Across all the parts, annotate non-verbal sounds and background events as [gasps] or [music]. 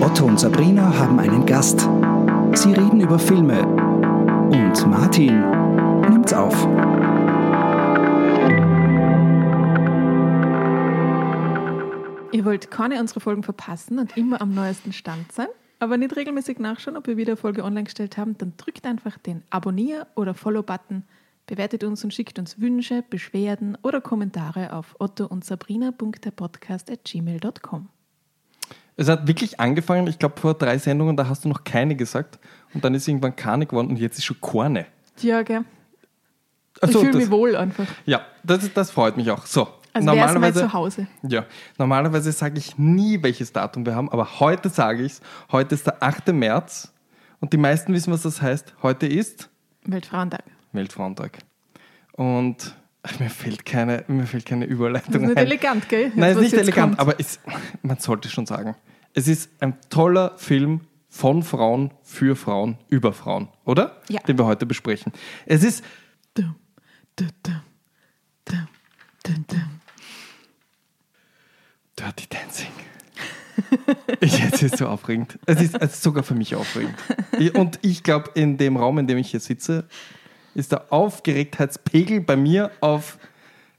Otto und Sabrina haben einen Gast. Sie reden über Filme. Und Martin nimmt's auf. Ihr wollt keine unserer Folgen verpassen und immer am neuesten Stand sein, aber nicht regelmäßig nachschauen, ob wir wieder eine Folge online gestellt haben, dann drückt einfach den Abonnier- oder Follow-Button, bewertet uns und schickt uns Wünsche, Beschwerden oder Kommentare auf otto und sabrina.podcast.gmail.com. Es hat wirklich angefangen, ich glaube vor drei Sendungen, da hast du noch keine gesagt und dann ist irgendwann keine geworden und jetzt ist schon keine. Ja, gell. Ach Ich so, fühle mich wohl einfach. Ja, das, das freut mich auch. So, Als wäre es mal normalerweise, zu Hause. ja, normalerweise sage ich nie, welches Datum wir haben, aber heute sage ich es. Heute ist der 8. März und die meisten wissen, was das heißt. Heute ist Weltfrauentag. Weltfrauentag. Und ach, [laughs] mir fällt keine, mir fällt keine Überleitung Das ist nicht ein. elegant, gell? Nein, was ist nicht jetzt elegant, kommt. aber es, man sollte schon sagen. Es ist ein toller Film von Frauen für Frauen über Frauen, oder? Ja. Den wir heute besprechen. Es ist Dum, dum, dum. Dirty Dancing. [laughs] Jetzt ist es so aufregend. Es ist, es ist sogar für mich aufregend. Ich- Und ich glaube, in dem Raum, in dem ich hier sitze, ist der Aufgeregtheitspegel bei mir auf,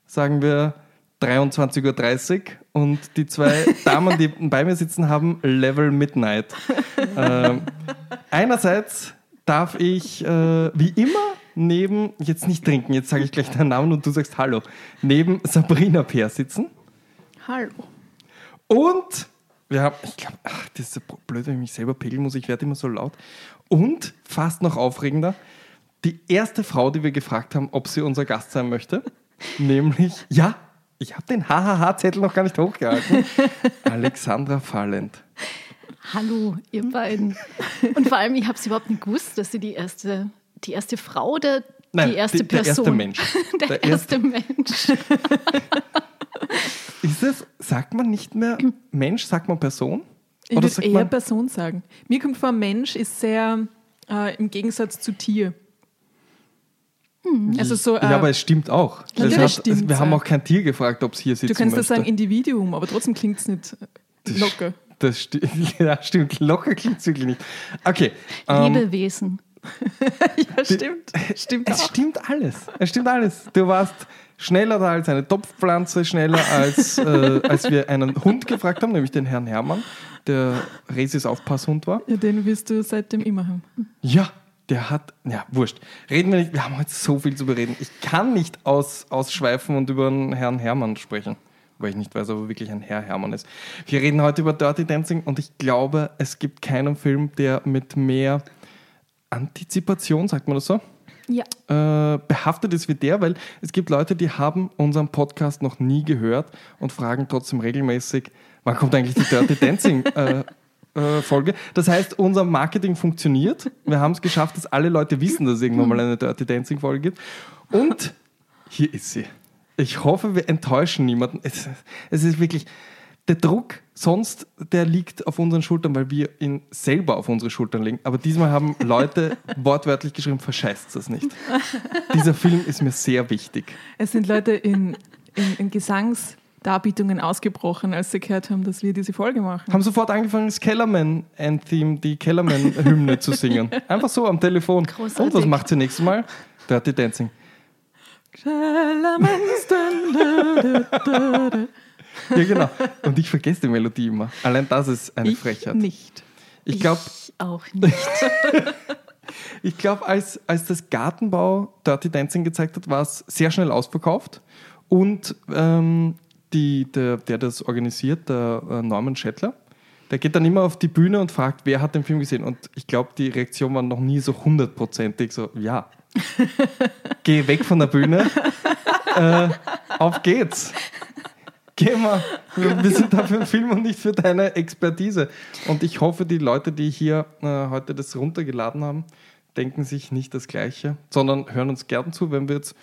sagen wir, 23.30 Uhr und die zwei [laughs] Damen, die bei mir sitzen, haben Level Midnight. Ähm, einerseits darf ich, äh, wie immer, neben, jetzt nicht trinken, jetzt sage ich gleich deinen Namen und du sagst Hallo, neben Sabrina Peer sitzen. Hallo. Und wir haben, ich glaube, ach, das ist so blöd, wenn ich mich selber pegeln muss, ich werde immer so laut. Und fast noch aufregender, die erste Frau, die wir gefragt haben, ob sie unser Gast sein möchte, [laughs] nämlich, ja, ich habe den HHH-Zettel noch gar nicht hochgehalten, [laughs] Alexandra Fallend. Hallo, ihr beiden. Und vor allem, ich habe es überhaupt nicht gewusst, dass sie die erste, die erste Frau oder Nein, die erste die- der Person. erste Mensch. [laughs] der, Der erste Mensch. Ist es, sagt man nicht mehr Mensch, sagt man Person? Ich Oder würde eher man, Person sagen. Mir kommt vor, Mensch ist sehr äh, im Gegensatz zu Tier. Also so, äh, ja, aber es stimmt auch. Es hat, stimmt, wir haben auch kein Tier gefragt, ob es hier sitzen du kannst möchte. das sagen Individuum, aber trotzdem klingt es nicht äh, locker. Das sti [laughs] ja, stimmt. Locker klingt es wirklich nicht. Okay. ähm, Lebewesen. [laughs] ja, stimmt. [laughs] Stimmt es auch. stimmt alles. Es stimmt alles. Du warst schneller da als eine Topfpflanze, schneller als, äh, als wir einen Hund gefragt haben, nämlich den Herrn Hermann, der Resis Aufpasshund war. Ja, den wirst du seitdem immer haben. Ja, der hat, ja, wurscht. Reden wir nicht, wir haben heute so viel zu bereden. Ich kann nicht aus, ausschweifen und über einen Herrn Hermann sprechen, weil ich nicht weiß, ob er wirklich ein Herr Hermann ist. Wir reden heute über Dirty Dancing und ich glaube, es gibt keinen Film, der mit mehr Antizipation, sagt man das so, Ja. äh, behaftet ist wie der, weil es gibt Leute, die haben unseren Podcast noch nie gehört und fragen trotzdem regelmäßig, wann kommt eigentlich die Dirty Dancing äh, Folge. Das heißt, unser Marketing funktioniert. Wir haben es geschafft, dass alle Leute wissen, dass es irgendwann mal eine Dirty Dancing Folge gibt. Und hier ist sie. Ich hoffe, wir enttäuschen niemanden. Es, es ist wirklich der Druck sonst, der liegt auf unseren Schultern, weil wir ihn selber auf unsere Schultern legen. Aber diesmal haben Leute [laughs] wortwörtlich geschrieben, verscheißt das nicht. Dieser Film ist mir sehr wichtig. Es sind Leute in, in, in Gesangsdarbietungen ausgebrochen, als sie gehört haben, dass wir diese Folge machen. Haben sofort angefangen, das Kellerman-Anthem, die Kellerman-Hymne zu singen. [laughs] Einfach so am Telefon. Großartig. Und was macht sie nächstes Mal? Dirty Dancing. Ja, genau. Und ich vergesse die Melodie immer. Allein das ist eine Ich Frechheit. nicht. Ich glaube, Ich auch nicht. [laughs] ich glaub, als, als das Gartenbau Dirty Dancing gezeigt hat, war es sehr schnell ausverkauft. Und ähm, die, der, der das organisiert, der äh, Norman Schettler, der geht dann immer auf die Bühne und fragt, wer hat den Film gesehen. Und ich glaube, die Reaktion war noch nie so hundertprozentig so, ja. [laughs] Geh weg von der Bühne. äh, auf geht's. Geh mal. Wir sind da für den Film und nicht für deine Expertise. Und ich hoffe, die Leute, die hier äh, heute das runtergeladen haben, denken sich nicht das Gleiche, sondern hören uns gern zu, wenn wir jetzt,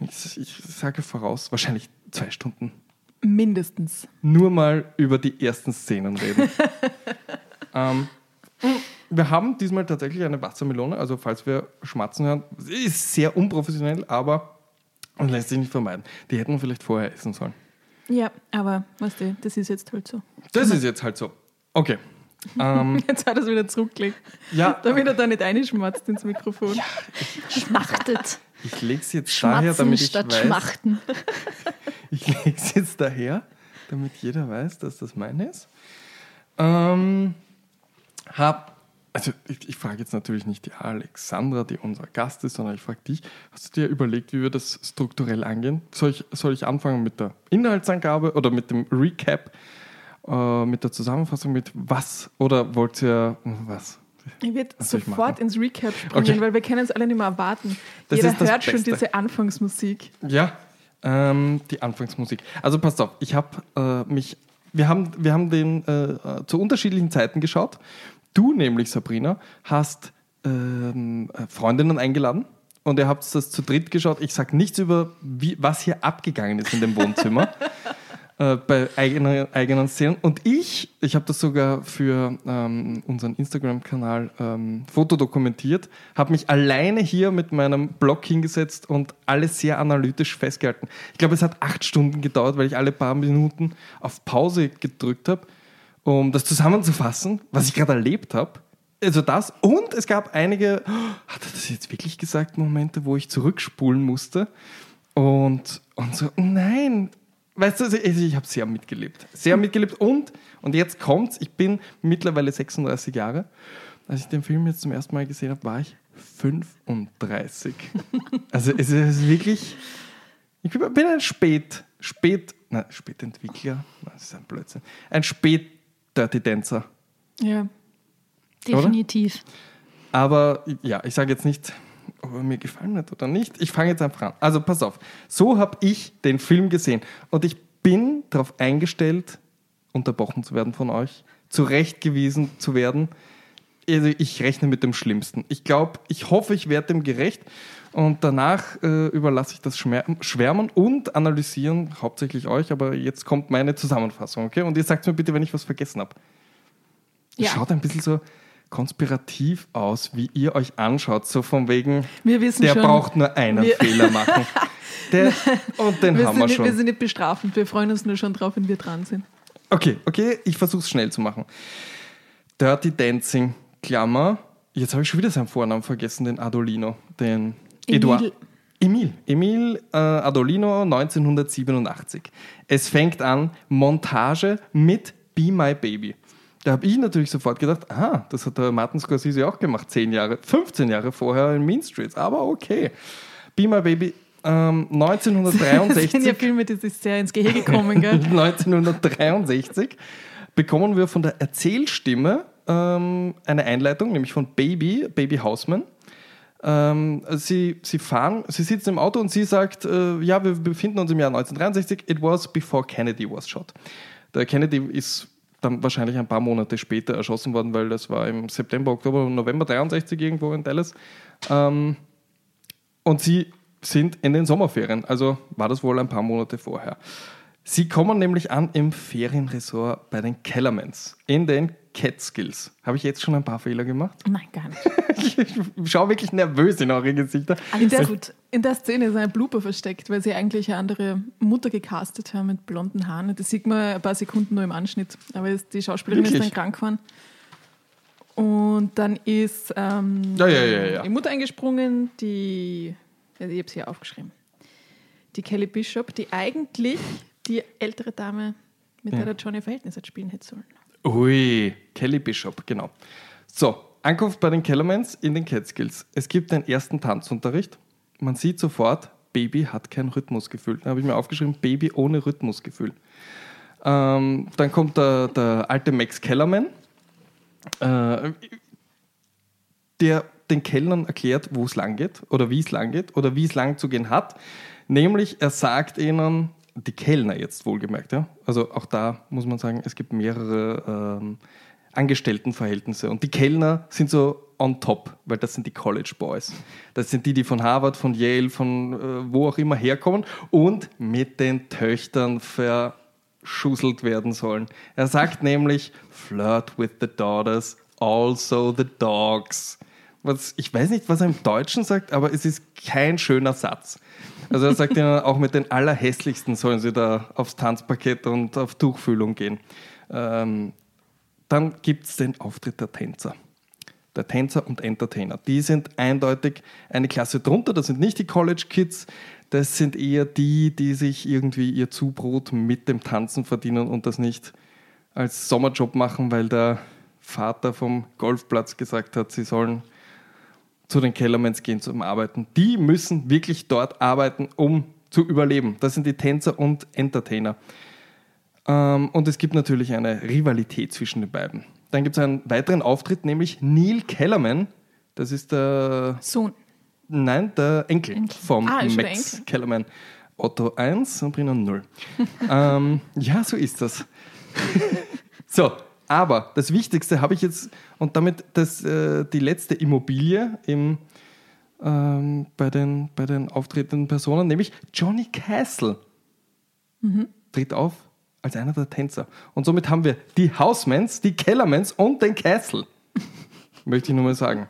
ich, ich sage voraus, wahrscheinlich zwei Stunden Mindestens. nur mal über die ersten Szenen reden. [laughs] ähm, wir haben diesmal tatsächlich eine Wassermelone, also falls wir schmatzen hören, sie ist sehr unprofessionell, aber und lässt sich nicht vermeiden. Die hätten wir vielleicht vorher essen sollen. Ja, aber weißt du, das ist jetzt halt so. Das ist jetzt halt so. Okay. [laughs] Ähm, Jetzt hat er es wieder zurückgelegt, ja, damit er da nicht reinschmatzt ins Mikrofon. Schmachtet. ich lege es jetzt daher, Schmatzen damit ich statt weiß, Schmachten. [laughs] Ich lege es jetzt daher, damit jeder weiß, dass das meine ist. Ähm, hab, also ich, ich frage jetzt natürlich nicht die Alexandra, die unser Gast ist, sondern ich frage dich, hast du dir überlegt, wie wir das strukturell angehen? Soll ich, soll ich anfangen mit der Inhaltsangabe oder mit dem Recap, äh, mit der Zusammenfassung, mit was oder wollt ihr was? Ich werde ich sofort machen? ins Recap springen, Okay. weil wir können es alle nicht mehr erwarten. Das Jeder hört schon Beste. diese Anfangsmusik. Ja, ähm, die Anfangsmusik. Also passt auf, ich habe äh, mich, wir haben, wir haben den äh, äh, zu unterschiedlichen Zeiten geschaut. Du nämlich, Sabrina, hast ähm, äh, Freundinnen eingeladen und ihr habt das zu dritt geschaut. Ich sage nichts über, wie, was hier abgegangen ist in dem Wohnzimmer. [laughs] äh, bei eigenen, eigenen Szenen. Und ich, ich habe das sogar für ähm, unseren Instagram-Kanal ähm, fotodokumentiert, habe mich alleine hier mit meinem Blog hingesetzt und alles sehr analytisch festgehalten. Ich glaube, es hat acht Stunden gedauert, weil ich alle paar Minuten auf Pause gedrückt habe, um das zusammenzufassen, was ich gerade erlebt habe. Also das. Und es gab einige, oh, hat er das jetzt wirklich gesagt, Momente, wo ich zurückspulen musste. Und, und so, nein, weißt du, ich, ich habe sehr mitgelebt. Sehr mitgelebt. Und, und jetzt kommt's, ich bin mittlerweile 36 Jahre. Als ich den Film jetzt zum ersten Mal gesehen habe, war ich 35. [laughs] also es ist wirklich, ich bin ein Spät, Spät, nein, Spätentwickler, das ist ein Blödsinn. Ein Spät-Dirty Dancer. Ja. Definitiv. Aber ja, ich sage jetzt nicht, ob er mir gefallen hat oder nicht. Ich fange jetzt einfach an. Also pass auf. So habe ich den Film gesehen. Und ich bin darauf eingestellt, unterbrochen zu werden von euch, zurechtgewiesen zu werden. Also ich rechne mit dem Schlimmsten. Ich glaube, ich hoffe, ich werde dem gerecht. Und danach äh, überlasse ich das Schwärmen und Analysieren, hauptsächlich euch. Aber jetzt kommt meine Zusammenfassung, okay? Und ihr sagt mir bitte, wenn ich was vergessen habe. Ja. Schaut ein bisschen so konspirativ aus, wie ihr euch anschaut. So von wegen, Wir wissen der schon, braucht nur einen wir- Fehler machen. [laughs] Der, und den wir haben sind, wir nicht, wir schon. sind nicht bestrafend. Wir freuen uns nur schon drauf, wenn wir dran sind. Okay, okay, ich versuche es schnell zu machen. Dirty Dancing, Klammer. Jetzt habe ich schon wieder seinen Vornamen vergessen, den Adolino. Den. Eduard. Emil. Emil äh, Adolino 1987. Es fängt an, Montage mit Be My Baby. Da habe ich natürlich sofort gedacht, aha, das hat der Martin Scorsese auch gemacht, 10 Jahre, 15 Jahre vorher in Mean Streets, aber okay. Be My Baby ähm, [laughs] Das sind ja 1963. Filme, die sich sehr ins Gehege kommen, gell? [laughs] 1963 bekommen wir von der Erzählstimme ähm, eine Einleitung, nämlich von Baby, Baby Hausman. Ähm, sie, sie fahren, sie sitzen im Auto und sie sagt, äh, ja, wir befinden uns im Jahr 1963. It was before Kennedy was shot. Der Kennedy ist dann wahrscheinlich ein paar Monate später erschossen worden, weil das war im September, Oktober, November 63 irgendwo in Dallas. Ähm, und sie sind in den Sommerferien, also war das wohl ein paar Monate vorher. Sie kommen nämlich an im Ferienresort bei den Kellermans in den Catskills. Habe ich jetzt schon ein paar Fehler gemacht? [laughs] Nein, gar nicht. Ich schaue wirklich nervös in eure Gesichter. In der, in der Szene ist ein Blooper versteckt, weil sie eigentlich eine andere Mutter gecastet haben mit blonden Haaren. Das sieht man ein paar Sekunden nur im Anschnitt. Aber die Schauspielerin ist Wirklich? dann krank geworden. Und dann ist ähm, Ja, ja, ja, die Mutter eingesprungen, die, ich habe es hier aufgeschrieben, die Kelly Bishop, die eigentlich die ältere Dame, mit der der Johnny Verhältnis hat spielen hätte sollen. Ui, Kelly Bishop, genau. So, Ankunft bei den Kellermans in den Catskills. Es gibt den ersten Tanzunterricht. Man sieht sofort, Baby hat kein Rhythmusgefühl. Da habe ich mir aufgeschrieben, Baby ohne Rhythmusgefühl. Ähm, dann kommt der, der alte Max Kellerman, äh, der den Kellnern erklärt, wo es lang geht oder wie es lang geht oder wie es lang zu gehen hat. Nämlich, er sagt ihnen, die Kellner jetzt wohlgemerkt, ja. Also auch da muss man sagen, es gibt mehrere ähm, Angestelltenverhältnisse und die Kellner sind so on top, weil das sind die College Boys. Das sind die, die von Harvard, von Yale, von äh, wo auch immer herkommen und mit den Töchtern verschusselt werden sollen. Er sagt nämlich, flirt with the daughters, also the dogs. Was, ich weiß nicht, was er im Deutschen sagt, aber es ist kein schöner Satz. Also er sagt ihnen, auch mit den Allerhässlichsten sollen sie da aufs Tanzparkett und auf Tuchfühlung gehen. Ähm, dann gibt es den Auftritt der Tänzer. Der Tänzer und Entertainer. Die sind eindeutig eine Klasse drunter. Das sind nicht die College Kids. Das sind eher die, die sich irgendwie ihr Zubrot mit dem Tanzen verdienen und das nicht als Sommerjob machen, weil der Vater vom Golfplatz gesagt hat, sie sollen zu den Kellermans gehen zum Arbeiten. Die müssen wirklich dort arbeiten, um zu überleben. Das sind die Tänzer und Entertainer. Ähm, und es gibt natürlich eine Rivalität zwischen den beiden. Dann gibt es einen weiteren Auftritt, nämlich Neil Kellerman. Das ist der. Sohn. Nein, der Enkel, Enkel. vom Ah, Max Enkel. Kellerman. Otto 1 und Bruno 0. ähm, ja, so ist das. [laughs] so, aber das Wichtigste habe ich jetzt, und damit das, äh, die letzte Immobilie im, ähm, bei, den, bei den auftretenden Personen, nämlich Johnny Castle tritt auf als einer der Tänzer. Und somit haben wir die Housemans, die Kellermans und den Castle. [laughs] Möchte ich nur mal sagen.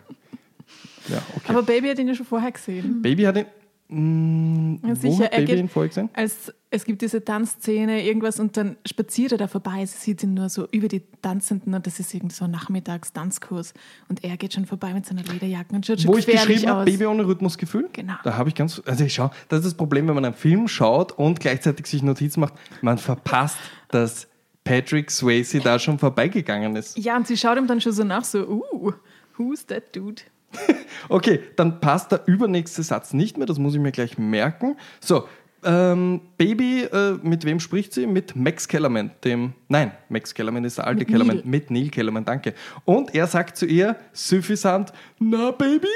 Ja, okay. Aber Baby hat ihn ja schon vorher gesehen. Baby hat ihn. Mh, wo sicher, hat er Baby geht- ihn vorher gesehen? Als es gibt diese Tanzszene, irgendwas, und dann spaziert er da vorbei. Sie sieht ihn nur so über die Tanzenden und das ist irgendwie so ein Nachmittags-Tanzkurs. Und er geht schon vorbei mit seiner Lederjacke und schaut schon Wo ich geschrieben habe. Baby ohne Rhythmusgefühl. Genau. Da habe ich ganz. Also ich schau, das ist das Problem, wenn man einen Film schaut und gleichzeitig sich Notizen macht. Man verpasst, dass Patrick Swayze da schon vorbeigegangen ist. Ja, und sie schaut ihm dann schon so nach, so, uh, who's that dude? [laughs] Okay, dann passt der übernächste Satz nicht mehr, das muss ich mir gleich merken. So, ähm, Baby, äh, mit wem spricht sie? Mit Max Kellerman, dem. Nein, Max Kellerman ist der alte Mit Kellerman. Neil. Mit Neil Kellerman, danke. Und er sagt zu ihr, suffisant, na Baby,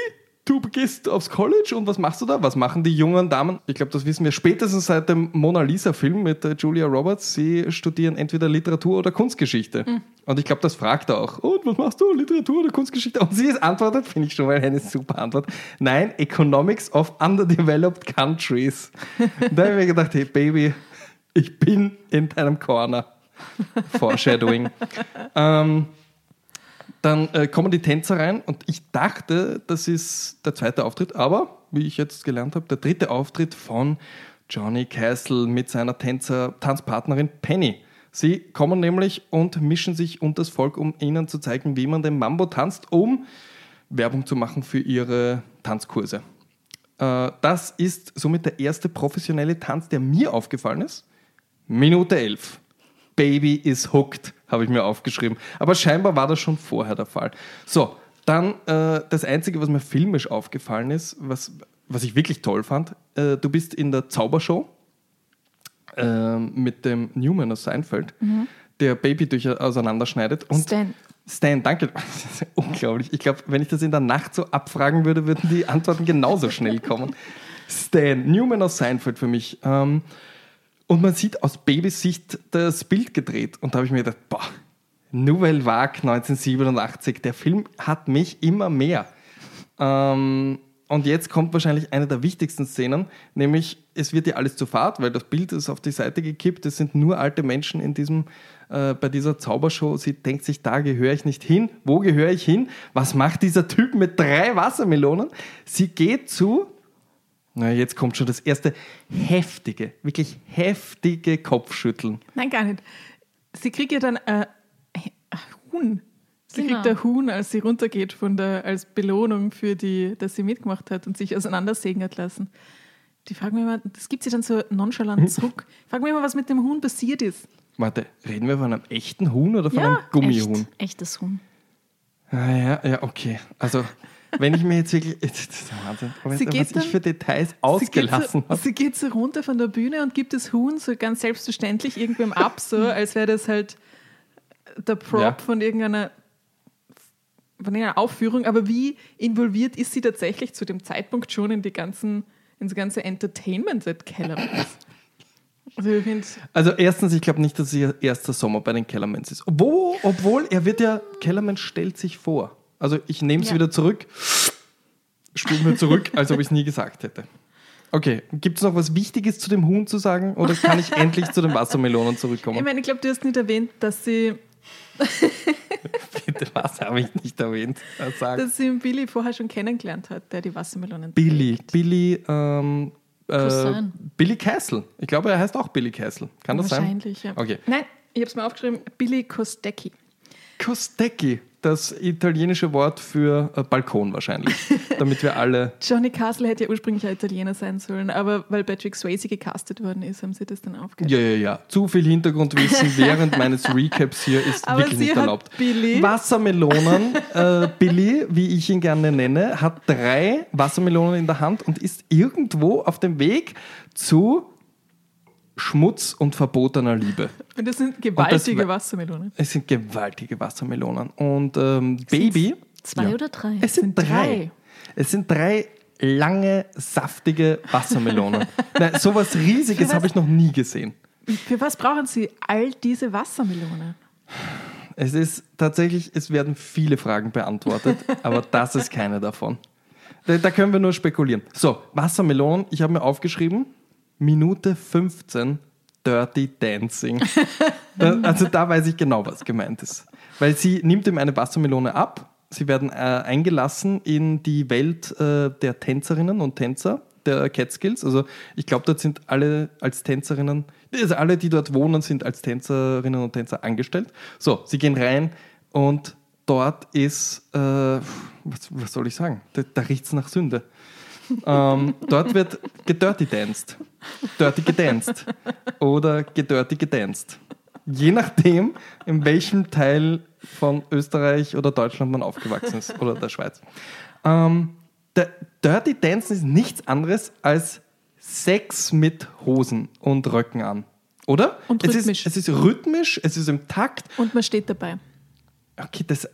du gehst aufs College und was machst du da? Was machen die jungen Damen? Ich glaube, das wissen wir spätestens seit dem Mona Lisa-Film mit äh, Julia Roberts. Sie studieren entweder Literatur oder Kunstgeschichte. Und ich glaube, das fragt er auch. Und was machst du? Literatur oder Kunstgeschichte? Und sie ist antwortet, finde ich schon mal eine super Antwort. Nein, Economics of Underdeveloped Countries. [laughs] da habe ich mir gedacht, hey Baby, ich bin in deinem Corner. [laughs] Foreshadowing. ähm, dann äh, kommen die Tänzer rein und ich dachte, das ist der zweite Auftritt, aber wie ich jetzt gelernt habe, der dritte Auftritt von Johnny Castle mit seiner Tänzer Tanzpartnerin Penny. Sie kommen nämlich und mischen sich unter das Volk, um ihnen zu zeigen, wie man den Mambo tanzt, um Werbung zu machen für ihre Tanzkurse. Äh, das ist somit der erste professionelle Tanz, der mir aufgefallen ist. Minute 11. Baby is hooked, habe ich mir aufgeschrieben. Aber scheinbar war das schon vorher der Fall. So, dann äh, das Einzige, was mir filmisch aufgefallen ist, was, was ich wirklich toll fand, äh, du bist in der Zaubershow ähm, mit dem Newman aus Seinfeld, der Baby durch auseinanderschneidet. Und Stan. Stan, danke. Das [laughs] ist unglaublich. Ich glaube, wenn ich das in der Nacht so abfragen würde, würden die Antworten genauso schnell kommen. [laughs] Stan, Newman aus Seinfeld für mich. Ähm, und man sieht aus Babys Sicht das Bild gedreht. Und da habe ich mir gedacht, boah, Nouvelle Vague 1987, der Film hat mich immer mehr. Ähm, und jetzt kommt wahrscheinlich eine der wichtigsten Szenen, nämlich es wird ja alles zu Fahrt, weil das Bild ist auf die Seite gekippt. Es sind nur alte Menschen in diesem, äh, bei dieser Zaubershow. Sie denkt sich, da gehöre ich nicht hin. Wo gehöre ich hin? Was macht dieser Typ mit drei Wassermelonen? Sie geht zu na, jetzt kommt schon das erste heftige, wirklich heftige Kopfschütteln. Nein, gar nicht. Sie kriegt ja dann äh, ein Huhn. Sie Genau. kriegt ein Huhn, als sie runtergeht von der, als Belohnung für die, dass sie mitgemacht hat und sich auseinandersägen hat lassen. Die fragen mich immer, das gibt sie dann so nonchalant zurück. Frag mich immer, was mit dem Huhn passiert ist. Warte, reden wir von einem echten Huhn oder von Ja, einem Gummihuhn? Echt, echtes Huhn. Ah, ja, ja, okay. Also, wenn ich mir jetzt wirklich. [laughs] Das ist Wahnsinn. Aber Sie was geht ich für Details Sie ausgelassen habe. sie geht so runter von der Bühne und gibt das Huhn so ganz selbstverständlich irgendwem ab, so [laughs] als wäre das halt der Prop Ja. von irgendeiner von irgendeiner Aufführung. Aber wie involviert ist sie tatsächlich zu dem Zeitpunkt schon in die ganzen, ins ganze Entertainment at Kellermans? Also ich Also, erstens, ich glaube nicht, dass ihr erster Sommer bei den Kellermans ist. Obwohl, obwohl er wird ja. Kellerman stellt sich vor. Also, ich nehme es Ja. wieder zurück, spule mir zurück, als ob ich es nie gesagt hätte. Okay, gibt es noch was Wichtiges zu dem Huhn zu sagen oder kann ich endlich zu den Wassermelonen zurückkommen? ich meine, ich glaube, du hast nicht erwähnt, dass sie, [laughs] Bitte, was habe ich nicht erwähnt? Sag. dass sie Billy vorher schon kennengelernt hat, der die Wassermelonen Billy. trägt. Billy, ähm, äh, sein. Billy Castle. Ich glaube, er heißt auch Billy Castle. Kann das sein? Wahrscheinlich, ja. Okay. Nein, ich habe es mir aufgeschrieben, Billy Kostecki. Kostecki, das italienische Wort für äh, Balkon wahrscheinlich. [laughs] damit wir alle. Johnny Castle hätte ja ursprünglich ein Italiener sein sollen, aber weil Patrick Swayze gecastet worden ist, haben sie das dann aufgehört. Ja, ja, ja. Zu viel Hintergrundwissen [laughs] während meines Recaps hier ist Aber wirklich nicht erlaubt. Billy. Wassermelonen. Äh, Billy, wie ich ihn gerne nenne, hat drei Wassermelonen in der Hand und ist irgendwo auf dem Weg zu Schmutz und verbotener Liebe. [laughs] Und das sind gewaltige wa- Wassermelonen. Es sind gewaltige Wassermelonen. Und ähm, Baby. Zwei Ja. oder drei? Es sind drei. drei. Es sind drei lange, saftige Wassermelonen. [laughs] Nein, sowas Riesiges habe ich noch nie gesehen. Für was brauchen sie all diese Wassermelonen? Es ist tatsächlich, es werden viele Fragen beantwortet, [laughs] aber das ist keine davon. Da, da können wir nur spekulieren. So, Wassermelonen, ich habe mir aufgeschrieben, Minute 15 Dirty Dancing. Da, [laughs] also da weiß ich genau, was gemeint ist. Weil sie nimmt ihm eine Wassermelone ab, sie werden äh, eingelassen in die Welt äh, der Tänzerinnen und Tänzer der Catskills. Also ich glaube, dort sind alle als Tänzerinnen, also alle, die dort wohnen, sind als Tänzerinnen und Tänzer angestellt. So, sie gehen rein und dort ist, äh, was, was soll ich sagen? Da, da riecht es nach Sünde. Ähm, dort wird gedirty danced. Dirty gedanced. Oder gedirty gedanced. Je nachdem, in welchem Teil von Österreich oder Deutschland man aufgewachsen ist. Oder der Schweiz. Ähm, der Dirty Dancen ist nichts anderes als Sex mit Hosen und Röcken an. Oder? Und es rhythmisch. Ist, es ist rhythmisch, es ist im Takt. Und man steht dabei. Okay, das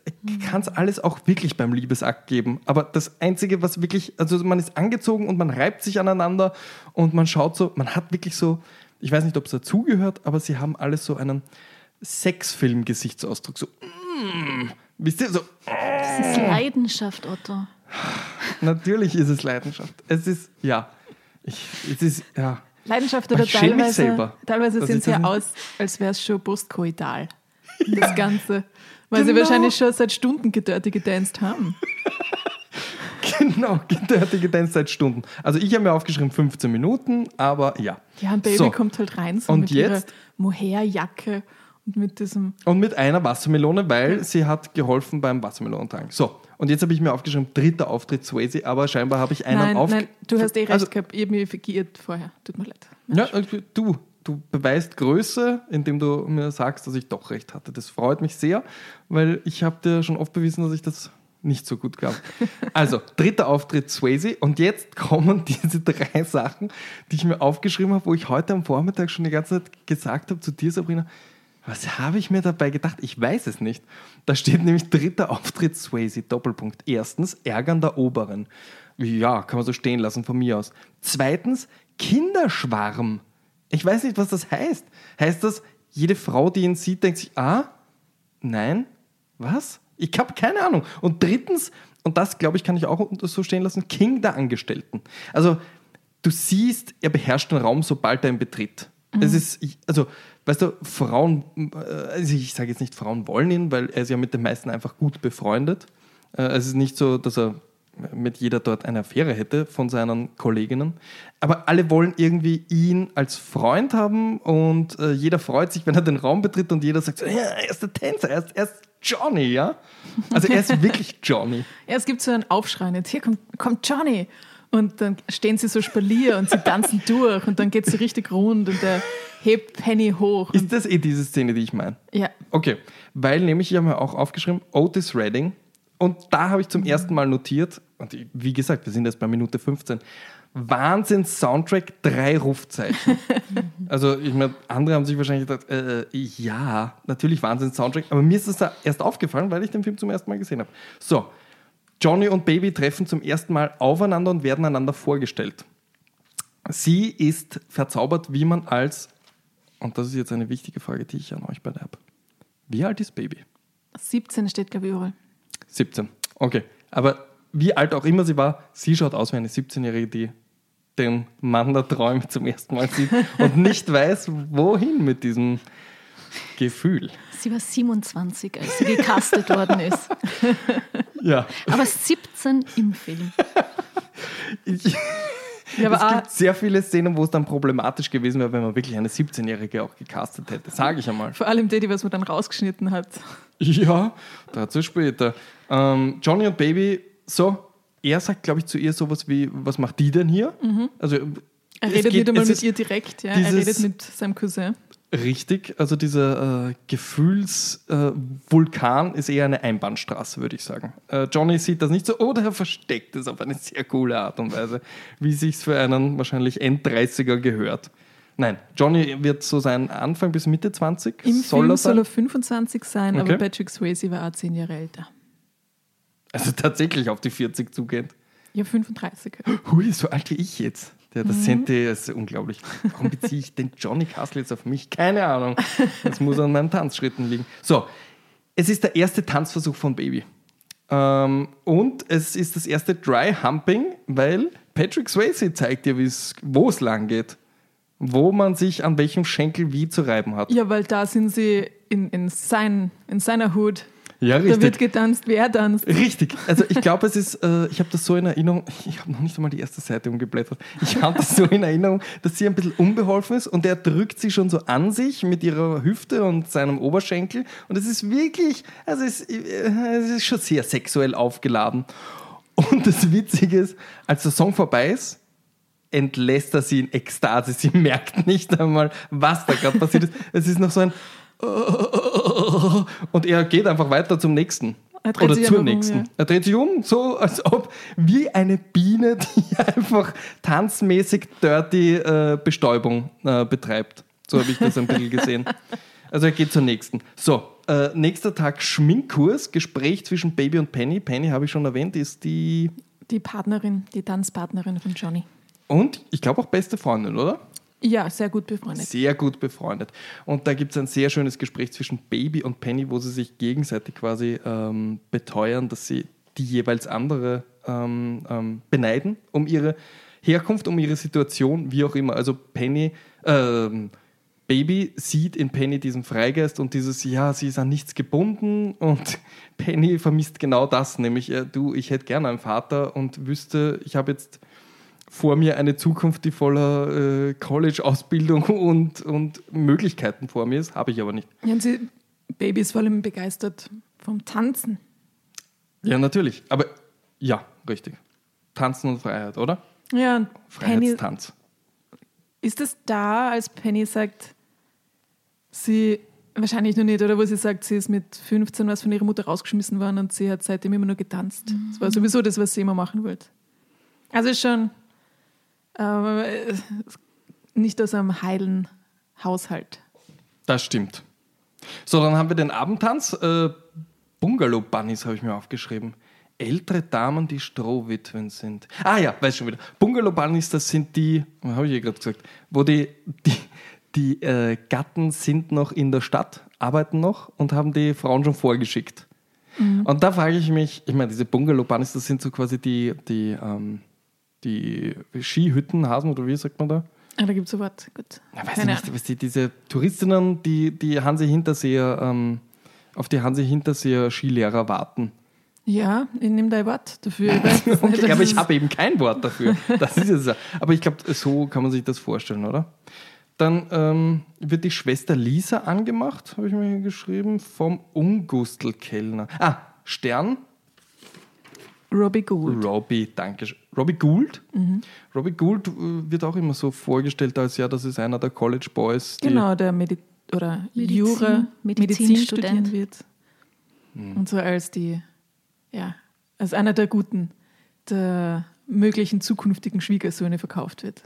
kann es alles auch wirklich beim Liebesakt geben. Aber das Einzige, was wirklich, also man ist angezogen und man reibt sich aneinander und man schaut so, man hat wirklich so, ich weiß nicht, ob es dazugehört, aber sie haben alles so einen Sexfilm-Gesichtsausdruck. So, mm, wisst ihr, so, Das ist Leidenschaft, Otto. natürlich ist es Leidenschaft. Es ist, ja, ich, es ist, ja. Leidenschaft oder teilweise, selber, teilweise ich sie ja aus, als wäre es schon postkoital. Das [laughs] Ganze. Weil sie Genau. wahrscheinlich schon seit Stunden gedörte gedanced haben. [laughs] Genau, gedörtige Dance seit Stunden. Also ich habe mir aufgeschrieben 15 Minuten, aber ja. Ja, ein Baby So. kommt halt rein so Und mit jetzt? ihrer Mohairjacke und mit diesem Und mit einer Wassermelone, weil sie hat geholfen beim Wassermelonentragen. So, und jetzt habe ich mir aufgeschrieben, dritter Auftritt Swayze, aber scheinbar habe ich einen Nein, auf. nein, du hast eh recht Also, gehabt. Ich habe mich geirrt vorher. Tut mir leid. ja, du, du beweist Größe, indem du mir sagst, dass ich doch recht hatte. Das freut mich sehr, weil ich habe dir schon oft bewiesen, dass ich das nicht so gut glaube. [laughs] Also, dritter Auftritt Swayze und jetzt kommen [laughs] diese drei Sachen, die ich mir aufgeschrieben habe, wo ich heute am Vormittag schon die ganze Zeit gesagt habe zu dir, Sabrina, was habe ich mir dabei gedacht? Ich weiß es nicht. Da steht nämlich dritter Auftritt Swayze, Doppelpunkt. Erstens, Ärgern der Oberen. Ja, kann man so stehen lassen von mir aus. Zweitens, Kinderschwarm. Ich weiß nicht, was das heißt. Heißt das, jede Frau, die ihn sieht, denkt sich, ah, nein, was? Ich habe keine Ahnung. Und drittens, und das glaube ich, kann ich auch so stehen lassen, King der Angestellten. Also, du siehst, er beherrscht den Raum, sobald er ihn betritt. Es ist, also, weißt du, Frauen, äh, also ich sage jetzt nicht, Frauen wollen ihn, weil er ist ja mit den meisten einfach gut befreundet. Äh, Es ist nicht so, dass er mit jeder dort eine Affäre hätte von seinen Kolleginnen. Aber alle wollen irgendwie ihn als Freund haben und äh, jeder freut sich, wenn er den Raum betritt und jeder sagt so, ja, er ist der Tänzer, er ist, er ist Johnny, ja? Also er ist wirklich [laughs] Johnny. Ja, es gibt so einen Aufschrei. Nicht? Hier kommt, kommt Johnny. Und dann stehen sie so Spalier und sie tanzen [laughs] durch und dann geht es so richtig rund und er hebt Penny hoch. Ist das eh diese Szene, die ich meine? ja, Okay, weil nämlich, ich habe mir auch aufgeschrieben, Otis Redding. Und da habe ich zum ersten Mal notiert, und wie gesagt, wir sind jetzt bei Minute 15, Wahnsinns-Soundtrack, drei Rufzeichen. [laughs] also, ich meine, andere haben sich wahrscheinlich gedacht, äh, ja, natürlich Wahnsinns-Soundtrack, aber mir ist das da erst aufgefallen, weil ich den Film zum ersten Mal gesehen habe. So, Johnny und Baby treffen zum ersten Mal aufeinander und werden einander vorgestellt. Sie ist verzaubert, wie man als, und das ist jetzt eine wichtige Frage, die ich an euch beide habe. Wie alt ist Baby? 17 steht, glaube ich, überall. 17. Okay. Aber wie alt auch immer sie war, sie schaut aus wie eine 17-Jährige, die den Mann der Träume zum ersten Mal sieht [laughs] und nicht weiß, wohin mit diesem Gefühl. Sie war 27, als sie gecastet worden ist. [laughs] Ja. Aber 17 im Film. Ich, Ja, aber es gibt sehr viele Szenen, wo es dann problematisch gewesen wäre, wenn man wirklich eine 17-Jährige auch gecastet hätte. Sage ich einmal. Vor allem die, die was man dann rausgeschnitten hat. [laughs] Ja, dazu später. Ähm, Johnny und Baby, so, er sagt, glaube ich, zu ihr sowas wie, was macht die denn hier? Also, Er es redet geht- nicht einmal es mit ihr direkt, ja. Er redet mit seinem Cousin. Richtig, also dieser äh, Gefühlsvulkan äh, ist eher eine Einbahnstraße, würde ich sagen. Äh, Johnny sieht das nicht so, oder er versteckt es auf eine sehr coole Art und Weise, wie sich's für einen wahrscheinlich End-30er gehört. Nein, Johnny wird so sein Anfang bis Mitte 20. Im soll Film er sein. soll er 25 sein, Okay. aber Patrick Swayze war auch 10 Jahre älter. Also tatsächlich auf die 40 zugehend. Ja, 35. Hui, so alt wie ich jetzt. Der, Mhm. das das ist unglaublich. Warum beziehe ich den Johnny Castle jetzt auf mich? Keine Ahnung. Das muss an meinen Tanzschritten liegen. So, es ist der erste Tanzversuch von Baby. Ähm, und es ist das erste Dry Humping, weil Patrick Swayze zeigt dir, wo es lang geht. Wo man sich an welchem Schenkel wie zu reiben hat. Ja, weil da sind sie in, in, sein, in seiner Hut. Ja, Da wird getanzt, wer tanzt. Richtig. [laughs] Also ich glaube, es ist, äh, ich habe das so in Erinnerung, ich habe noch nicht einmal die erste Seite umgeblättert. Ich habe das so in Erinnerung, dass sie ein bisschen unbeholfen ist und er drückt sie schon so an sich mit ihrer Hüfte und seinem Oberschenkel. Und es ist wirklich, also es, äh, es ist schon sehr sexuell aufgeladen. Und das Witzige ist, als der Song vorbei ist, entlässt er sie in Ekstase. Sie [laughs] merkt nicht einmal, was da gerade passiert ist. Es ist noch so ein [laughs] und er geht einfach weiter zum nächsten. Er dreht Oder sich zur um, nächsten. ja. Er dreht sich um, so als ob wie eine Biene, [laughs] die einfach tanzmäßig dirty äh, Bestäubung äh, betreibt. So habe ich das ein bisschen gesehen. Also er geht zur nächsten. So, äh, nächster Tag Schminkkurs, Gespräch zwischen Baby und Penny. Penny habe ich schon erwähnt, ist die Die Partnerin, die Tanzpartnerin von Johnny. Und ich glaube auch beste Freundin, oder? Ja, sehr gut befreundet. Sehr gut befreundet. Und da gibt es ein sehr schönes Gespräch zwischen Baby und Penny, wo sie sich gegenseitig quasi ähm, beteuern, dass sie die jeweils andere ähm, ähm, beneiden um ihre Herkunft, um ihre Situation, wie auch immer. Also Penny, ähm, Baby sieht in Penny diesen Freigeist und dieses, ja, sie ist an nichts gebunden und [laughs] Penny vermisst genau das, nämlich, äh, du, ich hätte gerne einen Vater und wüsste, ich habe jetzt vor mir eine Zukunft, die voller äh, College-Ausbildung [laughs] und, und Möglichkeiten vor mir ist, habe ich aber nicht. Ja, und sie, Baby ist vor allem begeistert vom Tanzen. Ja, natürlich. Aber ja, richtig. Tanzen und Freiheit, oder? Ja, und Penny, Freiheitstanz. ist es da, als Penny sagt, sie, wahrscheinlich noch nicht, oder wo sie sagt, sie ist mit 15 was von ihrer Mutter rausgeschmissen worden und sie hat seitdem immer nur getanzt. Das war sowieso das, was sie immer machen wollte. Also schon äh, nicht aus einem heilen Haushalt. Das stimmt. So, dann haben wir den Abendtanz. Äh, Bungalow Bunnies habe ich mir aufgeschrieben. Ältere Damen, die Strohwitwen sind. Ah ja, weiß schon wieder. Bungalow Bunnies, das sind die, habe ich ja gerade gesagt, wo die, die, die äh, Gatten sind noch in der Stadt, arbeiten noch und haben die Frauen schon vorgeschickt. Und da frage ich mich, ich meine, diese Bungalow Bunnies, das sind so quasi die, die, ähm, die Skihütten, Hasen oder wie sagt man da? Ah, da gibt es ein Wort. Gut. Ja, weiß Keine ich nicht, was die, diese Touristinnen, die, die Hansi Hinterseer, ähm, auf die Hansi Hinterseer Skilehrer warten. Ja, ich nehme dein Wort dafür. Ich Okay, [laughs] aber ich habe eben kein Wort dafür. Das ist es. Aber ich glaube, so kann man sich das vorstellen, oder? Dann ähm, wird die Schwester Lisa angemacht, habe ich mir hier geschrieben, vom Ungustelkellner. Ah, Stern, Robbie Gould. Robbie, danke. schön. Robbie Gould. Robbie Gould äh, wird auch immer so vorgestellt als, ja, das ist einer der College Boys. Die, Genau, der Medi oder Medizin- Jura Medizin Medizinstudent. studieren wird. Und so als die, ja, als einer der Guten der möglichen zukünftigen Schwiegersöhne verkauft wird.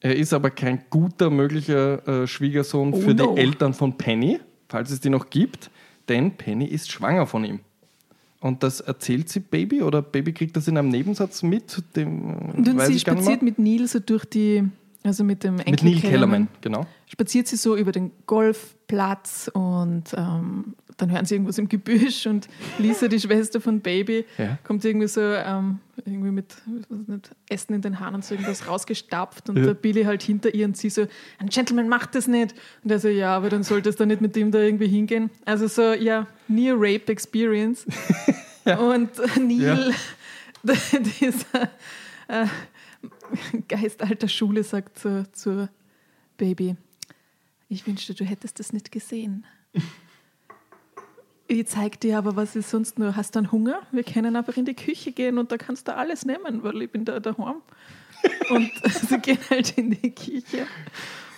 Er ist aber kein guter möglicher äh, Schwiegersohn Oh für no. die Eltern von Penny, falls es die noch gibt, denn Penny ist schwanger von ihm. Und das erzählt sie Baby oder Baby kriegt das in einem Nebensatz mit? Dem, Und sie spaziert mit Neil so durch die, also mit dem Enkel mit Neil Kellerman, genau. spaziert sie so über den Golfplatz und ähm, dann hören sie irgendwas im Gebüsch und [laughs] Lisa, die Schwester von Baby, Ja. kommt irgendwie so ähm, irgendwie mit nicht, Essen in den Haaren und so irgendwas rausgestapft und Ja. der Billy halt hinter ihr und sie so, ein Gentleman macht das nicht. Und er so, ja, aber dann solltest du nicht mit dem da irgendwie hingehen. Also so, ja, Near Rape Experience. [laughs] Und Neil, [laughs] dieser äh, [laughs] Geist alter Schule sagt zur, zur Baby, ich wünschte, du hättest das nicht gesehen. Ich zeig dir aber, was ist sonst nur. Hast du einen Hunger? Wir können einfach in die Küche gehen und da kannst du alles nehmen, weil ich bin da daheim. Und [laughs] sie gehen halt in die Küche.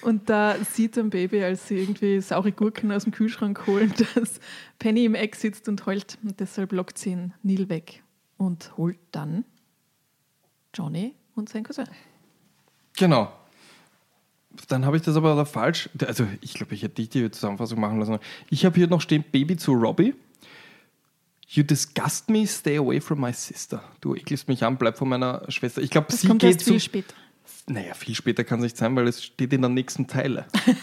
Und da sieht ein Baby, als sie irgendwie saure Gurken aus dem Kühlschrank holen, [laughs] dass Penny im Eck sitzt und heult. Und deshalb lockt sie ihn Neil weg und holt dann Johnny und sein Cousin. Genau. Dann habe ich das aber da falsch. Also, ich glaube, ich hätte dich die Zusammenfassung machen lassen. Ich habe hier noch stehen: Baby zu Robbie. You disgust me, stay away from my sister. Du ekelst mich an, bleib von meiner Schwester. Ich glaube, sie kommt geht erst viel zu. später. Naja, viel später kann es nicht sein, weil es steht in der nächsten Zeile. [laughs]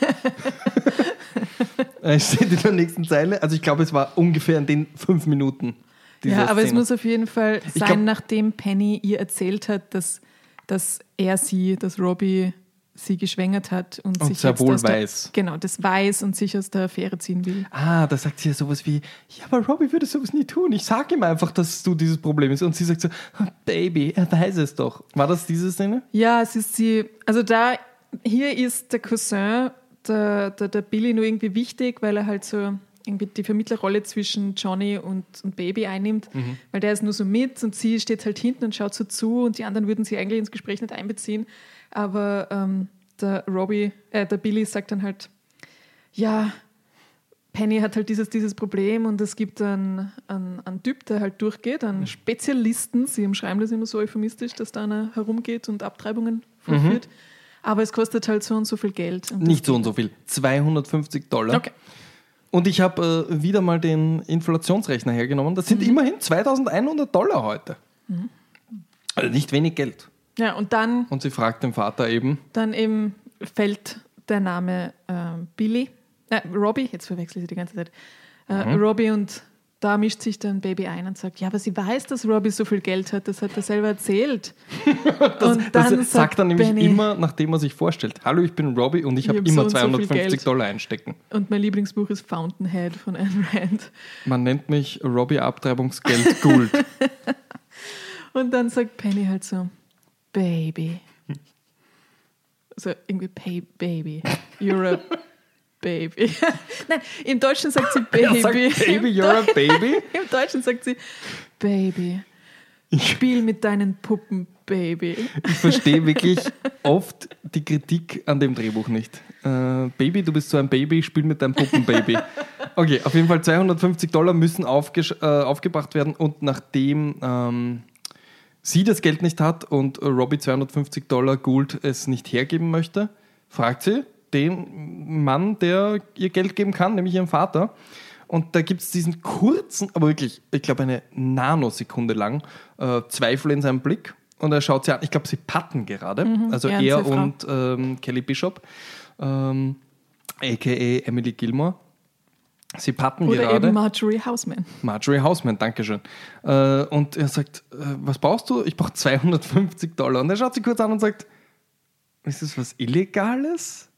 es steht in der nächsten Zeile. Also, ich glaube, es war ungefähr in den fünf Minuten. Ja, aber es Szene. muss auf jeden Fall sein, glaub- nachdem Penny ihr erzählt hat, dass, dass er sie, dass Robbie sie geschwängert hat und, Und sich sehr jetzt wohl der, weiß. Genau, das weiß und sich aus der Affäre ziehen will. Ah, da sagt sie ja sowas wie, ja, aber Robbie würde sowas nie tun. Ich sag ihm einfach, dass du dieses Problem ist. Und sie sagt so, "Oh, Baby, er weiß es doch. War das diese Szene? Ja, es ist sie, also da, hier ist der Cousin, der, der, der Billy nur irgendwie wichtig, weil er halt so irgendwie die Vermittlerrolle zwischen Johnny und, und Baby einnimmt, weil der ist nur so mit und sie steht halt hinten und schaut so zu und die anderen würden sie eigentlich ins Gespräch nicht einbeziehen. Aber ähm, der Robbie, äh, der Billy sagt dann halt, ja, Penny hat halt dieses, dieses Problem und es gibt einen, einen, einen Typ, der halt durchgeht, einen Spezialisten. Sie umschreiben das immer so euphemistisch, dass da einer herumgeht und Abtreibungen vollführt. Aber es kostet halt so und so viel Geld. Nicht so und so viel. 250 Dollar. Okay. Und ich habe äh, wieder mal den Inflationsrechner hergenommen. Das sind immerhin 2100 Dollar heute. Also nicht wenig Geld. Ja, und dann, Und sie fragt den Vater eben, dann eben fällt der Name ähm, Billy, äh, Robbie, jetzt verwechsel ich die ganze Zeit, äh, Mhm. Robbie und da mischt sich dann Baby ein und sagt, ja, aber sie weiß, dass Robbie so viel Geld hat, das hat er selber erzählt. [laughs] das, und das dann sagt er nämlich Benny, immer, nachdem er sich vorstellt. Hallo, ich bin Robbie und ich, habe hab immer so und so viel 250 Geld. Dollar einstecken. Und mein Lieblingsbuch ist Fountainhead von Ayn Rand. Man nennt mich Robbie Abtreibungsgeld Gould. [laughs] Und dann sagt Penny halt so, Baby. Also irgendwie pay, Baby. You're a Baby. [laughs] Nein, im Deutschen sagt sie [laughs] Baby. Sagt, Baby, you're a baby. [laughs] Im Deutschen sagt sie Baby. Spiel mit deinen Puppen, Baby. Ich verstehe wirklich oft die Kritik an dem Drehbuch nicht. Äh, Baby, du bist so ein Baby, spiel mit deinem Puppenbaby. Okay, auf jeden Fall 250 Dollar müssen aufgesch- äh, aufgebracht werden und nachdem ähm, sie das Geld nicht hat und Robbie 250 Dollar Gould es nicht hergeben möchte, fragt sie den Mann, der ihr Geld geben kann, nämlich ihren Vater. Und da gibt es diesen kurzen, aber wirklich, ich glaube eine Nanosekunde lang, äh, Zweifel in seinem Blick. Und er schaut sie an. Ich glaube, sie patten gerade. also er und er und ähm, Kelly Bishop, ähm, a.k.a. Emily Gilmore. Sie patten Oder gerade. eben Marjorie Houseman. Marjorie Houseman, Dankeschön. Äh, und er sagt, äh, was brauchst du? Ich brauche 250 Dollar. Und er schaut sie kurz an und sagt, ist das was Illegales?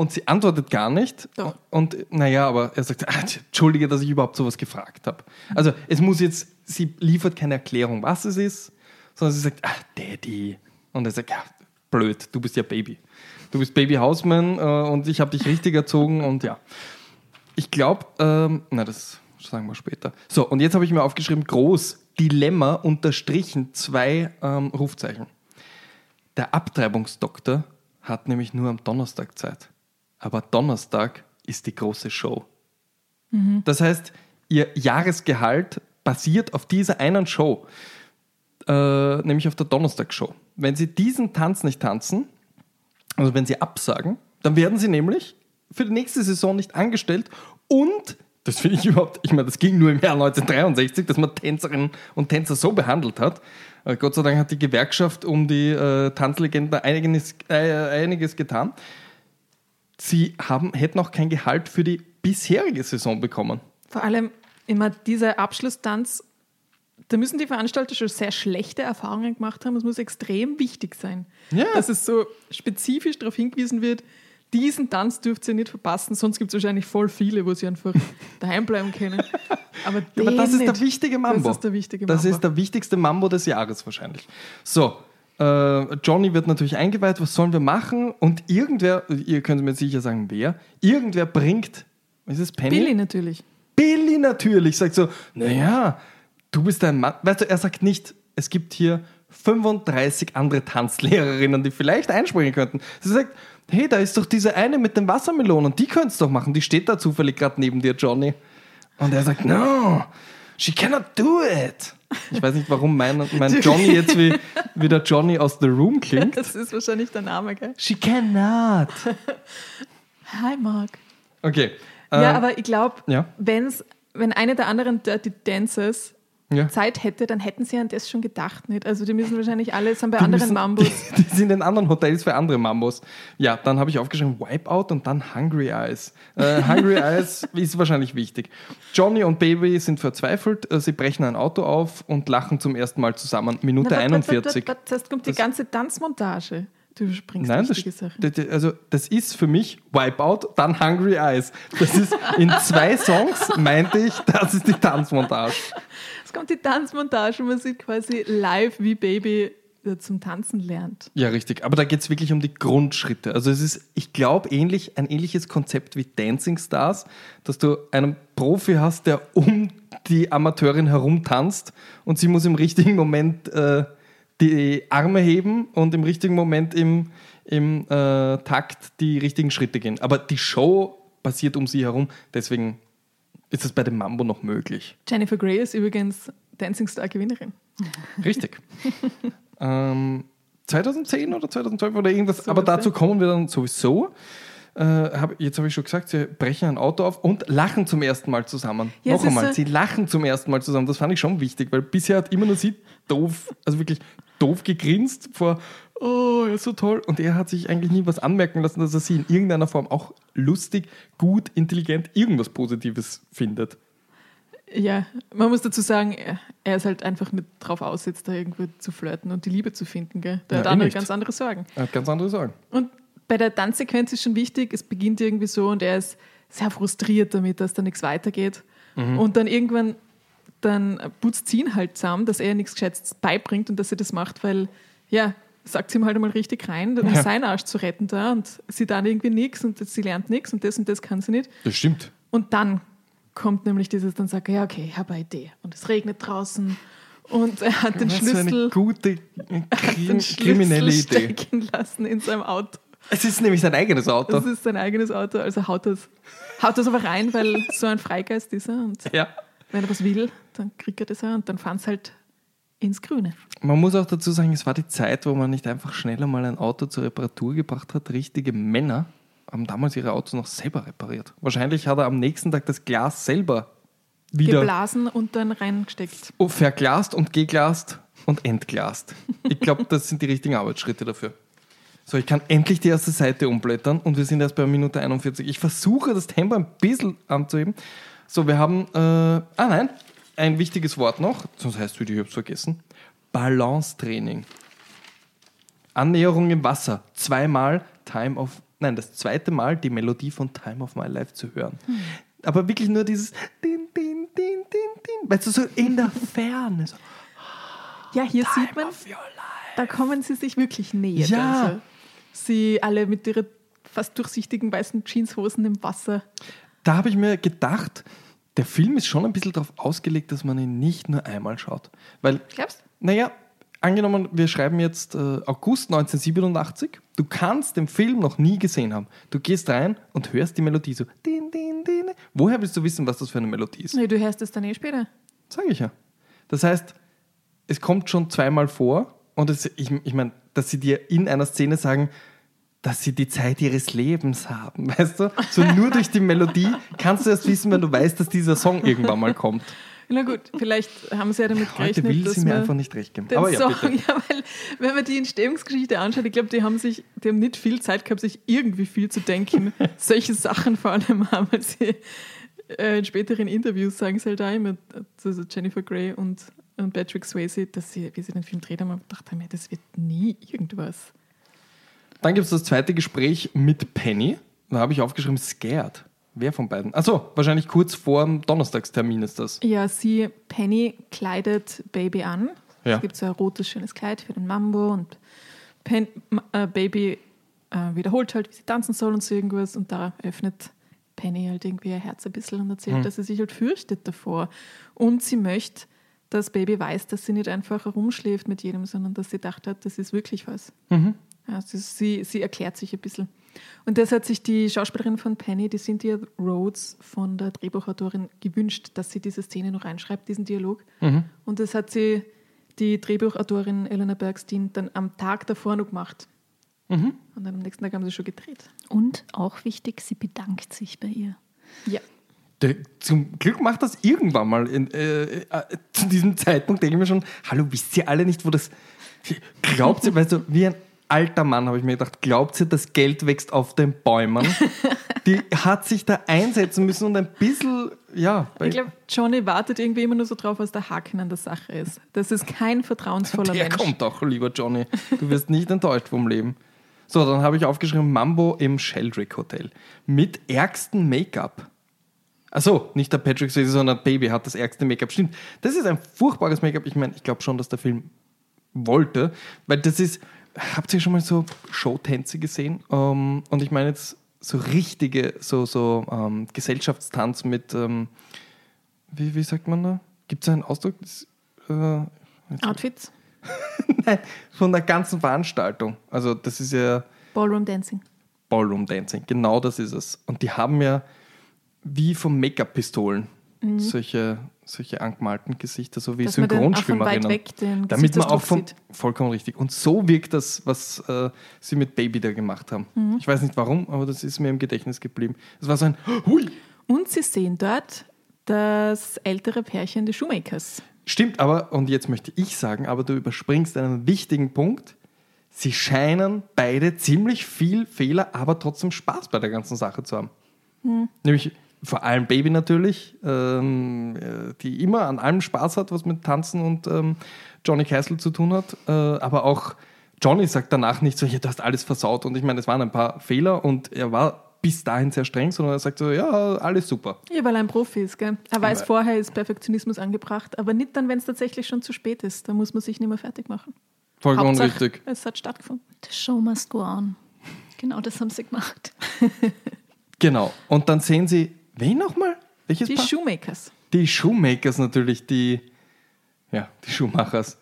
Und sie antwortet gar nicht. Doch. Und naja, aber er sagt, ah, entschuldige, dass ich überhaupt sowas gefragt habe. Also es muss jetzt, sie liefert keine Erklärung, was es ist, sondern sie sagt, ah, Daddy. Und er sagt, ja, blöd, du bist ja Baby. Du bist Baby Houseman äh, und ich habe dich richtig erzogen und ja. Ich glaube, ähm, na, das sagen wir später. So, und jetzt habe ich mir aufgeschrieben, groß, Dilemma, unterstrichen, zwei ähm, Rufzeichen. Der Abtreibungsdoktor hat nämlich nur am Donnerstag Zeit. Aber Donnerstag ist die große Show. Das heißt, ihr Jahresgehalt basiert auf dieser einen Show, äh, nämlich auf der Donnerstag-Show. Wenn sie diesen Tanz nicht tanzen, also wenn sie absagen, dann werden sie nämlich für die nächste Saison nicht angestellt und das finde ich [laughs] überhaupt, ich meine, das ging nur im Jahr 1963, dass man Tänzerinnen und Tänzer so behandelt hat. Äh, Gott sei Dank hat die Gewerkschaft um die äh, Tanzlegende einiges, äh, einiges getan. Sie haben, hätten auch kein Gehalt für die bisherige Saison bekommen. Vor allem immer dieser Abschlusstanz, da müssen die Veranstalter schon sehr schlechte Erfahrungen gemacht haben. Es muss extrem wichtig sein, Ja. dass es so spezifisch darauf hingewiesen wird, diesen Tanz dürft ihr nicht verpassen, sonst gibt es wahrscheinlich voll viele, wo sie einfach [laughs] daheim bleiben können. Aber, Ja, aber das ist der wichtige Mambo. Das ist der wichtige Das Mambo. ist der wichtigste Mambo des Jahres wahrscheinlich. So, Äh, Johnny wird natürlich eingeweiht, was sollen wir machen? Und irgendwer, ihr könnt mir sicher sagen, wer, irgendwer bringt, ist es Penny? Billy natürlich. Billy natürlich sagt so, naja, du bist ein Mann. Weißt du, er sagt nicht, es gibt hier 35 andere Tanzlehrerinnen, die vielleicht einspringen könnten. Sie sagt, hey, da ist doch diese eine mit den Wassermelonen, die könnt's doch machen, die steht da zufällig gerade neben dir, Johnny. Und er sagt, no, she cannot do it. Ich weiß nicht, warum mein, mein [laughs] Johnny jetzt wie, wie der Johnny aus The Room [laughs] klingt. Das ist wahrscheinlich der Name, gell? She cannot. [laughs] Hi, Mark. Okay. Ja, ähm, aber ich glaube, ja. wenn eine der anderen Dirty Dancers ja. Zeit hätte, dann hätten sie an das schon gedacht, nicht? Also die müssen wahrscheinlich alle, sind bei Die anderen müssen- Mambos. Die, [laughs] die sind in anderen Hotels für andere Mambos. Ja, dann habe ich aufgeschrieben Wipeout und dann Hungry Eyes. Äh, Hungry [laughs] Eyes ist wahrscheinlich wichtig. Johnny und Baby sind verzweifelt. äh, Sie brechen ein Auto auf und lachen zum ersten Mal zusammen. Minute Na, wart, 41. wart, wart, Zuerst kommt die Das- ganze Tanzmontage. Du überspringst Nein, das, wichtige Sachen. das, also das ist für mich Wipeout, dann Hungry Eyes. Das ist in zwei Songs, meinte ich, das ist die Tanzmontage. Es kommt die Tanzmontage und man sieht quasi live, wie Baby äh, zum Tanzen lernt. Ja, richtig. Aber da geht es wirklich um die Grundschritte. Also es ist, ich glaube, ähnlich, ein ähnliches Konzept wie Dancing Stars, dass du einen Profi hast, der um die Amateurin herum tanzt und sie muss im richtigen Moment äh, die Arme heben und im richtigen Moment im, im äh, Takt die richtigen Schritte gehen. Aber die Show passiert um sie herum, deswegen ist es bei dem Mambo noch möglich. Jennifer Grey ist übrigens Dancing Star Gewinnerin. [laughs] Richtig. ähm, 2010 oder 2012 oder irgendwas. So Aber dazu kommen wir dann sowieso. Äh, hab, jetzt habe ich schon gesagt, sie brechen ein Auto auf und lachen zum ersten Mal zusammen. Ja, Noch einmal, so- sie lachen zum ersten Mal zusammen. Das fand ich schon wichtig, weil bisher hat immer nur sie doof, also wirklich doof gegrinst vor, oh, er ist so toll. Und er hat sich eigentlich nie was anmerken lassen, dass er sie in irgendeiner Form auch lustig, gut, intelligent, irgendwas Positives findet. Ja, man muss dazu sagen, er, ist halt einfach nicht drauf aus, jetzt da irgendwo zu flirten und die Liebe zu finden. Gell? Der Ja, hat eh andere, nicht. ganz andere Sorgen. Er hat ganz andere Sorgen. Und bei der Tanzsequenz ist schon wichtig, es beginnt irgendwie so und er ist sehr frustriert damit, dass da nichts weitergeht. Mhm. Und dann irgendwann dann putzt sie ihn halt zusammen, dass er nichts Gescheites beibringt und dass sie das macht, weil, ja, sagt sie ihm halt einmal richtig rein, um Ja. seinen Arsch zu retten da und sie dann irgendwie nichts und sie lernt nichts und das und das kann sie nicht. Das stimmt. Und dann kommt nämlich dieses, dann sagt er, ja, okay, ich habe eine Idee. Und es regnet draußen und er hat den Das ist so eine Schlüssel, gute, den krim Schlüssel kriminelle Idee. stecken lassen in seinem Auto. Es ist nämlich sein eigenes Auto. Das ist sein eigenes Auto, also haut das, haut das aber rein, weil so ein Freigeist ist er und ja. wenn er was will, dann kriegt er das auch und dann fahren sie halt ins Grüne. Man muss auch dazu sagen, es war die Zeit, wo man nicht einfach schneller mal ein Auto zur Reparatur gebracht hat. Richtige Männer haben damals ihre Autos noch selber repariert. Wahrscheinlich hat er am nächsten Tag das Glas selber wieder Geblasen und dann reingesteckt. oh, verglast und geglast und entglast. Ich glaube, [laughs] das sind die richtigen Arbeitsschritte dafür. So, ich kann endlich die erste Seite umblättern und wir sind erst bei Minute 41. Ich versuche das Tempo ein bisschen anzuheben. So, wir haben, äh, ah nein, ein wichtiges Wort noch, sonst heißt es ich habe es vergessen. Balancetraining. Annäherung im Wasser. Zweimal Time of, nein, das zweite Mal die Melodie von Time of My Life zu hören. Aber wirklich nur dieses din, din, din, din, din, weißt du, so in der [laughs] Ferne. So, Ja, hier Time sieht man, da kommen sie sich wirklich näher. Ja. Also, sie alle mit ihren fast durchsichtigen weißen Jeanshosen im Wasser. Da habe ich mir gedacht, der Film ist schon ein bisschen darauf ausgelegt, dass man ihn nicht nur einmal schaut. Weil Glaubst Naja, angenommen, wir schreiben jetzt äh, August 1987. Du kannst den Film noch nie gesehen haben. Du gehst rein und hörst die Melodie so. Din, din, din. Woher willst du wissen, was das für eine Melodie ist? Nee, du hörst es dann eh später. Sage ich ja. Das heißt, es kommt schon zweimal vor und es, ich, ich meine, dass sie dir in einer Szene sagen, dass sie die Zeit ihres Lebens haben, [laughs] weißt du? So nur durch die Melodie kannst du erst wissen, wenn du weißt, dass dieser Song irgendwann mal kommt. Na gut, vielleicht haben sie ja damit Heute gerechnet, will dass sie mir einfach nicht recht geben. Aber ja, Song, [laughs] ja, weil wenn man die Entstehungsgeschichte anschaut, ich glaube, die haben sich, die haben nicht viel Zeit gehabt, sich irgendwie viel zu denken. [laughs] Solche Sachen vor allem haben weil sie äh, in späteren Interviews sagen sie halt auch immer, also Jennifer Grey und, und Patrick Swayze, dass sie, wie sie den Film dreht haben, gedacht haben, ja, das wird nie irgendwas. Dann gibt es das zweite Gespräch mit Penny. Da habe ich aufgeschrieben, scared. Wer von beiden? Achso, wahrscheinlich kurz vor dem Donnerstagstermin ist das. Ja, sie, Penny, kleidet Baby an, Ja. Es gibt so ein rotes, schönes Kleid für den Mambo und Pen, äh, Baby äh, wiederholt halt, wie sie tanzen soll und so irgendwas. Und da öffnet Penny halt irgendwie ihr Herz ein bisschen und erzählt, Mhm. dass sie sich halt fürchtet davor. Und sie möchte, dass Baby weiß, dass sie nicht einfach herumschläft mit jedem, sondern dass sie gedacht hat, das ist wirklich was. Mhm. Ja, sie, sie, sie erklärt sich ein bisschen. Und das hat sich die Schauspielerin von Penny, die Cynthia Rhodes, von der Drehbuchautorin gewünscht, dass sie diese Szene noch reinschreibt, diesen Dialog. Mhm. Und das hat sie, die Drehbuchautorin Elena Bergstein, dann am Tag davor noch gemacht. Mhm. Und dann am nächsten Tag haben sie schon gedreht. Und auch wichtig, sie bedankt sich bei ihr. Ja. Der, zum Glück macht das irgendwann mal. In, äh, äh, [laughs] zu diesem Zeitpunkt denke ich mir schon, hallo, wisst ihr alle nicht, wo das... Glaubt ihr, weißt du, wie ein alter Mann habe ich mir gedacht, glaubt ihr, das Geld wächst auf den Bäumen? [laughs] Die hat sich da einsetzen müssen und ein bisschen, ja... Ich glaube, Johnny wartet irgendwie immer nur so drauf, was der Haken an der Sache ist. Das ist kein vertrauensvoller Der Mensch. kommt doch, lieber Johnny. Du wirst nicht enttäuscht vom Leben. So, dann habe ich aufgeschrieben, Mambo im Sheldrick Hotel. Mit ärgstem Make-up. Achso, nicht der Patrick Swayze, sondern Baby hat das ärgste Make-up. Stimmt, das ist ein furchtbares Make-up. Ich meine, ich glaube schon, dass der Film wollte, weil das ist, habt ihr schon mal so Showtänze gesehen? Ähm, und ich meine jetzt so richtige, so, so ähm, Gesellschaftstanz mit, ähm, wie, wie sagt man da? Gibt es einen Ausdruck? Das, äh, Outfits, [laughs] Nein, von der ganzen Veranstaltung. Also das ist ja Ballroom Dancing. Ballroom Dancing. Genau das ist es. Und die haben ja wie von Make-up-Pistolen solche, solche angemalten Gesichter, so wie. Dass man von Synchronschwimmerinnen. weit weg den Damit man auch sieht. vollkommen richtig. Und so wirkt das, was äh, sie mit Baby da gemacht haben. Mhm. Ich weiß nicht warum, aber das ist mir im Gedächtnis geblieben. Es war so ein [gasps] Hui. Und sie sehen dort das ältere Pärchen des Shoemakers. Stimmt, aber, und jetzt möchte ich sagen, aber du überspringst einen wichtigen Punkt. Sie scheinen beide ziemlich viel Fehler, aber trotzdem Spaß bei der ganzen Sache zu haben. Nämlich vor allem Baby natürlich, ähm, äh, die immer an allem Spaß hat, was mit Tanzen und ähm, Johnny Castle zu tun hat. Äh, aber auch Johnny sagt danach nicht so, ja, du hast alles versaut. Und ich meine, es waren ein paar Fehler und er war bis dahin sehr streng, sondern er sagt so, ja, alles super. Ja, weil er ein Profi ist, gell? Er weiß Aber- vorher, ist Perfektionismus angebracht, aber nicht dann, wenn es tatsächlich schon zu spät ist. Da muss man sich nicht mehr fertig machen. Vollkommen Hauptsache, richtig. Es hat stattgefunden. The show must go on. Genau das haben sie gemacht. [laughs] Genau. Und dann sehen sie, wen nochmal? Welches Die Paar? Shoemakers. Die Shoemakers natürlich, die, ja, die Schuhmachers.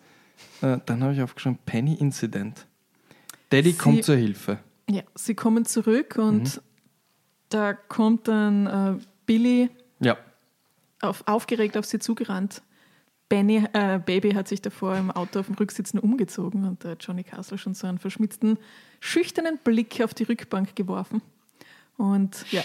Äh, dann habe ich aufgeschrieben, Penny Incident. Daddy Sie- kommt zur Hilfe. Ja, sie kommen zurück und Mhm. da kommt dann äh, Billy Ja, auf, aufgeregt auf sie zugerannt. Benny, äh, Baby hat sich davor im Auto auf dem Rücksitz nur umgezogen und der Johnny Castle schon so einen verschmitzten, schüchternen Blick auf die Rückbank geworfen. Und ja,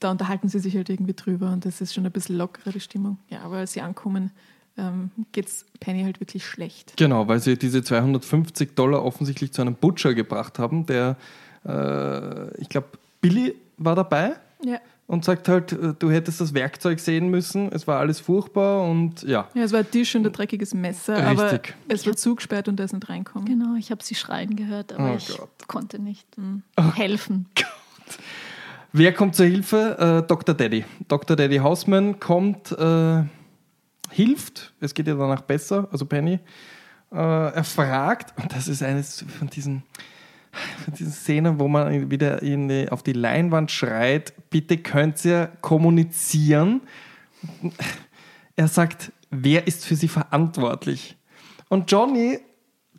da unterhalten sie sich halt irgendwie drüber und das ist schon ein bisschen lockerer, die Stimmung. Ja, aber als sie ankommen, ähm, geht es Penny halt wirklich schlecht. genau, weil sie diese 250 Dollar offensichtlich zu einem Butcher gebracht haben, der, äh, ich glaube, Billy war dabei Ja. und sagt halt, äh, du hättest das Werkzeug sehen müssen, es war alles furchtbar und ja. ja, es war ein Tisch und ein dreckiges Messer, aber Richtig. es war zugesperrt und er ist nicht reinkommen. Genau, ich habe sie schreien gehört, aber Oh ich Gott. konnte nicht helfen. [laughs] Wer kommt zur Hilfe? Äh, Dr. Daddy. Dr. Daddy Hausmann kommt, äh, hilft. Es geht ihr danach besser, also Penny. Äh, er fragt, und das ist eines von diesen, von diesen Szenen, wo man wieder die, auf die Leinwand schreit, bitte könnt ihr kommunizieren. Er sagt, wer ist für sie verantwortlich? Und Johnny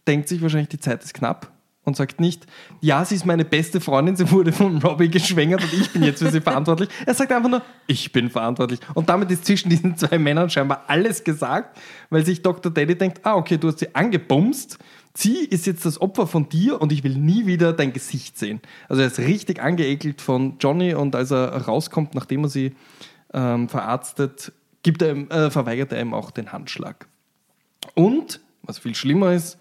denkt sich wahrscheinlich, die Zeit ist knapp und sagt nicht, ja, sie ist meine beste Freundin, sie wurde von Robbie geschwängert und ich bin jetzt für sie verantwortlich. Er sagt einfach nur, ich bin verantwortlich. Und damit ist zwischen diesen zwei Männern scheinbar alles gesagt, weil sich Dr. Daddy denkt, ah, okay, du hast sie angebumst, sie ist jetzt das Opfer von dir und ich will nie wieder dein Gesicht sehen. Also er ist richtig angeekelt von Johnny und als er rauskommt, nachdem er sie ähm, verarztet, gibt er ihm, äh, verweigert er ihm auch den Handschlag. Und, was viel schlimmer ist,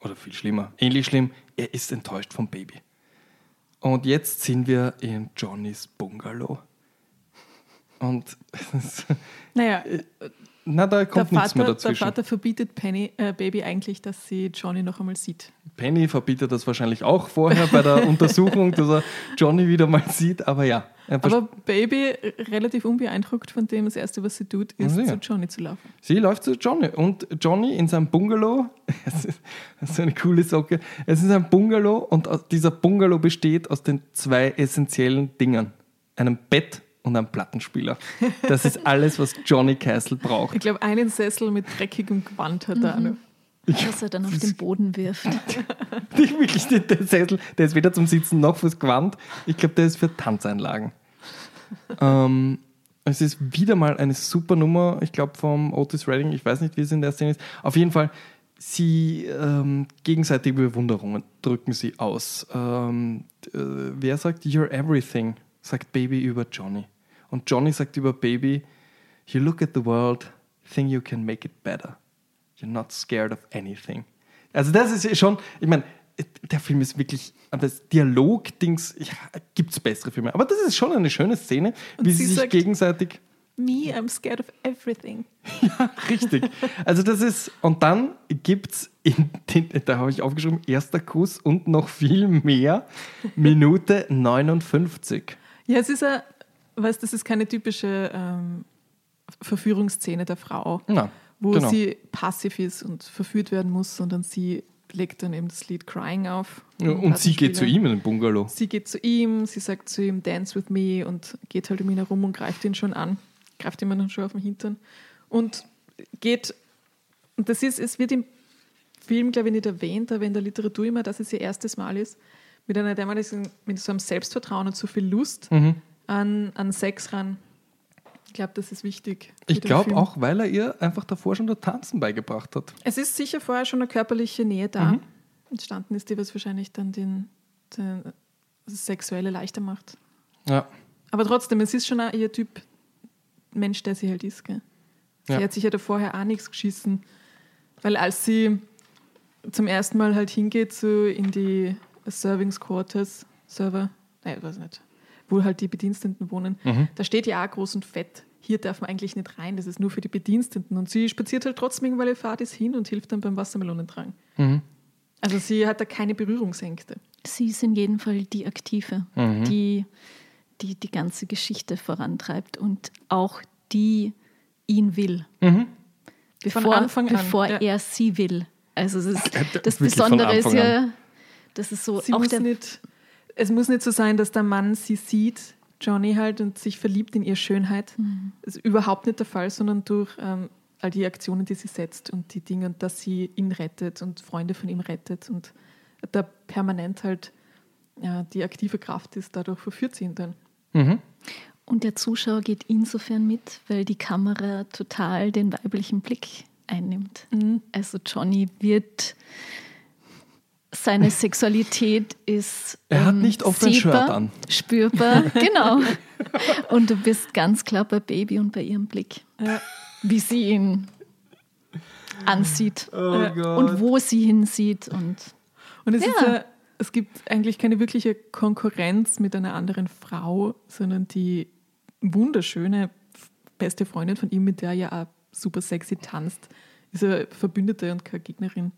oder viel schlimmer, ähnlich schlimm, er ist enttäuscht vom Baby. Und jetzt sind wir in Johnnys Bungalow. Und [laughs] Naja, na, da der kommt nichts mehr Vater, der dazwischen. Vater verbietet Penny, äh, Baby eigentlich, dass sie Johnny noch einmal sieht. Penny verbietet das wahrscheinlich auch vorher bei der [laughs] Untersuchung, dass er Johnny wieder mal sieht. Aber ja, Er Aber Baby, relativ unbeeindruckt von dem, das Erste, was sie tut, ist Ja, zu. Johnny zu laufen. Sie läuft zu Johnny und Johnny in seinem Bungalow, [laughs] ist, das ist so eine coole Socke, es ist ein Bungalow und dieser Bungalow besteht aus den zwei essentiellen Dingen, einem Bett und einem Plattenspieler. Das ist alles, was Johnny Castle braucht. Ich glaube, einen Sessel mit dreckigem Gewand hat er noch. Was er dann auf den Boden wirft. [laughs] Nicht wirklich, der, der Sessel, der ist weder zum Sitzen noch fürs Gewand. Ich glaube, der ist für Tanzeinlagen. ähm, es ist wieder mal eine super Nummer, ich glaube, vom Otis Redding. Ich weiß nicht, wie es in der Szene ist. Auf jeden Fall, sie ähm, gegenseitige Bewunderungen drücken sie aus. Ähm, äh, wer sagt You're everything? Sagt Baby über Johnny. Und Johnny sagt über Baby, You look at the world, think you can make it better. You're not scared of anything. Also das ist schon, ich meine, der Film ist wirklich, das Dialog-Dings, ja, gibt es bessere Filme. Aber das ist schon eine schöne Szene, Und wie sie sich sagt- gegenseitig Me, I'm scared of everything. [laughs] Richtig. Also das ist, und dann gibt es, da habe ich aufgeschrieben, erster Kuss und noch viel mehr, Minute 59. Ja, es ist ein, weißt, das ist keine typische ähm, Verführungsszene der Frau, Na, wo genau. sie passiv ist und verführt werden muss, sondern sie legt dann eben das Lied Crying auf. Ja, und sie geht zu ihm in den Bungalow. Sie geht zu ihm, sie sagt zu ihm, dance with me und geht halt um ihn herum und greift ihn schon an, greift ihm dann schon auf den Hintern und geht, und das ist, es wird im Film, glaube ich, nicht erwähnt, aber in der Literatur immer, dass es ihr erstes Mal ist, mit einer dermaligen, mit so einem Selbstvertrauen und so viel Lust Mhm. An, an Sex ran. Ich glaube, das ist wichtig. Ich glaube auch, weil er ihr einfach davor schon das Tanzen beigebracht hat. Es ist sicher vorher schon eine körperliche Nähe da. Mhm. Entstanden ist die, was wahrscheinlich dann den, den das Sexuelle leichter macht. Ja. Aber trotzdem, es ist schon auch ihr Typ Mensch, der sie halt ist. Gell? Sie Ja. hat sich ja da vorher auch nichts geschissen. Weil als sie zum ersten Mal halt hingeht, so in die Servings Quarters, Server, nein, ich weiß nicht, wo halt die Bediensteten wohnen, Mhm. da steht ja auch groß und fett. Hier darf man eigentlich nicht rein, das ist nur für die Bediensteten. Und sie spaziert halt trotzdem irgendwann ihr Fahrt ist hin und hilft dann beim Wassermelonentragen. Mhm. Also sie hat da keine Berührungsängste. Sie ist in jedem Fall die Aktive, Mhm. die, die die ganze Geschichte vorantreibt und auch die ihn will. Mhm. Bevor, Anfang an, bevor ja. er sie will. Also es ist, [laughs] das Wirklich Besondere ist ja, das ist so Sie auch muss der nicht, es muss nicht so sein, dass der Mann sie sieht, Johnny halt, und sich verliebt in ihre Schönheit. Mhm. Das ist überhaupt nicht der Fall, sondern durch ähm, all die Aktionen, die sie setzt und die Dinge, und dass sie ihn rettet und Freunde von ihm rettet und da permanent halt ja, die aktive Kraft ist, dadurch verführt sie ihn dann. Mhm. Und der Zuschauer geht insofern mit, weil die Kamera total den weiblichen Blick einnimmt. Mhm. Also Johnny wird, seine Sexualität ist Er hat ähm, nicht oft ein Shirt an. Spürbar, [laughs] genau. Und du bist ganz klar bei Baby und bei ihrem Blick, Ja. wie sie ihn ansieht Oh und wo sie hinsieht. Und Und es, Ja. ist ja, es gibt eigentlich keine wirkliche Konkurrenz mit einer anderen Frau, sondern die wunderschöne beste Freundin von ihm, mit der er ja auch super sexy tanzt, ist eine Verbündete und keine Gegnerin.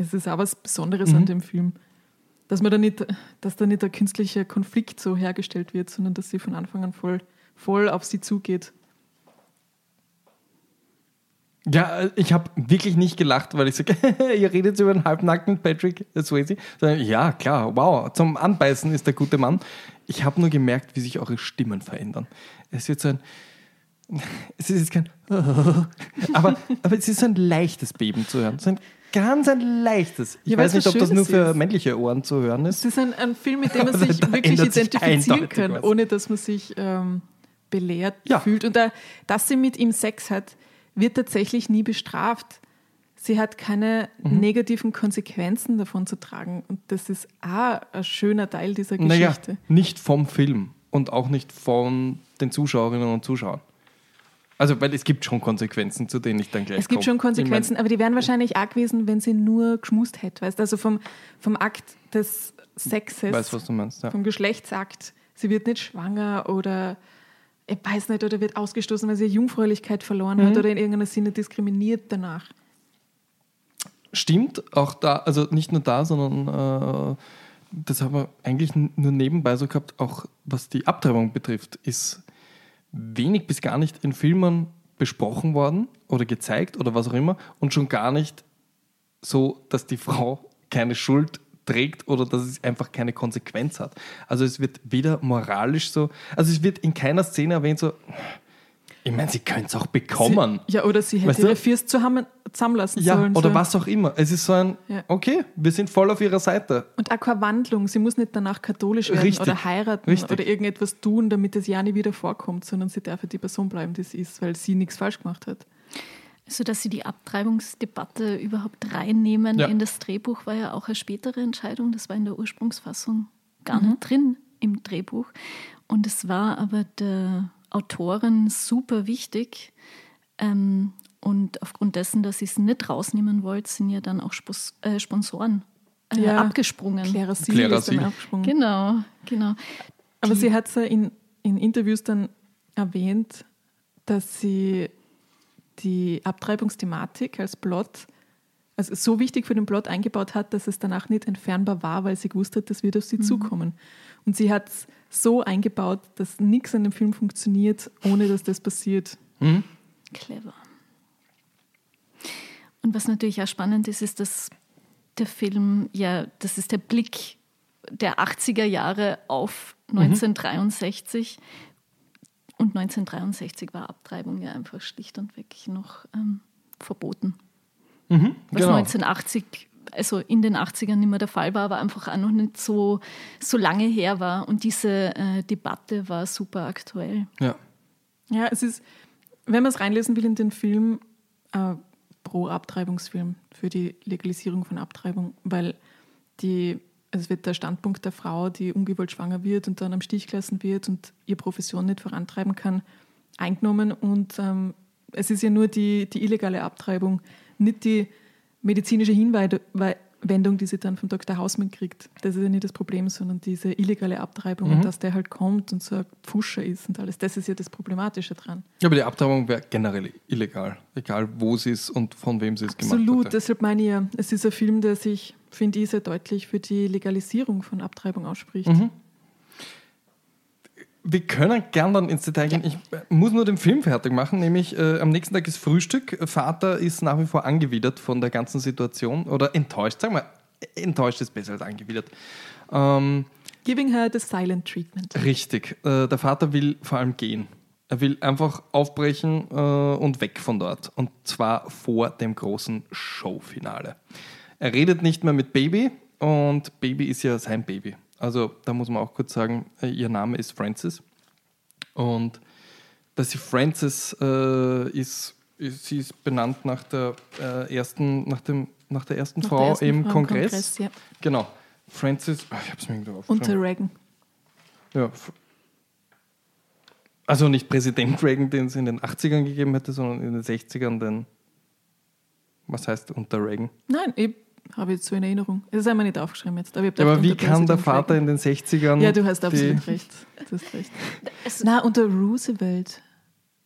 Es ist auch was Besonderes an dem Film. Dass, man da nicht, dass da nicht der künstliche Konflikt so hergestellt wird, sondern dass sie von Anfang an voll, voll auf sie zugeht. Ja, äh, ich habe wirklich nicht gelacht, weil ich sage, [laughs] ihr redet über einen halbnackten Patrick Swayze. Sondern, Ja, klar, wow, zum Anbeißen ist der gute Mann. Ich habe nur gemerkt, wie sich eure Stimmen verändern. Es wird so ein, [laughs] es ist jetzt kein, [laughs] aber, aber es ist so ein leichtes Beben zu hören. So ein ganz ein leichtes. Ich Ja, weiß nicht, ob das nur für ist. männliche Ohren zu hören ist. Es ist ein, ein Film, mit [laughs] dem man sich wirklich sich identifizieren eindeutig kann, was. ohne dass man sich ähm, belehrt Ja. fühlt. Und da, dass sie mit ihm Sex hat, wird tatsächlich nie bestraft. Sie hat keine Mhm. negativen Konsequenzen davon zu tragen. Und das ist auch ein schöner Teil dieser Naja, Geschichte. nicht vom Film und auch nicht von den Zuschauerinnen und Zuschauern. Also, weil es gibt schon Konsequenzen, zu denen ich dann gleich Es gibt komme. schon Konsequenzen, aber die wären wahrscheinlich auch gewesen, wenn sie nur geschmust hätte. Weißt? Also vom, vom Akt des Sexes, Ich weiß, was du meinst. Ja. vom Geschlechtsakt. Sie wird nicht schwanger oder ich weiß nicht, oder wird ausgestoßen, weil sie ihre Jungfräulichkeit verloren Mhm. hat oder in irgendeiner Sinne diskriminiert danach. Stimmt, auch da, also nicht nur da, sondern äh, das haben wir eigentlich nur nebenbei so gehabt, auch was die Abtreibung betrifft, ist wenig bis gar nicht in Filmen besprochen worden oder gezeigt oder was auch immer und schon gar nicht so, dass die Frau keine Schuld trägt oder dass es einfach keine Konsequenz hat. Also es wird weder moralisch so, also es wird in keiner Szene erwähnt so, ich meine, sie können es auch bekommen. Sie, ja, oder sie hätte Weißt du? ihre Fürst zusammen, zusammenlassen Ja, sollen. oder so. was auch immer. Es ist so ein, Ja. okay, wir sind voll auf ihrer Seite. Und auch keine Wandlung. Sie muss nicht danach katholisch werden Richtig, oder heiraten richtig. oder irgendetwas tun, damit es ja nie wieder vorkommt, sondern sie darf ja die Person bleiben, die sie ist, weil sie nichts falsch gemacht hat. Also, dass sie die Abtreibungsdebatte überhaupt reinnehmen Ja. in das Drehbuch, war ja auch eine spätere Entscheidung. Das war in der Ursprungsfassung gar nicht drin im Drehbuch. Und es war aber der Autorin super wichtig. Ähm, und aufgrund dessen, dass sie es nicht rausnehmen wollte, sind ja dann auch Spos äh, Sponsoren äh, Ja. abgesprungen. Clara Seal Clara ist dann Seal. aufgesprungen. Genau, genau. Aber sie hat es ja in, in Interviews dann erwähnt, dass sie die Abtreibungsthematik als Plot, also so wichtig für den Plot eingebaut hat, dass es danach nicht entfernbar war, weil sie gewusst hat, das wird auf sie zukommen. Und sie hat es so eingebaut, dass nichts an dem Film funktioniert, ohne dass das passiert. Clever. Und was natürlich auch spannend ist, ist, dass der Film, ja, das ist der Blick der 80er Jahre auf 1963. Und 1963 war Abtreibung ja einfach schlicht und weg noch ähm, verboten. Was genau. 1980, also in den 80ern nicht mehr der Fall war, aber einfach auch noch nicht so, so lange her war. Und diese äh, Debatte war super aktuell. Ja. Ja, es ist, wenn man es reinlesen will in den Film, äh, pro Abtreibungsfilm für die Legalisierung von Abtreibung, weil die, also es wird der Standpunkt der Frau, die ungewollt schwanger wird und dann am Stich gelassen wird und ihre Profession nicht vorantreiben kann, eingenommen. Und ähm, es ist ja nur die, die illegale Abtreibung, nicht die medizinische Hinwendung, die sie dann von Dr. Hausmann kriegt. Das ist ja nicht das Problem, sondern diese illegale Abtreibung und dass der halt kommt und so ein Pfuscher ist und alles. Das ist ja das Problematische dran. Ja, aber die Abtreibung wäre generell illegal, egal wo sie ist und von wem sie es gemacht Absolut, hat. deshalb meine ich ja, es ist ein Film, der sich, finde ich, sehr deutlich für die Legalisierung von Abtreibung ausspricht. Mhm. Wir können gern dann ins Detail gehen. Ich muss nur den Film fertig machen, nämlich äh, am nächsten Tag ist Frühstück. Vater ist nach wie vor angewidert von der ganzen Situation oder enttäuscht, sagen wir, enttäuscht ist besser als angewidert. Ähm, Giving her the silent treatment. Richtig. Äh, der Vater will vor allem gehen. Er will einfach aufbrechen äh, und weg von dort. Und zwar vor dem großen Showfinale. Er redet nicht mehr mit Baby und Baby ist ja sein Baby. Also da muss man auch kurz sagen, äh, ihr Name ist Frances. Und dass sie Frances äh, ist, ist, sie ist benannt nach der äh, ersten, nach dem, nach der ersten Nach der Frau ersten im Frau Kongress. Kongress, ja. Genau. Frances, ach, ich habe es mir irgendwo aufgeschrieben. Unter Reagan. Ja. Also nicht Präsident Reagan, den es in den 80ern gegeben hätte, sondern in den 60ern den, was heißt unter Reagan? Nein, ich habe jetzt so in Erinnerung. Das ist einmal nicht aufgeschrieben jetzt. Aber, ich Ja, aber wie kann der Vater in den 60ern. Ja, du hast die- absolut recht. Du hast recht. Es- Na, unter Roosevelt.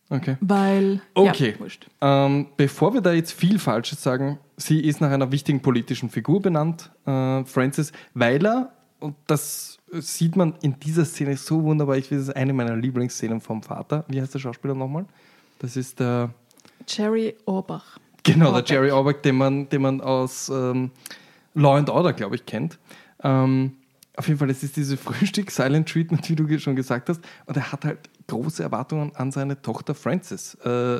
Okay. Weil. Okay. Ja. Ähm, bevor wir da jetzt viel Falsches sagen, sie ist nach einer wichtigen politischen Figur benannt, äh, Frances Weiler. Und das sieht man in dieser Szene so wunderbar. Ich finde, das ist eine meiner Lieblingsszenen vom Vater. Wie heißt der Schauspieler nochmal? Das ist der. Jerry Orbach. Genau, der. Jerry Orbach, den man, den man aus ähm, Law and Order, glaube ich, kennt. Ähm, auf jeden Fall, es ist diese [laughs] Frühstück Silent Treatment, wie du schon gesagt hast. Und er hat halt große Erwartungen an seine Tochter Frances. Äh,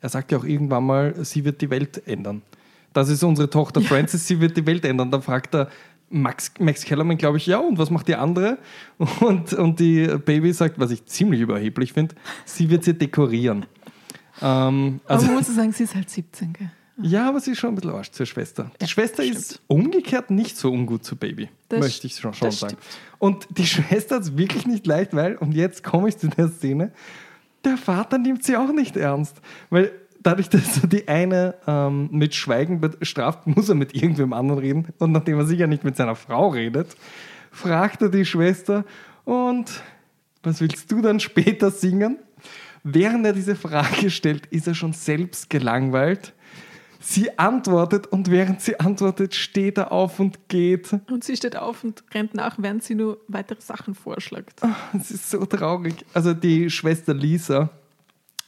er sagt ja auch irgendwann mal, sie wird die Welt ändern. Das ist unsere Tochter [laughs] Frances, sie wird die Welt ändern. Dann fragt er Max, Max Kellerman, glaube ich, ja, und was macht die andere? [laughs] Und, und die Baby sagt, was ich ziemlich überheblich finde, sie wird sie dekorieren. Ähm, Aber man muss sagen, sie ist halt 17, gell? ja, aber sie ist schon ein bisschen Arsch zur Schwester. Die Schwester das ist umgekehrt nicht so ungut zu Baby, Das möchte ich schon, schon sagen. Und die Schwester hat es wirklich nicht leicht, weil, und jetzt komme ich zu der Szene, der Vater nimmt sie auch nicht ernst. Weil dadurch, [laughs] dass er die eine ähm, mit Schweigen bestraft, muss er mit irgendwem anderen reden. Und nachdem er sicher nicht mit seiner Frau redet, fragt er die Schwester, und was willst du dann später singen? Während er diese Frage stellt, ist er schon selbst gelangweilt Sie antwortet und während sie antwortet, steht er auf und geht. Und sie steht auf und rennt nach, während sie nur weitere Sachen vorschlägt. Es ist so traurig. Also die Schwester Lisa,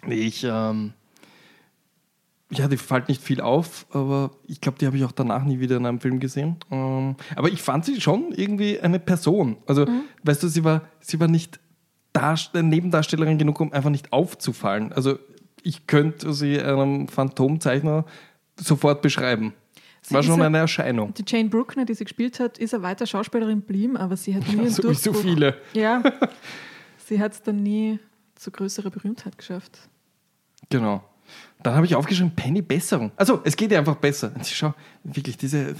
die ich, ähm, ja, die fällt nicht viel auf, aber ich glaube, die habe ich auch danach nie wieder in einem Film gesehen. Ähm, aber ich fand sie schon irgendwie eine Person. Also, weißt du, sie war, sie war nicht Darst Nebendarstellerin genug, um einfach nicht aufzufallen. Also ich könnte sie einem Phantomzeichner sofort beschreiben. Sie War schon ja- eine Erscheinung. Die Jane Bruckner, die sie gespielt hat, ist eine weiter Schauspielerin geblieben, aber sie hat nie [laughs] einen So wie so Durchbruch. viele. Ja, [laughs] sie hat es dann nie zu größerer Berühmtheit geschafft. Genau. Dann habe ich aufgeschrieben, Penny Besserung. Also, es geht ihr einfach besser. Und Schau, wirklich diese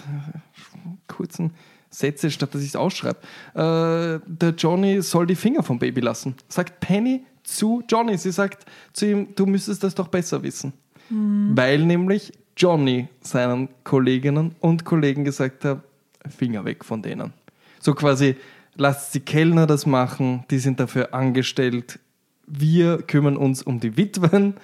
kurzen Sätze, statt dass ich es ausschreibe. Äh, der Johnny soll die Finger vom Baby lassen. Sagt Penny zu Johnny. Sie sagt zu ihm, du müsstest das doch besser wissen. Weil nämlich Johnny seinen Kolleginnen und Kollegen gesagt hat, Finger weg von denen. So quasi, lasst die Kellner das machen, die sind dafür angestellt. Wir kümmern uns um die Witwen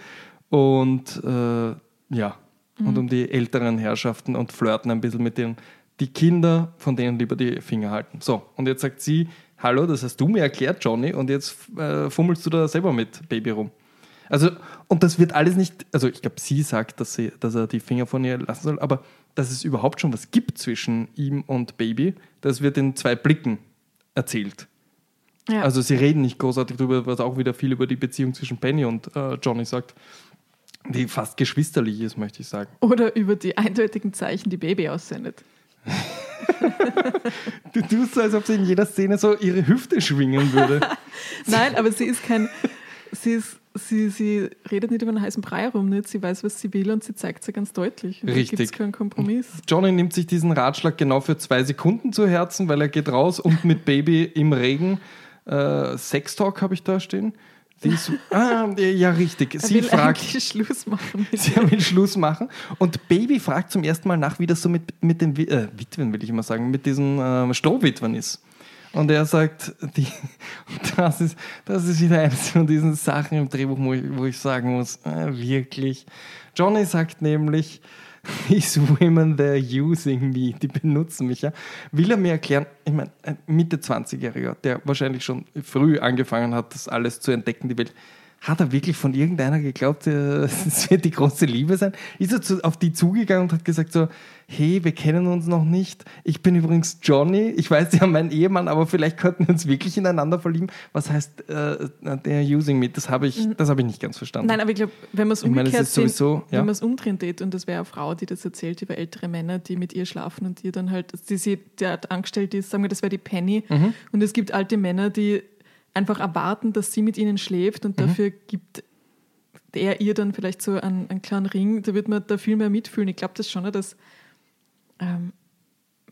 und äh, ja, und um die älteren Herrschaften und flirten ein bisschen mit denen. Die Kinder, von denen lieber die Finger halten. So, und jetzt sagt sie, hallo, das hast du mir erklärt, Johnny, und jetzt äh, fummelst du da selber mit Baby rum. Also, und das wird alles nicht, also ich glaube, sie sagt, dass, sie, dass er die Finger von ihr lassen soll, aber dass es überhaupt schon was gibt zwischen ihm und Baby, das wird in zwei Blicken erzählt. Ja. Also sie reden nicht großartig darüber, was auch wieder viel über die Beziehung zwischen Penny und äh, Johnny sagt, die fast geschwisterlich ist, möchte ich sagen. Oder über die eindeutigen Zeichen, die Baby aussendet. Du tust so, als ob sie in jeder Szene so ihre Hüfte schwingen würde. [laughs] Nein, aber sie ist kein. Sie, ist, sie, sie redet nicht über einen heißen Brei rum, nicht? Sie weiß, was sie will und sie zeigt sie ganz deutlich. Und Richtig. Da gibt es keinen Kompromiss. Johnny nimmt sich diesen Ratschlag genau für zwei Sekunden zu Herzen, weil er geht raus und mit Baby im Regen. Äh, Sextalk habe ich da stehen. Die ist, ah, ja, richtig. Sie will fragt, Schluss machen Sie will Schluss machen. Und Baby fragt zum ersten Mal nach, wie das so mit, mit den äh, Witwen, will ich immer sagen, mit diesen ähm, Strohwitwen ist. Und er sagt, die, [laughs] das, ist, das ist wieder eines von diesen Sachen im Drehbuch, wo ich, wo ich sagen muss, äh, wirklich. Johnny sagt nämlich, these women, they're using me, die benutzen mich. Ja. Will er mir erklären, ich meine, ein Mitte 20-Jähriger, der wahrscheinlich schon früh angefangen hat, das alles zu entdecken, die Welt, hat er wirklich von irgendeiner geglaubt, äh, [laughs] es wird die große Liebe sein? Ist er zu, auf die zugegangen und hat gesagt so, hey, wir kennen uns noch nicht. Ich bin übrigens Johnny. Ich weiß, Sie haben meinen Ehemann, aber vielleicht könnten wir uns wirklich ineinander verlieben. Was heißt äh, der using me? Das habe ich, das habe ich nicht ganz verstanden. Nein, aber ich glaube, wenn man es meine, umgekehrt ist sowieso, ja. wenn man es umdrehen tät, und das wäre eine Frau, die das erzählt über ältere Männer, die mit ihr schlafen und ihr dann halt, die sie der angestellt ist, sagen wir, das wäre die Penny. Mhm. Und es gibt alte Männer, die einfach erwarten, dass sie mit ihnen schläft Mhm. und dafür gibt er ihr dann vielleicht so einen, einen kleinen Ring, da wird man da viel mehr mitfühlen. Ich glaube das schon, dass ähm,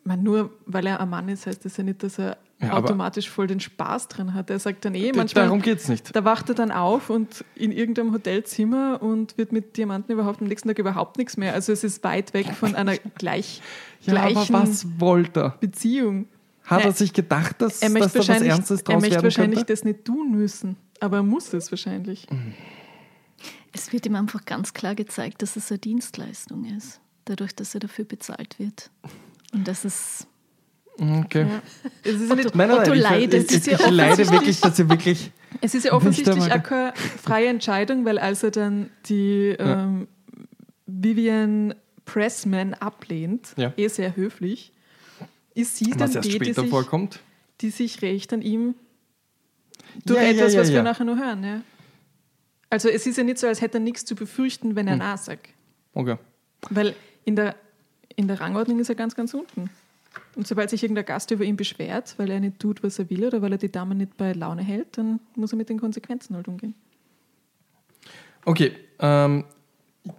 man nur weil er ein Mann ist, heißt das ja nicht, dass er Ja, automatisch voll den Spaß drin hat. Er sagt dann eh manchmal, Darum geht es nicht. da wacht er dann auf und in irgendeinem Hotelzimmer und wird mit Diamanten überhaupt am nächsten Tag überhaupt nichts mehr. Also es ist weit weg [laughs] von einer gleich, Ja, aber gleichen was wollte? Beziehung. Hat er Nein. sich gedacht, dass, Er möchte dass da was Ernstes er draus möchte werden wahrscheinlich könnte? das nicht tun müssen, aber er muss es wahrscheinlich. Es wird ihm einfach ganz klar gezeigt, dass es eine Dienstleistung ist, dadurch, dass er dafür bezahlt wird. Und das ist Okay. Ja. Es ist ja, nicht, Nein, nein, ich, leidet. ich, ich, ich leide wirklich, dass ihr wirklich. es ist ja offensichtlich auch keine freie Entscheidung, weil als er dann die ähm, Vivian Pressman ablehnt, Ja. eh sehr höflich, ist sie dann Was erst die, die sich, vorkommt. die sich rächt an ihm durch Ja, etwas, ja, was ja. wir nachher noch hören. Ja? Also es ist ja nicht so, als hätte er nichts zu befürchten, wenn er Hm. Nein sagt. Okay. Weil in der, in der Rangordnung ist er ganz, ganz unten. Und sobald sich irgendein Gast über ihn beschwert, weil er nicht tut, was er will oder weil er die Dame nicht bei Laune hält, dann muss er mit den Konsequenzen halt umgehen. Okay. Ähm,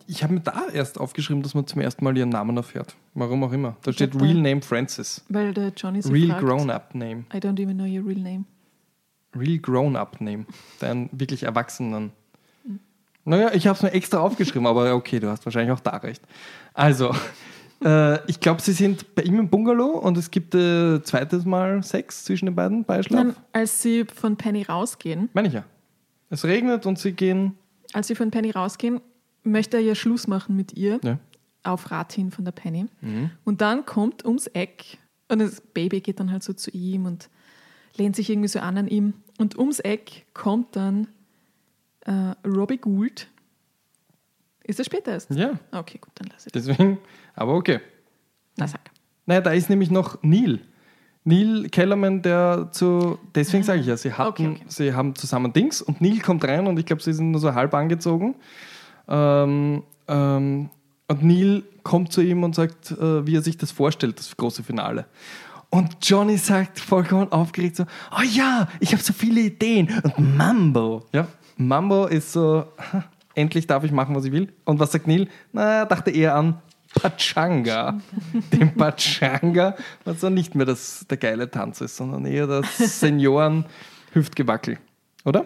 ich habe mir da erst aufgeschrieben, dass man zum ersten Mal ihren Namen erfährt. Warum auch immer. Da steht Real Name Francis. Weil der Johnny sie Real fragt, Grown-Up Name. I don't even know your real name. Real Grown-Up Name. Deinen wirklich Erwachsenen. Naja, ich habe es mir extra aufgeschrieben, aber okay, du hast wahrscheinlich auch da recht. Also, [laughs] äh, ich glaube, sie sind bei ihm im Bungalow und es gibt äh, zweites Mal Sex zwischen den beiden Beischlaf. Dann, als sie von Penny rausgehen, Meine ich ja. Es regnet und sie gehen. als sie von Penny rausgehen, möchte er ja Schluss machen mit ihr. Ja. auf Rat hin von der Penny. Mhm. Und dann kommt ums Eck und das Baby geht dann halt so zu ihm und lehnt sich irgendwie so an an ihm. Und ums Eck kommt dann äh, Robbie Gould. Ist das später erst? Ja, Okay, gut, dann lass ich. deswegen, aber okay. Na, sag. Naja, da ist nämlich noch Neil. Neil Kellerman, der zu, deswegen sage ich ja, sie hatten, Okay, okay. sie haben zusammen Dings und Neil kommt rein und ich glaube, sie sind nur so halb angezogen. Ähm, ähm, und Neil kommt zu ihm und sagt, äh, wie er sich das vorstellt, das große Finale. Und Johnny sagt vollkommen aufgeregt so, oh ja, ich habe so viele Ideen. Und Mambo, ja, Mambo ist so, endlich darf ich machen, was ich will. Und was sagt Neil? Na, er dachte eher an Pachanga. [laughs] Dem Pachanga, was dann nicht mehr das, der geile Tanz ist, sondern eher das [laughs] Senioren-Hüftgewackel. Oder?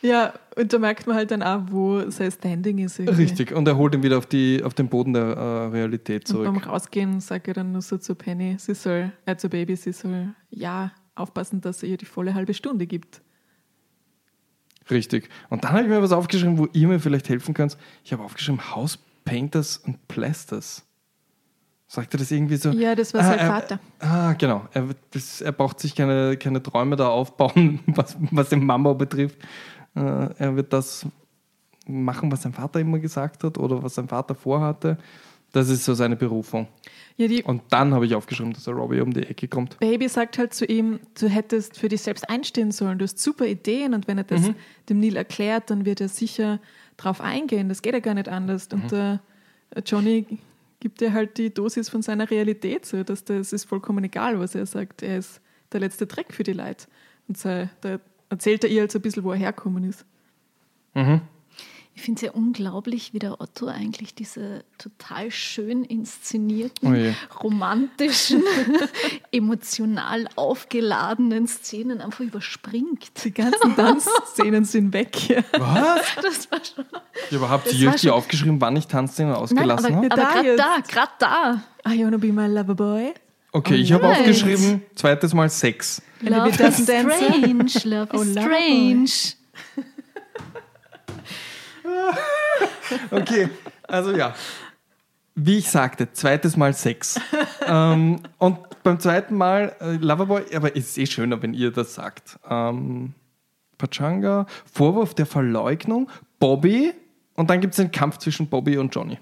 Ja, und da merkt man halt dann auch, wo sein Standing ist. irgendwie. Richtig. Und er holt ihn wieder auf, die, auf den Boden der äh, Realität Und beim zurück. Rausgehen sagt er dann nur so zu Penny, sie soll, äh, zu Baby, sie soll ja aufpassen, dass er ihr die volle halbe Stunde gibt. Richtig. Und dann habe ich mir was aufgeschrieben, wo ihr mir vielleicht helfen könnt. Ich habe aufgeschrieben House Painters und Plasters. Sagt er das irgendwie so? Ja, das war sein er- Vater. Ah, genau. Er, das, er braucht sich keine, keine Träume da aufbauen, [laughs] was, was den Mambo betrifft. Äh, er wird das machen, was sein Vater immer gesagt hat oder was sein Vater vorhatte. Das ist so seine Berufung. Ja, Und dann habe ich aufgeschrieben, dass der Robbie um die Ecke kommt. Baby sagt halt zu ihm, du hättest für dich selbst einstehen sollen, du hast super Ideen und wenn er das dem Neil erklärt, dann wird er sicher drauf eingehen. Das geht ja gar nicht anders. Und der Johnny gibt dir halt die Dosis von seiner Realität, so dass das ist vollkommen egal, was er sagt. Er ist der letzte Dreck für die Leute. Und sei, da erzählt er ihr so ein bisschen, wo er herkommen ist. Ich finde es ja unglaublich, wie der Otto eigentlich diese total schön inszenierten, Oh romantischen, [laughs] emotional aufgeladenen Szenen einfach überspringt. Die ganzen Tanzszenen sind weg. Ja. Was? [laughs] Das war schon. Ja, aber habt ihr die schon- aufgeschrieben, wann ich Tanzszenen ausgelassen aber, habe? aber Da gerade jetzt. da, gerade da. I wanna be my lover boy. Okay, ich habe aufgeschrieben, zweites Mal Sex. Love is strange, love Oh, is strange. [laughs] Okay, also ja. Wie ich sagte, zweites Mal Sex. ähm, und beim zweiten Mal äh, Loverboy, aber es ist eh schöner, wenn ihr das sagt. Ähm, Pachanga, Vorwurf der Verleugnung, Bobby und dann gibt es den Kampf zwischen Bobby und Johnny.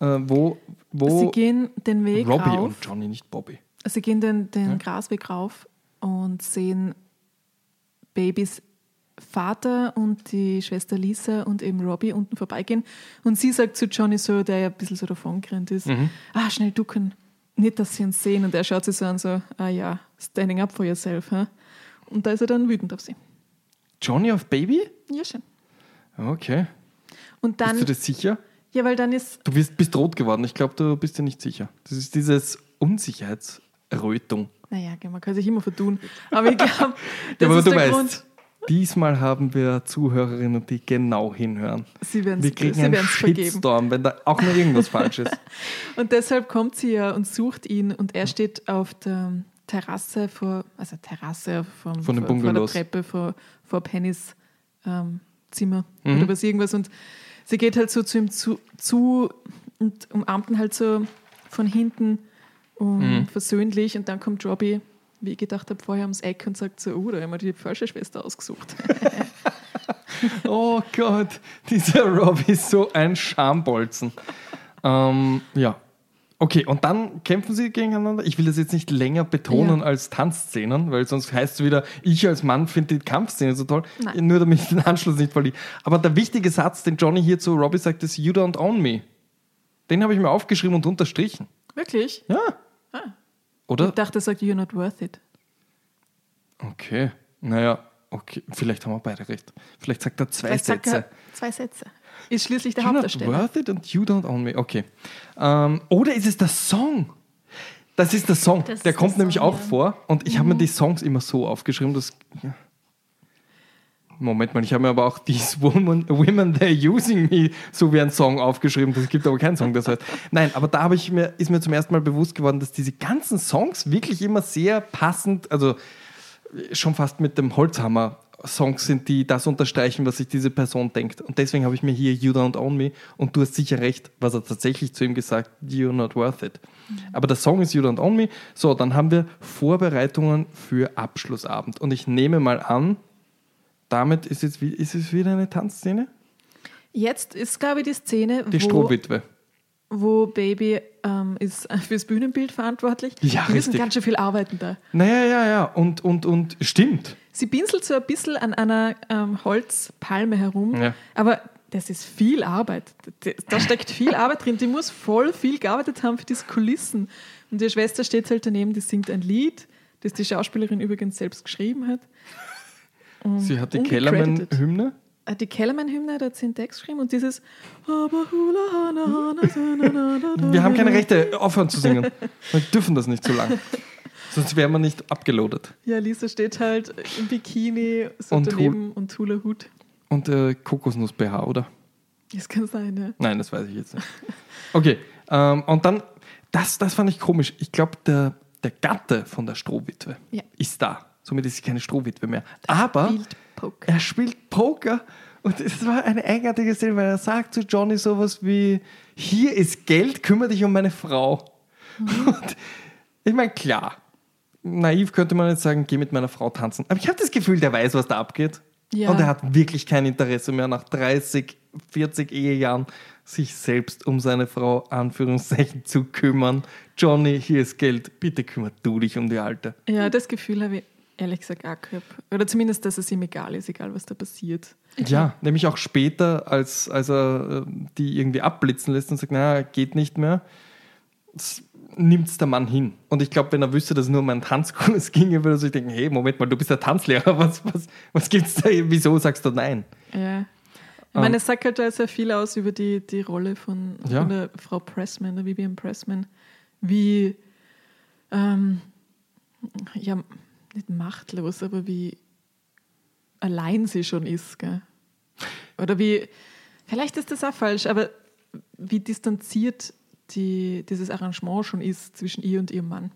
Äh, wo wo Sie gehen den Weg Robbie rauf. und Johnny, nicht Bobby. Sie gehen den, den Grasweg rauf und sehen Babys Vater und die Schwester Lisa und eben Robbie unten vorbeigehen. Und sie sagt zu Johnny so, der ja ein bisschen so davongerannt ist, ah, schnell ducken. Nicht, dass sie uns sehen. Und er schaut sie so an, so, ah ja, standing up for yourself. Huh? Und da ist er dann wütend auf sie. Johnny auf Baby? Ja, schön. Okay. Und dann, Bist du dir sicher? Ja, weil dann ist, Du bist, bist rot geworden. Ich glaube, du bist dir nicht sicher. Das ist dieses Unsicherheitsrötung. naja, man kann sich immer vertun. Aber ich glaube, [laughs] das Ja, aber ist du der weißt, Grund. diesmal haben wir Zuhörerinnen, die genau hinhören. Sie werden Wir kriegen sie einen werden's vergeben. Shitstorm, wenn da auch nur irgendwas falsch ist. [laughs] Und deshalb kommt sie ja und sucht ihn und er steht auf der Terrasse vor, also Terrasse vom, Von vor, vor der. Treppe vor, vor Pennys ähm, Zimmer Mhm. oder was irgendwas und sie geht halt so zu ihm zu, zu und umarmt ihn halt so von hinten um, Mhm. versöhnlich und dann kommt Robbie, wie ich gedacht habe, vorher ums Eck und sagt so, oh, da haben wir die falsche Schwester ausgesucht. [laughs] Oh Gott, dieser Robbie ist so ein Schambolzen. Ähm, ja. Okay, und dann kämpfen sie gegeneinander. Ich will das jetzt nicht länger betonen Ja. als Tanzszenen, weil sonst heißt es wieder, ich als Mann finde die Kampfszene so toll. Nein. Nur damit ich den Anschluss nicht verliere. Aber der wichtige Satz, den Johnny hier zu Robbie sagt, ist You don't own me. Den habe ich mir aufgeschrieben und unterstrichen. Wirklich? Ja. Oder? Ich dachte, er sagt, you're not worth it. Okay. Naja, okay. Vielleicht haben wir beide recht. Vielleicht sagt er zwei Vielleicht Sätze. er zwei Sätze. Ist schließlich der You're not Hauptdarsteller. worth it and you don't own me. Okay. Ähm, oder ist es der Song? Das ist der Song. Das der kommt der nämlich Song, auch ja. vor. Und ich habe mir die Songs immer so aufgeschrieben, dass. Ja. Moment mal, ich habe mir aber auch These woman, Women They're Using Me so wie ein Song aufgeschrieben. Das gibt aber keinen Song, das heißt. Nein, aber da habe ich mir, ist mir zum ersten Mal bewusst geworden, dass diese ganzen Songs wirklich immer sehr passend, also schon fast mit dem Holzhammer Songs sind, die das unterstreichen, was sich diese Person denkt. Und deswegen habe ich mir hier You Don't Own Me und du hast sicher recht, was er tatsächlich zu ihm gesagt, You're not worth it. Aber der Song ist You Don't Own Me. So, dann haben wir Vorbereitungen für Abschlussabend. Und ich nehme mal an, damit ist, jetzt, ist es wieder eine Tanzszene? Jetzt ist, glaube ich, die Szene, Die wo, Strohwitwe. Wo Baby ähm, ist fürs Bühnenbild verantwortlich. Ja, die müssen richtig. ganz schön viel arbeiten da. Naja, ja, ja. Und, und, und stimmt. Sie pinselt so ein bisschen an einer ähm, Holzpalme herum, Ja. aber das ist viel Arbeit. Da- steckt viel [laughs] Arbeit drin. Die muss voll viel gearbeitet haben für diese Kulissen. Und ihre Schwester steht halt daneben, die singt ein Lied, das die Schauspielerin übrigens selbst geschrieben hat. Und Sie hat die ungecredited. Äh, Die Kellerman-Hymne, da hat sie einen Text geschrieben und dieses Aber hula Wir haben keine. Rechte, aufhören zu singen. Wir dürfen das nicht so lang. [laughs] Sonst wären wir nicht abgeloadet. Ja, Lisa steht halt im Bikini so Und daneben und Hula-Hut. Und äh, Kokosnuss-BH, oder? Das kann sein, ja. Nein, das weiß ich jetzt nicht. Okay, ähm, und dann, das, das fand ich komisch. Ich glaube, der, der Gatte von der Strohwitwe Ja. ist da. Somit ist sie keine Strohwitwe mehr. Aber Spielt Poker. er spielt Poker und es war eine eigenartige Szene, weil er sagt zu Johnny sowas wie: Hier ist Geld, kümmere dich um meine Frau. Mhm. Und ich meine, klar, naiv könnte man jetzt sagen: Geh mit meiner Frau tanzen. Aber ich habe das Gefühl, der weiß, was da abgeht. Ja. Und er hat wirklich kein Interesse mehr nach 30, 40 Ehejahren, sich selbst um seine Frau, Anführungszeichen, zu kümmern. Johnny, hier ist Geld, bitte kümmere du dich um die Alte. Ja, das Gefühl habe ich ehrlich gesagt auch gehabt. Oder zumindest, dass es ihm egal ist, egal was da passiert. Ja, nämlich auch später, als, als er äh, die irgendwie abblitzen lässt und sagt, naja, geht nicht mehr, nimmt es der Mann hin. Und ich glaube, wenn er wüsste, dass es nur um einen Tanzkurs [laughs] ginge, würde er sich denken, hey, Moment mal, du bist der Tanzlehrer, [laughs] was, was, was gibt's da? Wieso sagst du nein? Ja. Ich meine, es sagt halt da sehr viel aus über die, die Rolle von, Ja. von der Frau Pressman, der Vivian Pressman, wie, ähm, ja, nicht machtlos, aber wie allein sie schon ist. Gell? Oder wie, vielleicht ist das auch falsch, aber wie distanziert die, dieses Arrangement schon ist zwischen ihr und ihrem Mann.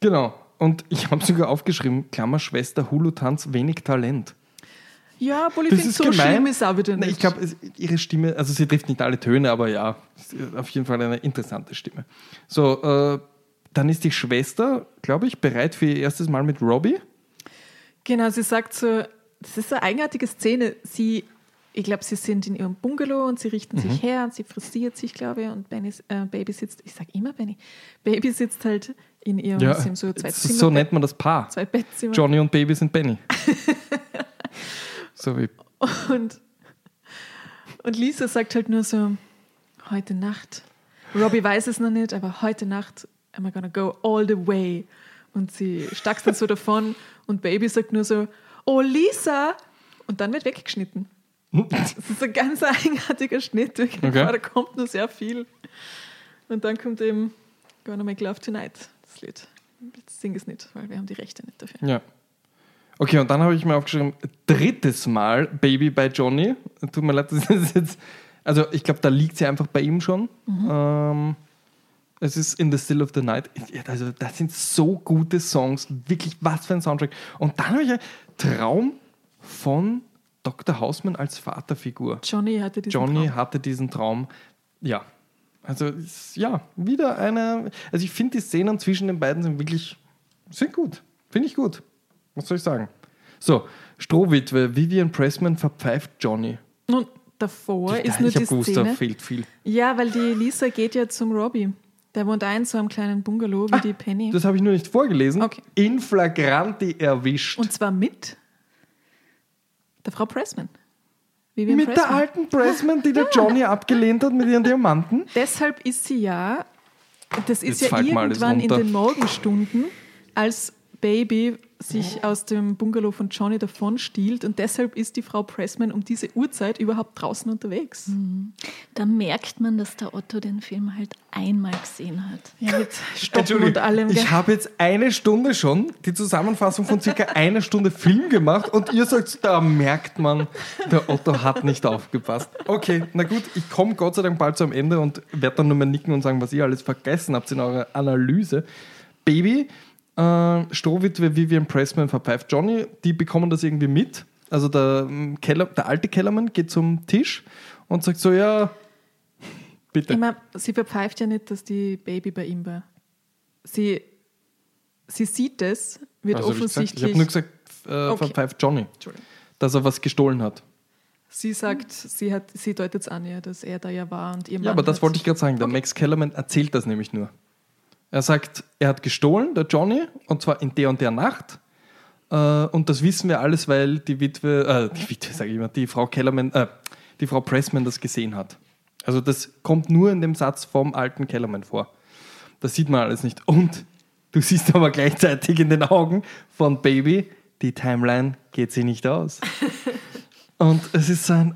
Genau. Und ich habe sogar aufgeschrieben, Klammer Schwester, Hulu-Tanz, wenig Talent. Ja, obwohl ich finde, ist so gemein. schlimm ist auch wieder nicht. Ich glaube, ihre Stimme, also sie trifft nicht alle Töne, aber ja, auf jeden Fall eine interessante Stimme. So, äh, dann ist die Schwester, glaube ich, bereit für ihr erstes Mal mit Robbie. Genau, sie sagt so, das ist so eine eigenartige Szene. Sie, ich glaube, sie sind in ihrem Bungalow und sie richten Mhm. sich her und sie frisiert sich, glaube ich, und Benny, äh, Baby sitzt, ich sage immer Benny, Baby sitzt halt in ihrem, Ja, so zwei so Zimmer, nennt man das Paar. zwei Bettzimmer. Johnny und Baby sind Benny. [laughs] so wie. Und, und Lisa sagt halt nur so, heute Nacht, Robbie weiß es noch nicht, aber heute Nacht am I gonna go all the way. Und sie stackst dann so [laughs] davon und Baby sagt nur so, oh Lisa! Und dann wird weggeschnitten. [laughs] Das ist ein ganz eigenartiger Schnitt. wirklich. Okay. Da kommt nur sehr viel. Und dann kommt eben Gonna Make Love Tonight, das Lied. Jetzt sing es nicht, weil wir haben die Rechte nicht dafür. Ja. Okay, und dann habe ich mir aufgeschrieben, drittes Mal Baby bei Johnny. Tut mir leid, das ist jetzt. Also, ich glaube, da liegt sie einfach bei ihm schon. Ähm, es ist In the Still of the Night. Also, das sind so gute Songs. Wirklich, was für ein Soundtrack. Und dann habe ich einen Traum von Dr. Hausmann als Vaterfigur. Johnny hatte diesen Johnny Traum. hatte diesen Traum. Ja. Also, ja, wieder eine. Also, ich finde, die Szenen zwischen den beiden sind wirklich. sind gut. Finde ich gut. Was soll ich sagen? So, Strohwitwe, Vivian Pressman verpfeift Johnny. Und davor ich ist nur ich die gewusst, da Szene. fehlt viel. Ja, weil die Lisa geht ja zum Robbie. Der wohnt auch in so einem kleinen Bungalow wie die Penny. Ah, Das habe ich nur nicht vorgelesen. Okay. In flagranti erwischt. Und zwar mit der Frau Pressman. Vivian mit der Pressman. alten Pressman, die der Johnny abgelehnt hat mit ihren Diamanten. Deshalb ist sie ja, das ist Jetzt ja irgendwann in den Morgenstunden, als Baby sich aus dem Bungalow von Johnny davon stiehlt und deshalb ist die Frau Pressman um diese Uhrzeit überhaupt draußen unterwegs. Da merkt man, dass der Otto den Film halt einmal gesehen hat. Ja, mit [laughs] Stoppen und allem. ich habe jetzt eine Stunde schon die Zusammenfassung von circa [laughs] einer Stunde Film gemacht und ihr sagt, da merkt man, der Otto hat nicht aufgepasst. Okay, na gut, ich komme Gott sei Dank bald zum Ende und werde dann nur mal nicken und sagen, was ihr alles vergessen habt in eurer Analyse. Baby Äh, Strohwitwe Vivian Pressman verpfeift Johnny. Die bekommen das irgendwie mit. Also der, ähm, Keller, der alte Kellermann geht zum Tisch und sagt so, ja, bitte. Ich meine, sie verpfeift ja nicht, dass die Baby bei ihm war. Sie, sie sieht es, wird Also hab ich offensichtlich. Ich habe nur gesagt, äh, Okay. verpfeift Johnny, dass er was gestohlen hat. Sie sagt, sie, hat, sie deutet es an, ja, dass er da ja war und ihr Mann. Ja, aber das wollte ich gerade sagen. Der Max Kellerman erzählt das nämlich nur. Er sagt, er hat gestohlen, der Johnny, und zwar in der und der Nacht. Äh, und das wissen wir alles, weil die Witwe, äh, die Witwe, sage ich immer, die Frau Kellerman, äh, die Frau Pressman das gesehen hat. Also das kommt nur in dem Satz vom alten Kellerman vor. Das sieht man alles nicht. Und du siehst aber gleichzeitig in den Augen von Baby, die Timeline geht sie nicht aus. [laughs] Und es ist so ein,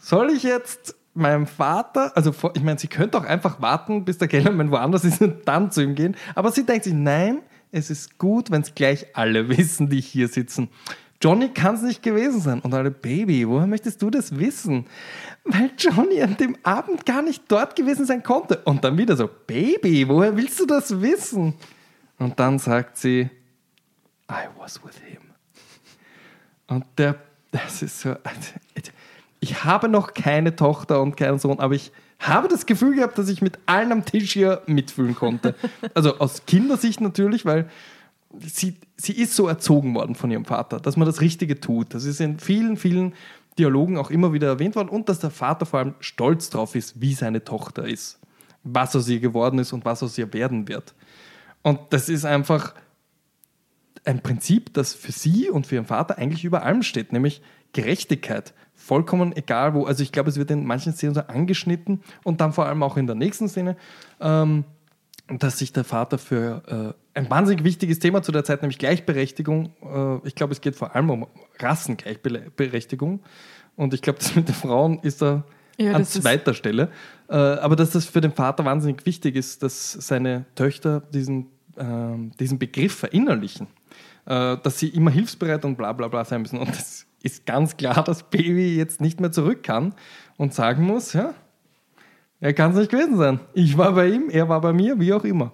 soll ich jetzt meinem Vater, also ich meine, sie könnte auch einfach warten, bis der Kellermann woanders ist und dann zu ihm gehen, aber sie denkt sich, nein, es ist gut, wenn es gleich alle [laughs] wissen, die hier sitzen. Johnny kann es nicht gewesen sein. Und alle, Baby, woher möchtest du das wissen? Weil Johnny an dem Abend gar nicht dort gewesen sein konnte. Und dann wieder so, Baby, woher willst du das wissen? Und dann sagt sie, I was with him. Und der, das ist so. [laughs] Ich habe noch keine Tochter und keinen Sohn, aber ich habe das Gefühl gehabt, dass ich mit allen am Tisch hier mitfühlen konnte. Also aus Kindersicht natürlich, weil sie, sie ist so erzogen worden von ihrem Vater, dass man das Richtige tut. Das ist in vielen, vielen Dialogen auch immer wieder erwähnt worden und dass der Vater vor allem stolz drauf ist, wie seine Tochter ist, was aus ihr geworden ist und was aus ihr werden wird. Und das ist einfach ein Prinzip, das für sie und für ihren Vater eigentlich über allem steht, nämlich Gerechtigkeit. Vollkommen egal wo. Also ich glaube, es wird in manchen Szenen so angeschnitten und dann vor allem auch in der nächsten Szene, ähm, dass sich der Vater für äh, ein wahnsinnig wichtiges Thema zu der Zeit, nämlich Gleichberechtigung, äh, ich glaube, es geht vor allem um Rassengleichberechtigung. Und ich glaube, das mit den Frauen ist da Ja, an das zweiter Stelle. Äh, aber dass das für den Vater wahnsinnig wichtig ist, dass seine Töchter diesen, ähm, diesen Begriff verinnerlichen. Äh, dass sie immer hilfsbereit und bla bla bla sein müssen. Und es ist ganz klar, dass Baby jetzt nicht mehr zurück kann und sagen muss, ja, er kann es nicht gewesen sein. Ich war bei ihm, er war bei mir, wie auch immer.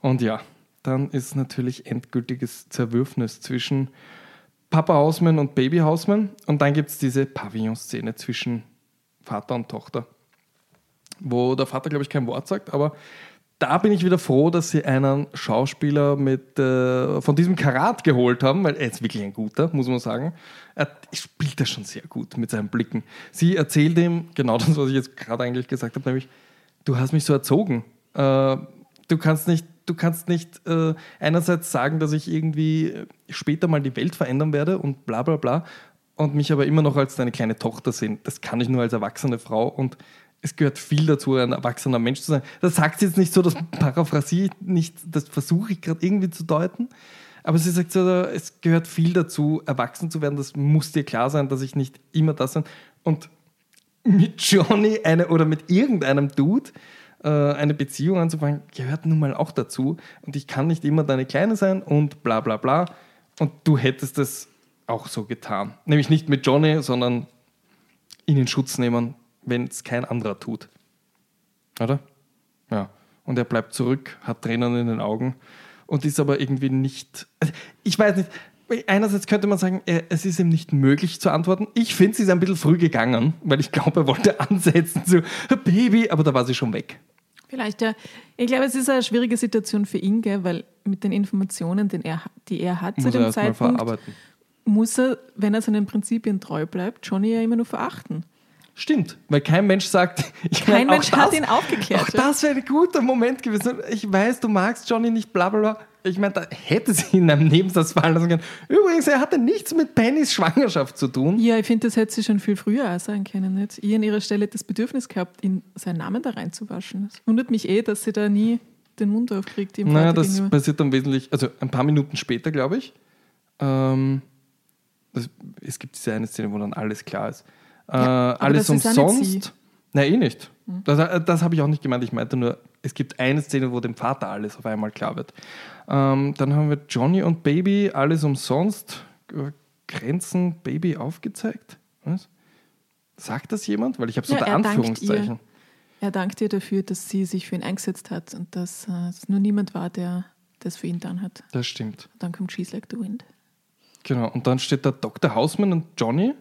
Und ja, dann ist natürlich endgültiges Zerwürfnis zwischen Papa Hausmann und Baby Hausmann. Und dann gibt es diese Pavillon-Szene zwischen Vater und Tochter, wo der Vater, glaube ich, kein Wort sagt, aber da bin ich wieder froh, dass sie einen Schauspieler mit, äh, von diesem Karat geholt haben, weil er ist wirklich ein guter, muss man sagen. Er spielt das schon sehr gut mit seinen Blicken. Sie erzählt ihm genau das, was ich jetzt gerade eigentlich gesagt habe, nämlich, du hast mich so erzogen. Äh, du kannst nicht, du kannst nicht äh, einerseits sagen, dass ich irgendwie später mal die Welt verändern werde und bla bla bla und mich aber immer noch als deine kleine Tochter sehen. Das kann ich nur als erwachsene Frau und es gehört viel dazu, ein erwachsener Mensch zu sein. Das sagt sie jetzt nicht so, das paraphrasiere ich nicht, das versuche ich gerade irgendwie zu deuten. Aber sie sagt so, es gehört viel dazu, erwachsen zu werden. Das muss dir klar sein, dass ich nicht immer das bin. Und mit Johnny eine oder mit irgendeinem Dude äh, eine Beziehung anzufangen, gehört nun mal auch dazu. Und ich kann nicht immer deine Kleine sein und bla bla bla. Und du hättest das auch so getan. Nämlich nicht mit Johnny, sondern ihn in Schutz nehmen, wenn es kein anderer tut. Oder? Ja. Und er bleibt zurück, hat Tränen in den Augen und ist aber irgendwie nicht. Ich weiß nicht. Einerseits könnte man sagen, er- es ist ihm nicht möglich zu antworten. Ich finde, sie ist ein bisschen früh gegangen, weil ich glaube, er wollte ansetzen zu Baby, aber da war sie schon weg. Vielleicht ja. Ich glaube, es ist eine schwierige Situation für ihn, gell, weil mit den Informationen, den er, die er hat zu Muss er dem mal Zeitpunkt, muss er, wenn er seinen Prinzipien treu bleibt, Johnny ja immer nur verachten. Stimmt, weil kein Mensch sagt, [laughs] ich Kein meine, Mensch hat das- ihn aufgeklärt, Auch das wäre ein guter Moment gewesen. Ich weiß, du magst Johnny nicht, bla bla bla. Ich meine, da hätte sie in einem Nebensatz fallen lassen können. Übrigens, er hatte nichts mit Pennys Schwangerschaft zu tun. Ja, ich finde, das hätte sie schon viel früher auch sagen können. Nicht? Ich an ihrer Stelle das Bedürfnis gehabt, ihn seinen Namen da reinzuwaschen. Es wundert mich eh, dass sie da nie den Mund aufkriegt. Ihm Naja, Vater das gegenüber. passiert dann wesentlich, also ein paar Minuten später, glaube ich. Ähm, das, es gibt diese eine Szene, wo dann alles klar ist. Äh, alles ist auch nicht umsonst. Nein, eh nicht. Das, das habe ich auch nicht gemeint. Ich meinte nur, es gibt eine Szene, wo dem Vater alles auf einmal klar wird. Ähm, dann haben wir Johnny und Baby, alles umsonst. Äh, Grenzen, Baby aufgezeigt. Was? Sagt das jemand? Weil ich habe so Ja, er Anführungszeichen. Er dankt ihr dafür, dass sie sich für ihn eingesetzt hat und dass äh, es nur niemand war, der das für ihn dann hat. Das stimmt. Dann kommt She's Like the Wind. Genau. Und dann steht da Dr. Hausmann und Johnny.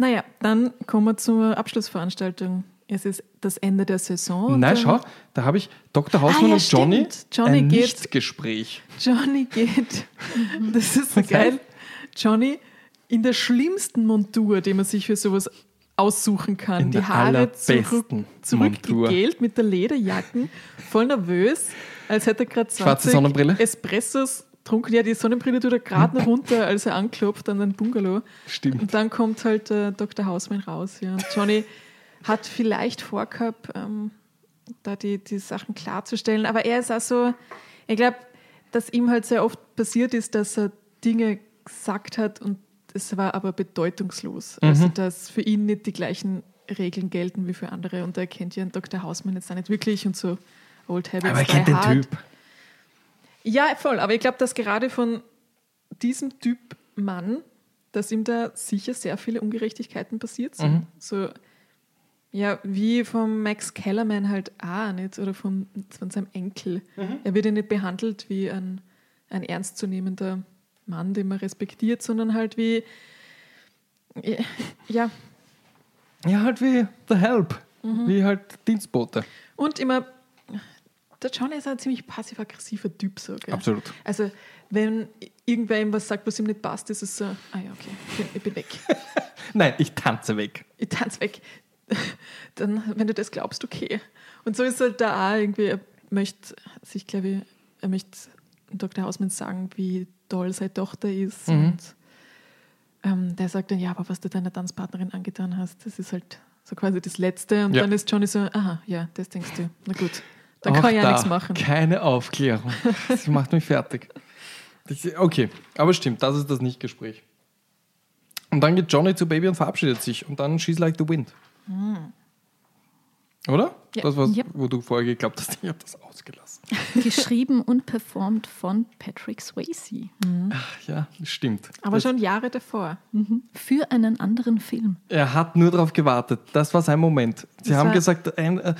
Naja, dann kommen wir zur Abschlussveranstaltung. Es ist das Ende der Saison. Nein, schau, da habe ich Dr. Hausmann Ah, ja, und Johnny, stimmt. Johnny ein geht- Nichtgespräch. Johnny geht, [laughs] das ist so geil. Johnny in der schlimmsten Montur, die man sich für sowas aussuchen kann. In die der Haare zurück, allerbesten zurückgegelt mit der Lederjacken, voll nervös, als hätte er gerade 20 Schwarze Sonnenbrille? Espressos getrunken. Ja, die Sonnenbrille tut er gerade noch runter, als er anklopft an den Bungalow. Stimmt. Und dann kommt halt äh, Dr. Hausmann raus. Ja. Und Johnny hat vielleicht vorgehabt, ähm, da die, die Sachen klarzustellen. Aber er ist auch so, ich glaube, dass ihm halt sehr oft passiert ist, dass er Dinge gesagt hat und es war aber bedeutungslos. Also, dass für ihn nicht die gleichen Regeln gelten wie für andere. Und er kennt ja einen Dr. Hausmann jetzt auch nicht wirklich und so Old Habits. Aber er kennt den hard. Typ. Ja, voll. Aber ich glaube, dass gerade von diesem Typ Mann, dass ihm da sicher sehr viele Ungerechtigkeiten passiert sind. Mhm. So, ja, wie vom Max Kellerman halt auch nicht oder von, von seinem Enkel. Mhm. Er wird ja nicht behandelt wie ein, ein ernstzunehmender Mann, den man respektiert, sondern halt wie, ja, Ja, halt wie The Help. Mhm. Wie halt Dienstbote. und immer, der Johnny ist ein ziemlich passiv-aggressiver Typ so, gell? Absolut. Also, wenn irgendwer ihm was sagt, was ihm nicht passt, ist es so, ah ja, okay, ich bin, ich bin weg. [laughs] Nein, ich tanze weg. Ich tanze weg. [laughs] Dann, wenn du das glaubst, okay. Und so ist halt da auch irgendwie, er möchte sich, glaube ich, er möchte Dr. Hausmann sagen, wie toll seine Tochter ist. Mhm. Und ähm, der sagt dann, ja, aber was du deiner Tanzpartnerin angetan hast, das ist halt so quasi das Letzte. Und Ja. dann ist Johnny so, aha, ja, das denkst du. Na gut, Auch kann ich ja da nichts machen. Keine Aufklärung. Das macht mich fertig. Das, okay, aber stimmt, das ist das Nicht-Gespräch. Und dann geht Johnny zu Baby und verabschiedet sich. Und dann She's Like the Wind. Oder? Hm. Ja. Das, was, Ja. wo du vorher geglaubt hast, [laughs] ich habe das ausgelassen. Geschrieben und performt von Patrick Swayze. Ach ja, stimmt. Aber das, schon Jahre davor. Für einen anderen Film. Er hat nur darauf gewartet. Das war sein Moment. Sie Das haben gesagt, ein, äh,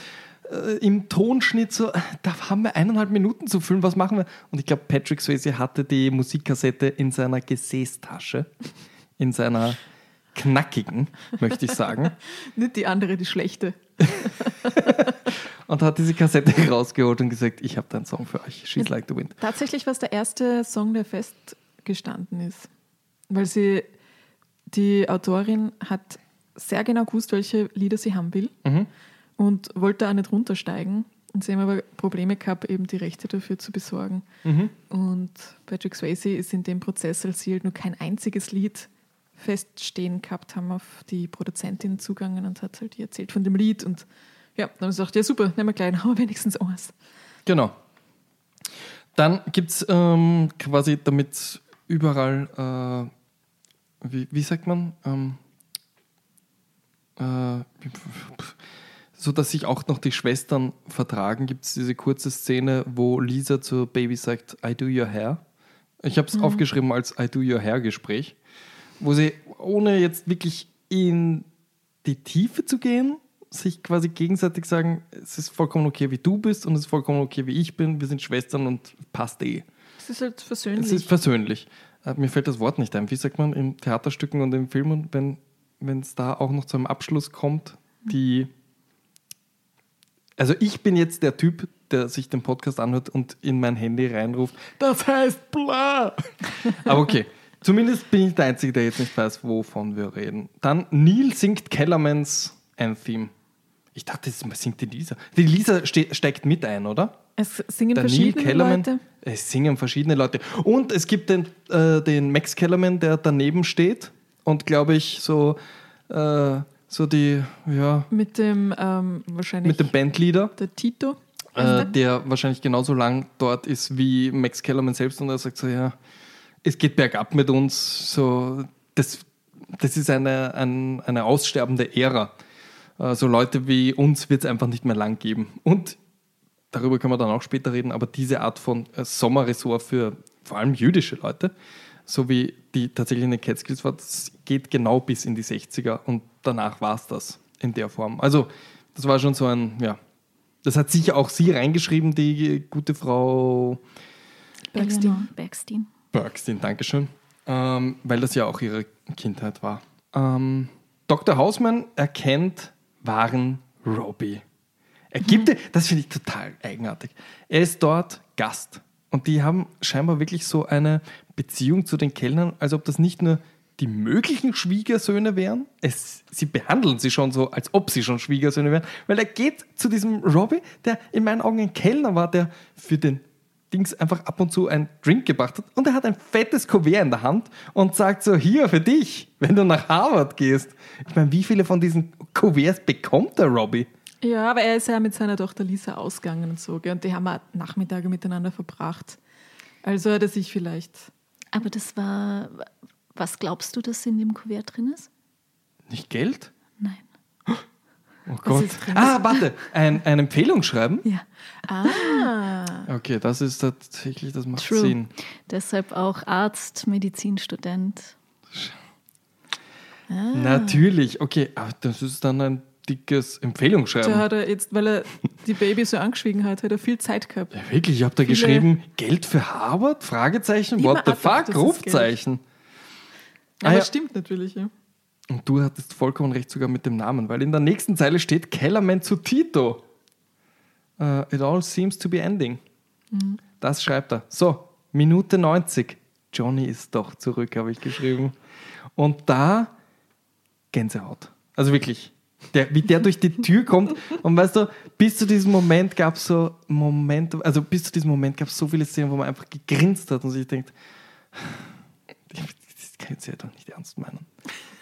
äh, im Tonschnitt so, da haben wir eineinhalb Minuten zu füllen, was machen wir? Und ich glaube, Patrick Swayze hatte die Musikkassette in seiner Gesäßtasche, in seiner knackigen, möchte ich sagen, [laughs] Nicht die andere, die schlechte. [laughs] und hat diese Kassette rausgeholt und gesagt, ich habe deinen Song für euch, She's Like the Wind. Tatsächlich war es der erste Song, der festgestanden ist. Weil sie, die Autorin hat sehr genau gewusst, welche Lieder sie haben will Mhm. Und wollte auch nicht runtersteigen. Und sie haben aber Probleme gehabt, eben die Rechte dafür zu besorgen. Mhm. Und Patrick Swayze ist in dem Prozess, als sie halt nur kein einziges Lied feststehen gehabt haben, auf die Produzentin zugangen und hat halt ihr erzählt von dem Lied. Und ja, dann haben sie gesagt, ja super, nehmen wir haben wir wenigstens eins. Genau. Dann gibt es ähm, quasi, damit überall, äh, wie, wie sagt man, ähm, äh, so dass sich auch noch die Schwestern vertragen, gibt es diese kurze Szene, wo Lisa zur Baby sagt, I do your hair. Ich habe es aufgeschrieben als I do your hair Gespräch, wo sie, ohne jetzt wirklich in die Tiefe zu gehen, sich quasi gegenseitig sagen, es ist vollkommen okay, wie du bist und es ist vollkommen okay, wie ich bin. Wir sind Schwestern und passt eh. Es ist halt versöhnlich. Es ist versöhnlich. Äh, Mir fällt das Wort nicht ein. Wie sagt man in Theaterstücken und in Filmen, wenn wenn es da auch noch zu einem Abschluss kommt, die. Also ich bin jetzt der Typ, der sich den Podcast anhört und in mein Handy reinruft, das heißt bla. Aber okay. Zumindest bin ich der Einzige, der jetzt nicht weiß, wovon wir reden. Dann Neil singt Kellermans Anthem. Ich dachte, das singt die Lisa. Die Lisa ste steigt mit ein, oder? es singen Der verschiedene Kellerman. Leute. Es singen verschiedene Leute. Und es gibt den, äh, den Max Kellerman, der daneben steht und glaube ich so, äh, so die, ja, Mit dem ähm, wahrscheinlich mit dem Bandleader, der Tito. äh, der wahrscheinlich genauso lang dort ist wie Max Kellerman selbst und er sagt so, ja, es geht bergab mit uns, so, das, das ist eine, ein, eine aussterbende Ära. Äh, so Leute wie uns wird es einfach nicht mehr lang geben. Und darüber können wir dann auch später reden, aber diese Art von äh, Sommerresort für vor allem jüdische Leute, so wie die tatsächlich in den Catskills war, das geht genau bis in die 60er und danach war es das in der Form. Also das war schon so ein, ja, das hat sicher auch sie reingeschrieben, die gute Frau Bergstein. Eleanor Bergstein. Bergstein, Dankeschön. Ähm, weil das ja auch ihre Kindheit war. Ähm, Dr. Hausmann erkennt wahren Robbie. Er gibt, Mhm. das finde ich total eigenartig. Er ist dort Gast und die haben scheinbar wirklich so eine Beziehung zu den Kellnern, als ob das nicht nur die möglichen Schwiegersöhne wären. Es, sie behandeln sie schon so, als ob sie schon Schwiegersöhne wären, weil er geht zu diesem Robbie, der in meinen Augen ein Kellner war, der für den Dings einfach ab und zu einen Drink gebracht hat und er hat ein fettes Kuvert in der Hand und sagt so, hier für dich, wenn du nach Harvard gehst. Ich meine, wie viele von diesen Kuverts bekommt der Robbie? Ja, aber er ist ja mit seiner Tochter Lisa ausgegangen und so, gell? und die haben auch Nachmittage miteinander verbracht. Also hat er sich vielleicht. Aber das war, was glaubst du, dass in dem Kuvert drin ist? Nicht Geld? Nein. Oh Gott. Ah, warte, ein, ein Empfehlungsschreiben? Ja. Ah, Okay, das ist tatsächlich, das macht True. Sinn. Deshalb auch Arzt, Medizinstudent. Ah. Natürlich, okay, aber das ist dann ein dickes Empfehlungsschreiben. da hat er jetzt, weil er die Baby so angeschwiegen hat, hat er viel Zeit gehabt. Ja, wirklich, ich habe da Viele- geschrieben, Geld für Harvard? Fragezeichen, what the fuck? Rufzeichen. Aber Ah, ja. stimmt natürlich, ja. Und du hattest vollkommen recht sogar mit dem Namen, weil in der nächsten Zeile steht Kellerman zu Tito. Uh, it all seems to be ending. Das schreibt er. So, Minute 90. Johnny ist doch zurück, habe ich geschrieben. Und da Gänsehaut. Also wirklich. Der, wie der durch die Tür kommt. Und weißt du, bis zu diesem Moment gab es so Momente, also bis zu diesem Moment gab es so viele Szenen, wo man einfach gegrinst hat und sich denkt, kann jetzt ja doch nicht ernst meinen.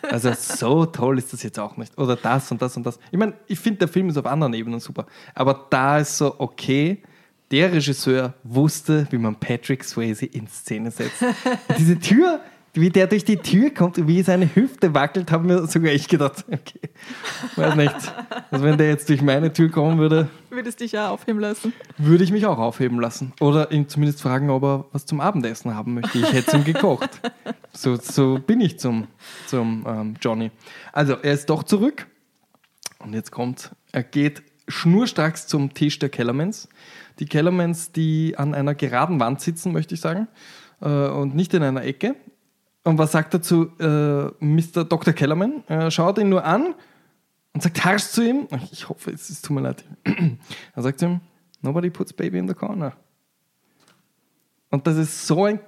Also so toll ist das jetzt auch nicht. Oder das und das und das. Ich meine, ich finde, der Film ist auf anderen Ebenen super. Aber da ist so, okay, der Regisseur wusste, wie man Patrick Swayze in Szene setzt. Diese Tür, wie der durch die Tür kommt und wie seine Hüfte wackelt, habe mir sogar ich gedacht, [laughs] okay, weiß nicht. Also wenn der jetzt durch meine Tür kommen würde, Würdest dich ja aufheben lassen. würde ich mich auch aufheben lassen. Oder ihn zumindest fragen, ob er was zum Abendessen haben möchte. Ich hätte es ihm gekocht. So, so bin ich zum, zum ähm, Johnny. Also, er ist doch zurück. Und jetzt kommt, er geht schnurstracks zum Tisch der Kellermans. Die Kellermans, die an einer geraden Wand sitzen, möchte ich sagen. Äh, und nicht in einer Ecke. Und was sagt er zu äh, Mr. Dr. Kellerman? Er schaut ihn nur an und sagt harsch zu ihm. Ich hoffe, es ist, tut mir leid. [clears throat] Er sagt zu ihm, nobody puts baby in the corner. Und das ist so ein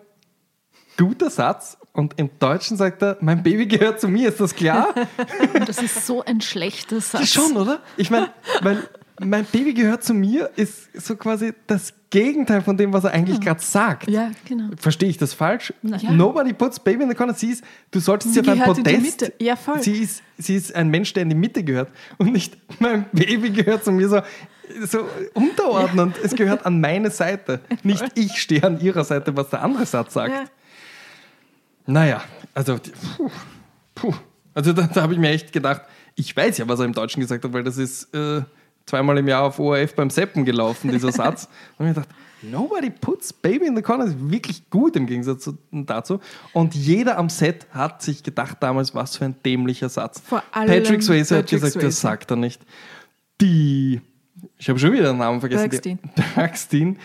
guter Satz. Und im Deutschen sagt er, mein Baby gehört zu mir, ist das klar? [laughs] Das ist so ein schlechter Satz. Ja, schon, oder? Ich meine, weil mein Baby gehört zu mir ist so quasi das Gegenteil von dem, was er eigentlich gerade sagt. Ja, Genau. Verstehe ich das falsch? Ja. Nobody puts baby in the corner. Sie ist, du solltest sie auf ein gehört in die Podest. Ja, voll. Sie ist, sie ist ein Mensch, der in die Mitte gehört und nicht mein Baby gehört zu mir so, so unterordnend. Es gehört an meine Seite. Nicht ich stehe an ihrer Seite, was der andere Satz sagt. Ja. Naja, also, puh, puh. also da, da habe ich mir echt gedacht, ich weiß ja, was er im Deutschen gesagt hat, weil das ist äh, zweimal im Jahr auf ORF beim Seppen gelaufen, dieser Satz. [laughs] Und ich gedacht, nobody puts baby in the corner, das ist wirklich gut im Gegensatz zu, dazu. Und jeder am Set hat sich gedacht damals, was für ein dämlicher Satz. Patrick Swayze hat gesagt, das Swayze. sagt er nicht. Die, ich habe schon wieder den Namen vergessen. Bergstein. Die- [laughs] Bergstein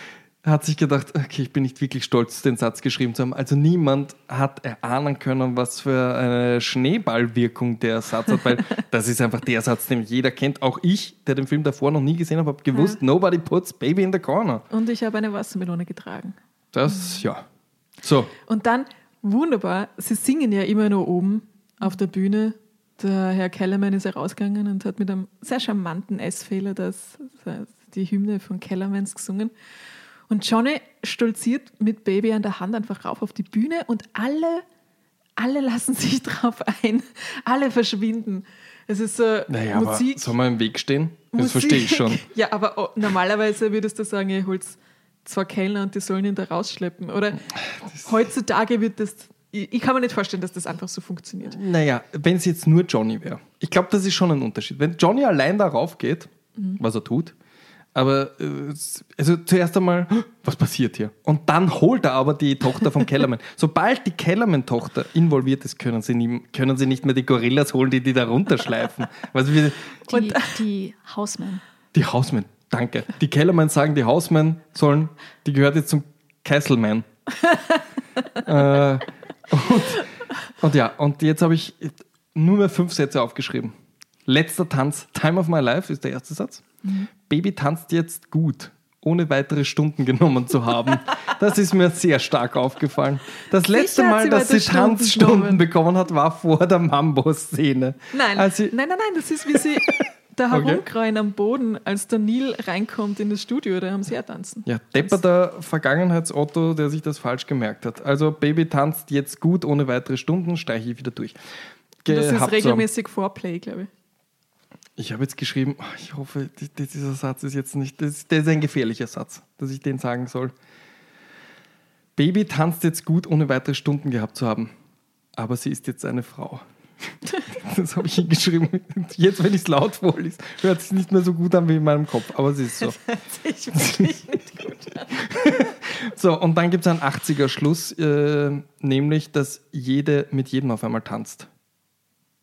hat sich gedacht, okay, ich bin nicht wirklich stolz, den Satz geschrieben zu haben. Also niemand hat erahnen können, was für eine Schneeballwirkung der Satz hat, weil [laughs] das ist einfach der Satz, den jeder kennt. Auch ich, der den Film davor noch nie gesehen habe, habe gewusst, nobody puts baby in the corner. Und ich habe eine Wassermelone getragen. Das, ja. So, Und dann, wunderbar, sie singen ja immer nur oben auf der Bühne. Der Herr Kellerman ist herausgegangen und hat mit einem sehr charmanten S-Fehler das, die Hymne von Kellermans gesungen. Und Johnny stolziert mit Baby an der Hand einfach rauf auf die Bühne und alle, alle lassen [laughs] sich drauf ein. Alle verschwinden. Es ist so naja, Musik. aber soll man im Weg stehen? Das Musik. verstehe ich schon. [laughs] Ja, aber oh, normalerweise würdest du sagen, ihr holt zwei Kellner und die sollen ihn da rausschleppen. Oder heutzutage wird das. Ich, ich kann mir nicht vorstellen, dass das einfach so funktioniert. Naja, wenn es jetzt nur Johnny wäre. Ich glaube, das ist schon ein Unterschied. Wenn Johnny allein darauf geht, was er tut, aber äh, also zuerst einmal, [gasps] was passiert hier? Und dann holt er aber die Tochter vom Kellerman. [laughs] Sobald die Kellerman-Tochter involviert ist, können sie, nie, können sie nicht mehr die Gorillas holen, die die da runterschleifen. [laughs] Also wie, Die, die Hausmann. die Hausmen, danke. Die Kellerman sagen, die Hausmen sollen, die gehört jetzt zum Castleman. [laughs] äh, und, und ja, und jetzt habe ich nur mehr fünf Sätze aufgeschrieben. Letzter Tanz, Time of My Life ist der erste Satz. Baby tanzt jetzt gut, ohne weitere Stunden genommen zu haben. [laughs] Das ist mir sehr stark aufgefallen. Das letzte Mal, sie dass sie Tanzstunden bekommen hat, war vor der Mambo-Szene. Nein, Als sie, nein, nein, nein, das ist wie sie [laughs] da Okay. herumkreuen am Boden, als der Neil reinkommt in das Studio, da haben sie ja tanzen. Ja, depperter Vergangenheitsotto, der sich das falsch gemerkt hat. Also Baby tanzt jetzt gut, ohne weitere Stunden, streiche ich wieder durch. Und das ist regelmäßig Vorplay, glaube ich. Ich habe jetzt geschrieben, oh, ich hoffe, die- die- dieser Satz ist jetzt nicht, das, der ist ein gefährlicher Satz, dass ich den sagen soll. Baby tanzt jetzt gut, ohne weitere Stunden gehabt zu haben. Aber sie ist jetzt eine Frau. [laughs] Das habe ich hingeschrieben. Jetzt, wenn ich es laut vorlese, hört es nicht mehr so gut an wie in meinem Kopf. Aber es ist so. [laughs] Ich wirklich nicht gut. [laughs] So, und dann gibt es einen 80er-Schluss, äh, nämlich, dass jede mit jedem auf einmal tanzt.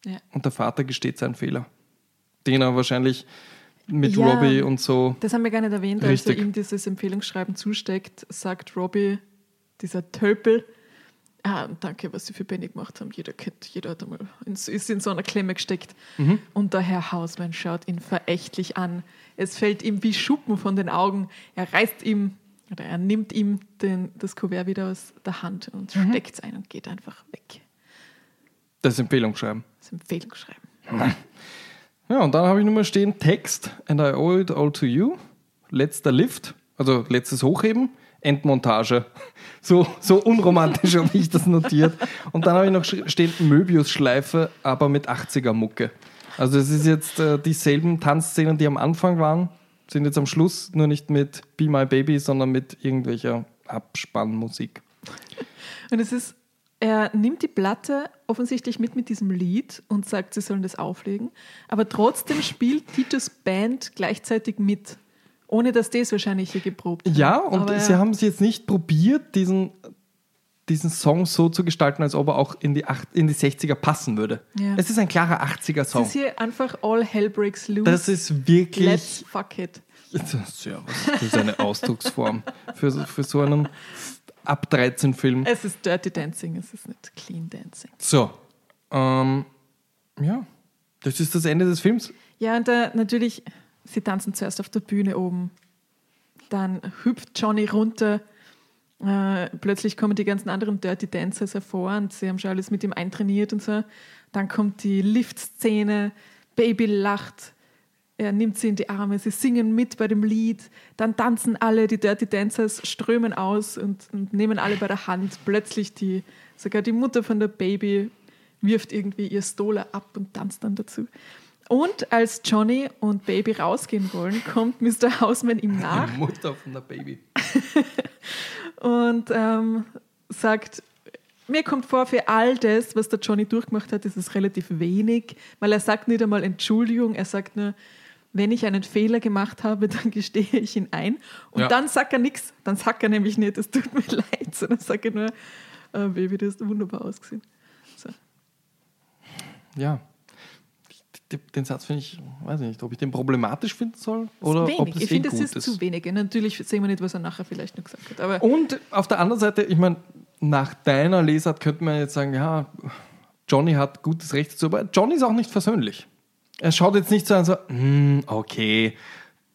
Ja. Und der Vater gesteht seinen Fehler. Den er wahrscheinlich mit Ja. Robbie und so. Das haben wir gar nicht erwähnt, als er ihm dieses Empfehlungsschreiben zusteckt, sagt Robbie, dieser Tölpel, ah, danke, was Sie für Benny gemacht haben. Jeder kennt, jeder hat einmal in, ist in so einer Klemme gesteckt. Mhm. Und der Herr Hausmann schaut ihn verächtlich an. Es fällt ihm wie Schuppen von den Augen. Er reißt ihm, oder er nimmt ihm den, das Kuvert wieder aus der Hand und Mhm. steckt es ein und geht einfach weg. Das Empfehlungsschreiben. Das Empfehlungsschreiben. Ja, und dann habe ich nur mal stehen: Text, and I owe it all to you. Letzter Lift, also letztes Hochheben, Endmontage. [laughs] So, so unromantisch [laughs] habe ich das notiert. Und dann habe ich noch stehen: Möbius-Schleife, aber mit 80er-Mucke. Also, es ist jetzt äh, dieselben Tanzszenen, die am Anfang waren, sind jetzt am Schluss nur nicht mit Be My Baby, sondern mit irgendwelcher Abspannmusik. Und es ist, er nimmt die Platte offensichtlich mit mit diesem Lied und sagt, sie sollen das auflegen. Aber trotzdem spielt Titus Band gleichzeitig mit. Ohne dass es wahrscheinlich hier geprobt haben. Ja, und Aber sie ja. haben es jetzt nicht probiert, diesen, diesen Song so zu gestalten, als ob er auch in die, acht, in die 60er passen würde. Ja. Es ist ein klarer 80er-Song. Das ist hier einfach All Hell Breaks Loose. Das ist wirklich. Let's fuck it. Was das ist eine Ausdrucksform für, für so einen ab 13 Film. Es ist Dirty Dancing, es ist nicht Clean Dancing. So, ähm, ja, das ist das Ende des Films. Ja, und da natürlich, sie tanzen zuerst auf der Bühne oben. Dann hüpft Johnny runter. Äh, plötzlich kommen die ganzen anderen Dirty Dancers hervor und sie haben schon alles mit ihm eintrainiert und so. Dann kommt die Lift-Szene. Baby lacht. Er nimmt sie in die Arme. Sie singen mit bei dem Lied. Dann tanzen alle. Die Dirty Dancers strömen aus und, und nehmen alle bei der Hand. Plötzlich die, sogar die Mutter von der Baby wirft irgendwie ihr Stola ab und tanzt dann dazu. Und als Johnny und Baby rausgehen wollen, kommt Mr. Hausman ihm nach Die Mutter von der Baby. [laughs] und ähm, sagt, mir kommt vor, für all das, was der Johnny durchgemacht hat, ist es relativ wenig, weil er sagt nicht einmal Entschuldigung, er sagt nur, wenn ich einen Fehler gemacht habe, [laughs] dann gestehe ich ihn ein. Und Ja. dann sagt er nichts, dann sagt er nämlich nicht, es tut mir [laughs] leid, sondern sagt er nur, äh, Baby, du hast wunderbar ausgesehen. So. Ja. Den Satz finde ich, weiß ich nicht, ob ich den problematisch finden soll oder wenig. ob es ich eh finde, es gut ist, ist. zu wenig. Natürlich sehen wir nicht, was er nachher vielleicht noch gesagt hat. Aber Und auf der anderen Seite, ich meine, nach deiner Lesart könnte man jetzt sagen, ja, Johnny hat gutes Recht dazu, aber Johnny ist auch nicht versöhnlich. Er schaut jetzt nicht so an, so, "Hm, okay,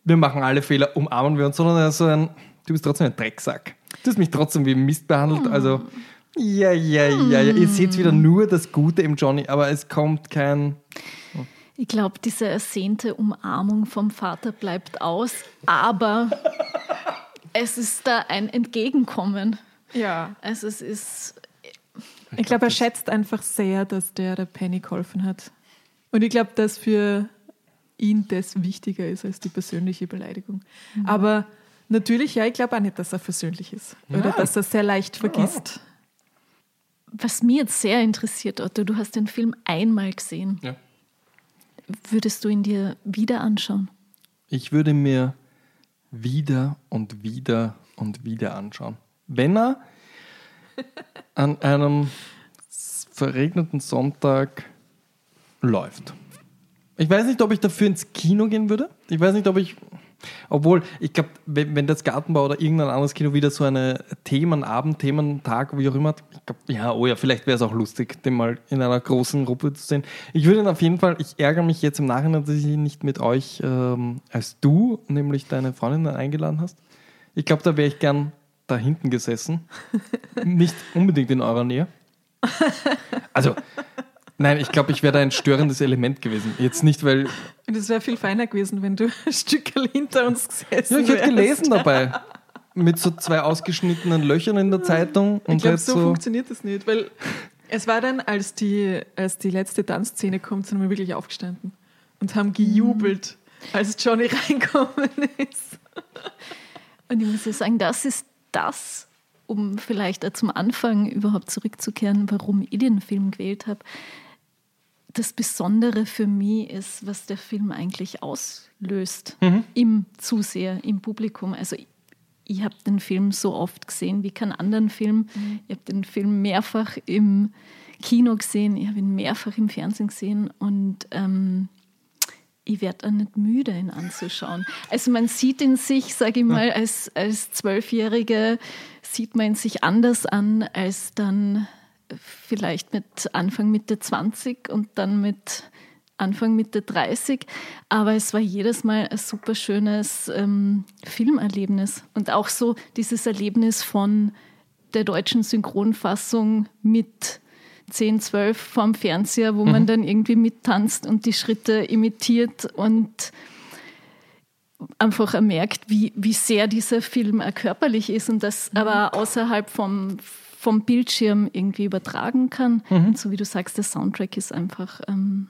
wir machen alle Fehler, umarmen wir uns, sondern er ist so ein, du bist trotzdem ein Drecksack. Du hast mich trotzdem wie Mist behandelt, also, ja, ja, ja, ja. Ihr seht wieder nur das Gute im Johnny, aber es kommt kein, Ich glaube, diese ersehnte Umarmung vom Vater bleibt aus, aber es ist da ein Entgegenkommen. ja, Also es ist, ich glaube, er schätzt einfach sehr, dass der der Penny geholfen hat. Und ich glaube, dass für ihn das wichtiger ist als die persönliche Beleidigung. Aber natürlich, ja, ich glaube auch nicht, dass er versöhnlich ist. Oder Ja. dass er sehr leicht vergisst. was mir jetzt sehr interessiert, Otto, du hast den Film einmal gesehen. ja. Würdest du ihn dir wieder anschauen? Ich würde mir wieder und wieder und wieder anschauen. Wenn er an einem verregneten Sonntag läuft. Ich weiß nicht, ob ich dafür ins Kino gehen würde. Ich weiß nicht, ob ich Obwohl, ich glaube, wenn, wenn das Gartenbau oder irgendein anderes Kino wieder so eine Themenabend, Thementag, wie auch immer, ich glaube, ja, oh ja, vielleicht wäre es auch lustig, den mal in einer großen Gruppe zu sehen. Ich würde ihn auf jeden Fall, ich ärgere mich jetzt im Nachhinein, dass ich ihn nicht mit euch ähm, als du, nämlich deine Freundin, eingeladen hast. Ich glaube, da wäre ich gern da hinten gesessen. [laughs] nicht unbedingt in eurer Nähe. Also, Nein, ich glaube, ich wäre da ein störendes Element gewesen. Jetzt nicht, weil. Das wäre viel feiner gewesen, wenn du ein Stück hinter uns gesessen Ja, ich hätte gelesen dabei. Mit so zwei ausgeschnittenen Löchern in der Zeitung. Und ich glaube, so, so funktioniert das nicht, weil es war dann, als die, als die letzte Tanzszene kommt, sind wir wirklich aufgestanden und haben gejubelt, als Johnny [laughs] reinkommen ist. Und ich muss ja sagen, das ist das, um vielleicht zum Anfang überhaupt zurückzukehren, warum ich den Film gewählt habe das Besondere für mich ist, was der Film eigentlich auslöst mhm. im Zuseher, im Publikum. Also ich, ich habe den Film so oft gesehen wie keinen anderen Film. Mhm. Ich habe den Film mehrfach im Kino gesehen, ich habe ihn mehrfach im Fernsehen gesehen und ähm, ich werde auch nicht müde, ihn anzuschauen. Also man sieht in sich, sage ich mal, als, als Zwölfjährige sieht man ihn sich anders an als dann vielleicht mit Anfang Mitte 20 und dann mit Anfang Mitte 30. Aber es war jedes Mal ein super schönes ähm, Filmerlebnis. Und auch so dieses Erlebnis von der deutschen Synchronfassung mit 10, 12 vorm Fernseher, wo mhm. man dann irgendwie mittanzt und die Schritte imitiert und einfach merkt, wie, wie sehr dieser Film körperlich ist und das mhm. aber außerhalb vom, vom Bildschirm irgendwie übertragen kann. Mhm. Und so wie du sagst, der Soundtrack ist einfach ähm,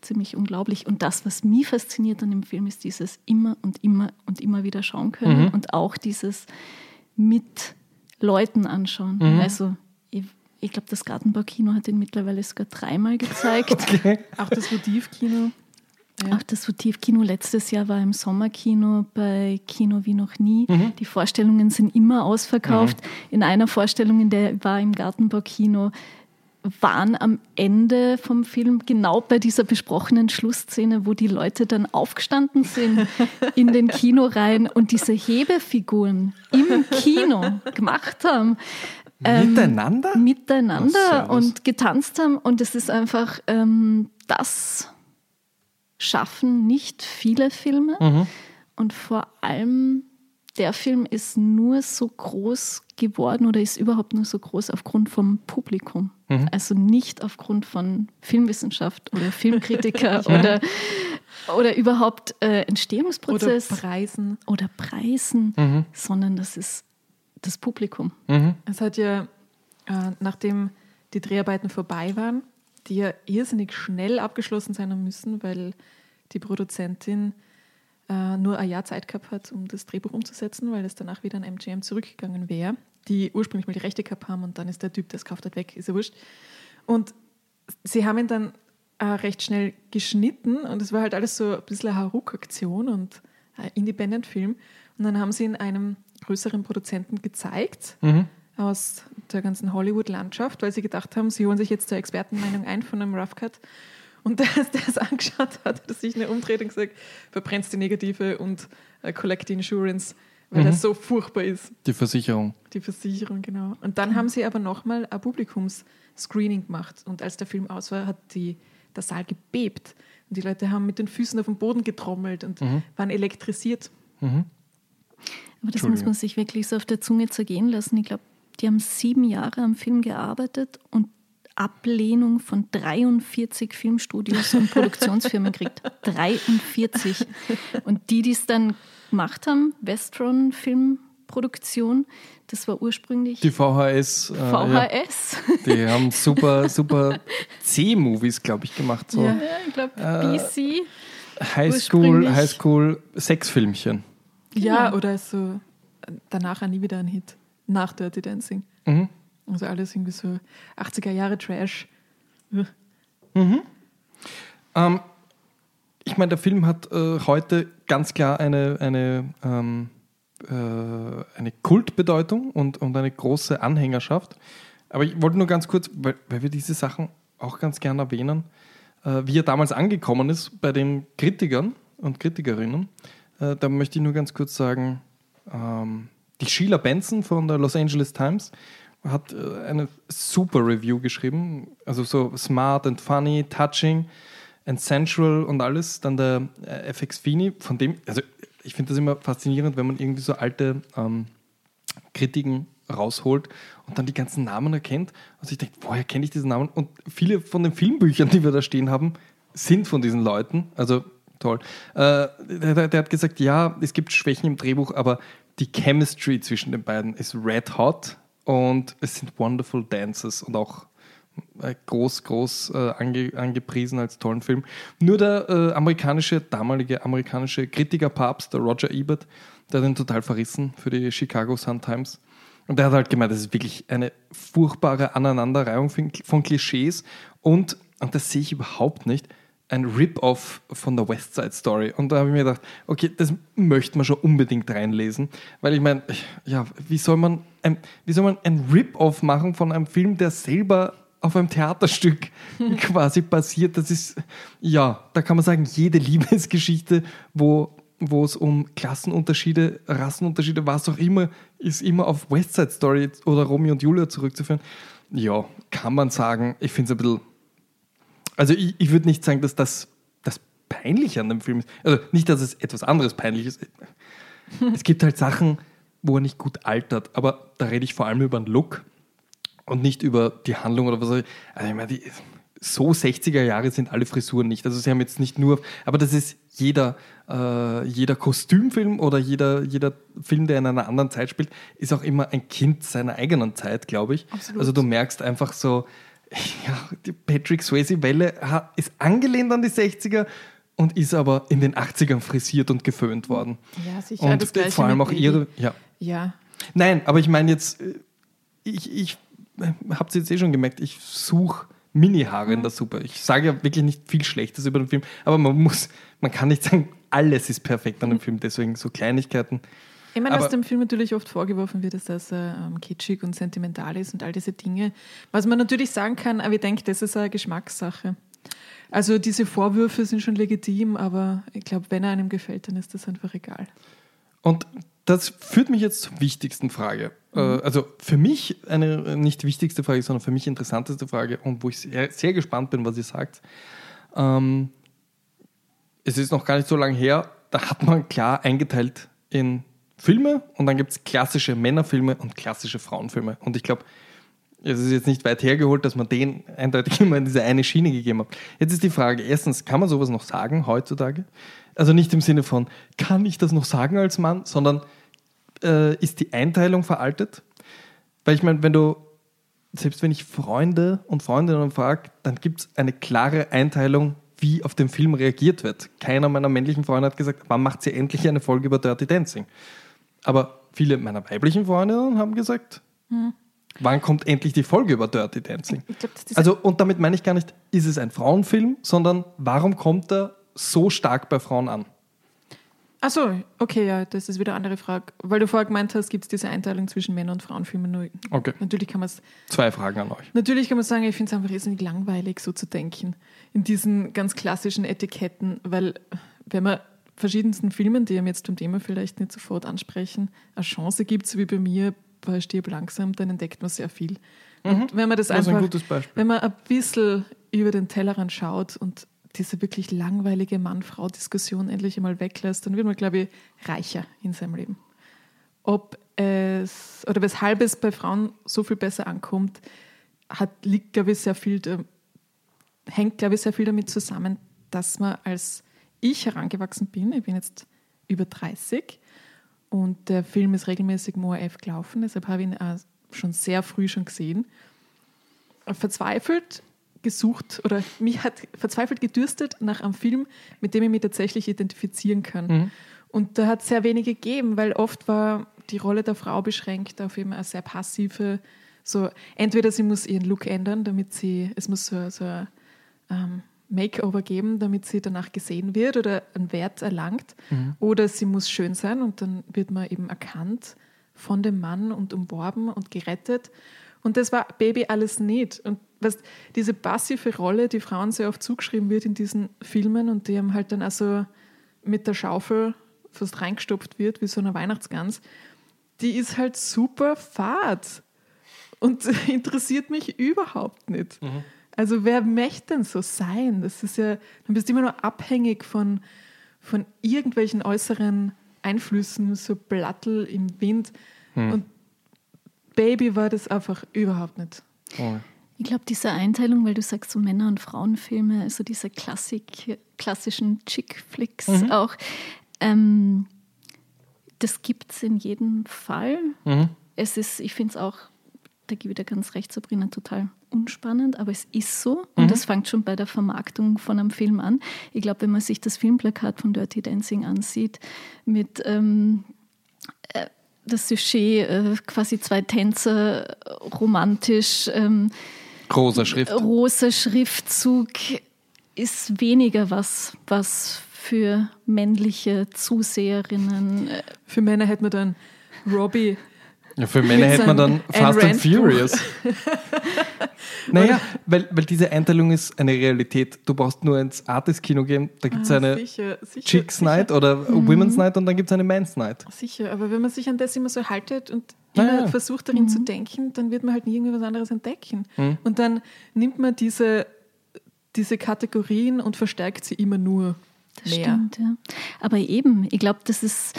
ziemlich unglaublich. Und das, was mich fasziniert an dem Film, ist dieses immer und immer und immer wieder schauen können mhm. und auch dieses mit Leuten anschauen. Mhm. Also ich, ich glaube, das Gartenbaukino hat ihn mittlerweile sogar dreimal gezeigt. [laughs] Okay. Auch das Motivkino. Ja. Auch das Votivkino letztes Jahr war im Sommerkino bei Kino wie noch nie. Mhm. Die Vorstellungen sind immer ausverkauft. Mhm. In einer Vorstellung, in der war im Gartenbaukino, waren am Ende vom Film genau bei dieser besprochenen Schlussszene, wo die Leute dann aufgestanden sind [laughs] in den Kinoreihen und diese Hebefiguren im Kino gemacht haben. Miteinander? Ähm, miteinander oh, und getanzt haben. Und es ist einfach ähm, das schaffen nicht viele Filme. Mhm. Und vor allem der Film ist nur so groß geworden oder ist überhaupt nur so groß aufgrund vom Publikum. Mhm. Also nicht aufgrund von Filmwissenschaft oder Filmkritiker [laughs] ja. oder, oder überhaupt äh, Entstehungsprozess. Oder Preisen. Oder Preisen, mhm. sondern das ist das Publikum. Mhm. Es hat ja, äh, nachdem die Dreharbeiten vorbei waren, die ja irrsinnig schnell abgeschlossen sein müssen, weil die Produzentin äh, nur ein Jahr Zeit gehabt hat, um das Drehbuch umzusetzen, weil es danach wieder an MGM zurückgegangen wäre, die ursprünglich mal die Rechte gehabt haben und dann ist der Typ, der es gekauft hat, weg, ist ja wurscht. Und sie haben ihn dann äh, recht schnell geschnitten und es war halt alles so ein bisschen eine Haruk-Aktion und ein Independent-Film. Und dann haben sie ihn einem größeren Produzenten gezeigt. Mhm aus der ganzen Hollywood-Landschaft, weil sie gedacht haben, sie holen sich jetzt zur Expertenmeinung ein von einem Rough Cut. Und der, der es angeschaut hat, hat sich eine umdreht und gesagt, verbrennst die Negative und äh, collect the insurance, weil mhm. das so furchtbar ist. Die Versicherung. Die Versicherung, genau. Und dann haben sie aber nochmal ein Publikumsscreening gemacht. Und als der Film aus war, hat die, der Saal gebebt. Und die Leute haben mit den Füßen auf den Boden getrommelt und mhm. waren elektrisiert. Mhm. Aber das muss man sich wirklich so auf der Zunge zergehen lassen. Ich glaube, die haben sieben Jahre am Film gearbeitet und Ablehnung von 43 Filmstudios und Produktionsfirmen kriegt. [laughs] 43. Und die, die es dann gemacht haben, Westron Filmproduktion, das war ursprünglich. Die VHS. Äh, VHS. Ja. Die haben super, super [laughs] C-Movies, glaube ich, gemacht. So. Ja, ich glaube, äh, BC. Highschool, Highschool Sexfilmchen. Genau. Ja, oder so danach nie wieder ein Hit nach Dirty Dancing. Mhm. Also alles irgendwie so 80er Jahre Trash. Mhm. Ähm, ich meine, der Film hat äh, heute ganz klar eine, eine, ähm, äh, eine Kultbedeutung und, und eine große Anhängerschaft. Aber ich wollte nur ganz kurz, weil, weil wir diese Sachen auch ganz gerne erwähnen, äh, wie er damals angekommen ist bei den Kritikern und Kritikerinnen. Äh, da möchte ich nur ganz kurz sagen, ähm, die Sheila Benson von der Los Angeles Times hat äh, eine super Review geschrieben. Also so smart and funny, touching and sensual und alles. Dann der äh, FX Fini, von dem, also ich finde das immer faszinierend, wenn man irgendwie so alte ähm, Kritiken rausholt und dann die ganzen Namen erkennt. Also ich denke, woher kenne ich diesen Namen? Und viele von den Filmbüchern, die wir da stehen haben, sind von diesen Leuten. Also toll. Äh, der, der, hat gesagt, ja, es gibt Schwächen im Drehbuch, aber die Chemistry zwischen den beiden ist red hot und es sind wonderful dances und auch äh, groß, groß äh, ange, angepriesen als tollen Film. Nur der äh, amerikanische, damalige amerikanische Kritikerpapst, der Roger Ebert, der hat ihn total verrissen für die Chicago Sun-Times. Und der hat halt gemeint, das ist wirklich eine furchtbare Aneinanderreihung von, Klischees und, und das sehe ich überhaupt nicht, ein Rip-Off von der West Side Story. Und da habe ich mir gedacht, okay, das möchte man schon unbedingt reinlesen. Weil ich meine, ja, wie soll man ein, wie soll man ein Rip-Off machen von einem Film, der selber auf einem Theaterstück [laughs] quasi basiert? Das ist, ja, da kann man sagen, jede Liebesgeschichte, wo wo es um Klassenunterschiede, Rassenunterschiede, was auch immer, ist immer auf West Side Story oder Romeo und Julia zurückzuführen. Ja, kann man sagen. Ich finde es ein bisschen also ich, ich würde nicht sagen, dass das das Peinliche an dem Film ist. Also nicht, dass es etwas anderes peinlich ist. es gibt halt Sachen, wo er nicht gut altert, aber da rede ich vor allem über den Look und nicht über die Handlung oder was. Also ich meine, die, so 60er Jahre sind alle Frisuren nicht. Also sie haben jetzt nicht nur, aber das ist jeder, äh, jeder Kostümfilm oder jeder, jeder Film, der in einer anderen Zeit spielt, ist auch immer ein Kind seiner eigenen Zeit, glaube ich. Absolut. Also du merkst einfach so, ja, die Patrick Swayze-Welle ist angelehnt an die 60er und ist aber in den 80ern frisiert und geföhnt worden. Ja, sicher. Und das vor allem auch ihre. Ja. ja. Nein, aber ich meine jetzt, äh, ich, ich äh, habe es jetzt eh schon gemerkt, ich suche Mini-Haare mhm. in der Suppe. Ich sage ja wirklich nicht viel Schlechtes über den Film, aber man muss, man kann nicht sagen, alles ist perfekt an dem Film, deswegen so Kleinigkeiten. Ich meine, was dem Film natürlich oft vorgeworfen wird, ist, dass er ähm, kitschig und sentimental ist und all diese Dinge. Was man natürlich sagen kann, aber ich denke, das ist eine Geschmackssache. Also diese Vorwürfe sind schon legitim, aber ich glaube, wenn er einem gefällt, dann ist das einfach egal. Und das führt mich jetzt zur wichtigsten Frage. Äh, mhm. Also für mich eine nicht wichtigste Frage, sondern für mich interessanteste Frage und wo ich sehr, sehr gespannt bin, was ihr sagt. Ähm, es ist noch gar nicht so lange her, da hat man klar eingeteilt in Filme und dann gibt es klassische Männerfilme und klassische Frauenfilme. Und ich glaube, es ist jetzt nicht weit hergeholt, dass man den eindeutig [laughs] immer in diese eine Schiene gegeben hat. Jetzt ist die Frage, erstens, kann man sowas noch sagen heutzutage? Also nicht im Sinne von, kann ich das noch sagen als Mann, sondern äh, ist die Einteilung veraltet? Weil ich meine, wenn du, selbst wenn ich Freunde und Freundinnen frage, dann gibt es eine klare Einteilung, wie auf den Film reagiert wird. Keiner meiner männlichen Freunde hat gesagt, wann macht sie endlich eine Folge über Dirty Dancing? Aber viele meiner weiblichen Freundinnen haben gesagt, hm. wann kommt endlich die Folge über Dirty Dancing? Glaub, also, und damit meine ich gar nicht, ist es ein Frauenfilm, sondern warum kommt er so stark bei Frauen an? Achso, okay, ja, das ist wieder eine andere Frage. Weil du vorher gemeint hast, gibt es diese Einteilung zwischen Männer- und Frauenfilmen. Nur okay. Natürlich kann man es. Zwei Fragen an euch. Natürlich kann man sagen, ich finde es einfach irrsinnig langweilig, so zu denken. In diesen ganz klassischen Etiketten, weil wenn man verschiedensten Filmen, die einem jetzt zum Thema vielleicht nicht sofort ansprechen, eine Chance gibt, so wie bei mir bei Stirb langsam, dann entdeckt man sehr viel. Mhm. Und wenn man das, das einfach, ein wenn man ein bisschen über den Tellerrand schaut und diese wirklich langweilige Mann-Frau-Diskussion endlich einmal weglässt, dann wird man, glaube ich, reicher in seinem Leben. Ob es oder weshalb es bei Frauen so viel besser ankommt, hat, liegt, glaube ich, sehr viel, hängt, glaube ich, sehr viel damit zusammen, dass man als ich herangewachsen bin, ich bin jetzt über 30 und der Film ist regelmäßig im ORF gelaufen, deshalb habe ich ihn auch schon sehr früh schon gesehen. Verzweifelt gesucht oder mich hat verzweifelt gedürstet nach einem Film, mit dem ich mich tatsächlich identifizieren kann. Mhm. Und da hat es sehr wenige gegeben, weil oft war die Rolle der Frau beschränkt auf eben eine sehr passive, so entweder sie muss ihren Look ändern, damit sie, es muss so, so ähm, Makeover geben, damit sie danach gesehen wird oder einen Wert erlangt. Mhm. Oder sie muss schön sein und dann wird man eben erkannt von dem Mann und umworben und gerettet. Und das war Baby alles nicht. Und weißt, diese passive Rolle, die Frauen sehr oft zugeschrieben wird in diesen Filmen und die haben halt dann also mit der Schaufel fast reingestopft wird, wie so eine Weihnachtsgans, die ist halt super fad und [laughs] interessiert mich überhaupt nicht. Mhm. Also wer möchte denn so sein? Das ist ja, dann bist du immer nur abhängig von, von irgendwelchen äußeren Einflüssen, so Blattel im Wind. Hm. Und Baby war das einfach überhaupt nicht. Oh. Ich glaube, diese Einteilung, weil du sagst, so Männer- und Frauenfilme, also diese Klassik, klassischen Chick-Flicks Mhm. auch, ähm, das gibt es in jedem Fall. Mhm. Es ist, ich finde es auch, da gebe ich dir ganz recht, Sabrina, total unspannend, aber es ist so und das fängt schon bei der Vermarktung von einem Film an. Ich glaube, wenn man sich das Filmplakat von Dirty Dancing ansieht, mit ähm, äh, das Sujet, äh, quasi zwei Tänzer, romantisch, ähm, Rosa Schrift. rosa Schriftzug, ist weniger was, was für männliche Zuseherinnen äh, Für Männer hätte man dann Robbie. Ja, für Männer hätte man dann Fast and. Furious. [laughs] naja, weil, weil diese Einteilung ist eine Realität. Du brauchst nur ins Artist-Kino gehen, da gibt es Ah, eine sicher, sicher, Chicks sicher. Night oder Women's Night und dann gibt es eine Men's Night. Sicher, aber wenn man sich an das immer so haltet und Naja. immer versucht darin zu denken, dann wird man halt nie irgendwie was anderes entdecken. Mhm. Und dann nimmt man diese, diese Kategorien und verstärkt sie immer nur Das mehr. stimmt, ja. Aber eben, ich glaube, das ist,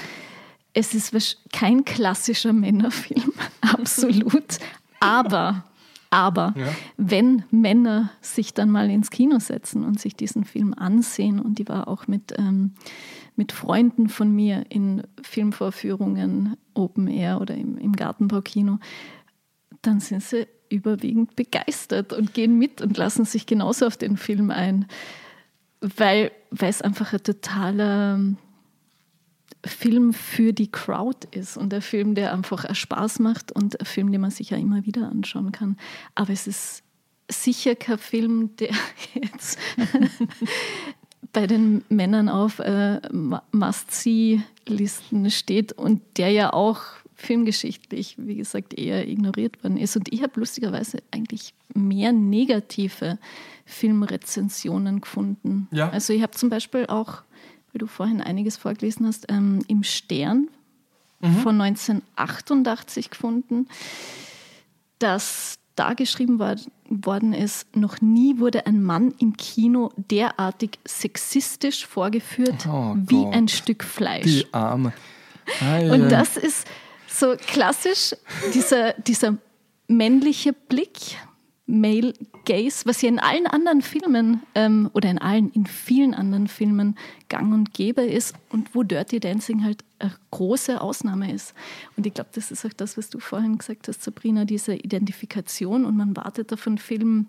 es ist kein klassischer Männerfilm, [laughs] absolut. Aber, aber, Ja. wenn Männer sich dann mal ins Kino setzen und sich diesen Film ansehen, und ich war auch mit, ähm, mit Freunden von mir in Filmvorführungen, Open Air oder im, im Gartenbaukino, dann sind sie überwiegend begeistert und gehen mit und lassen sich genauso auf den Film ein weil, weil es einfach ein totaler Film für die Crowd ist und ein Film, der einfach Spaß macht und ein Film, den man sich ja immer wieder anschauen kann. Aber es ist sicher kein Film, der [laughs] jetzt [laughs] bei den Männern auf äh, Must-See-Listen steht und der ja auch filmgeschichtlich, wie gesagt, eher ignoriert worden ist. Und ich habe lustigerweise eigentlich mehr negative Filmrezensionen gefunden. Ja. Also ich habe zum Beispiel auch, weil du vorhin einiges vorgelesen hast, ähm, im Stern von 1988 gefunden, dass da geschrieben war, worden ist, noch nie wurde ein Mann im Kino derartig sexistisch vorgeführt Oh wie Gott. ein Stück Fleisch. Die Arme. Und das ist so klassisch, dieser, dieser männliche Blick, Male Gaze, was ja in allen anderen Filmen ähm, oder in allen, in vielen anderen Filmen gang und gäbe ist und wo Dirty Dancing halt eine große Ausnahme ist. Und ich glaube, das ist auch das, was du vorhin gesagt hast, Sabrina, diese Identifikation und man wartet auf einen Film,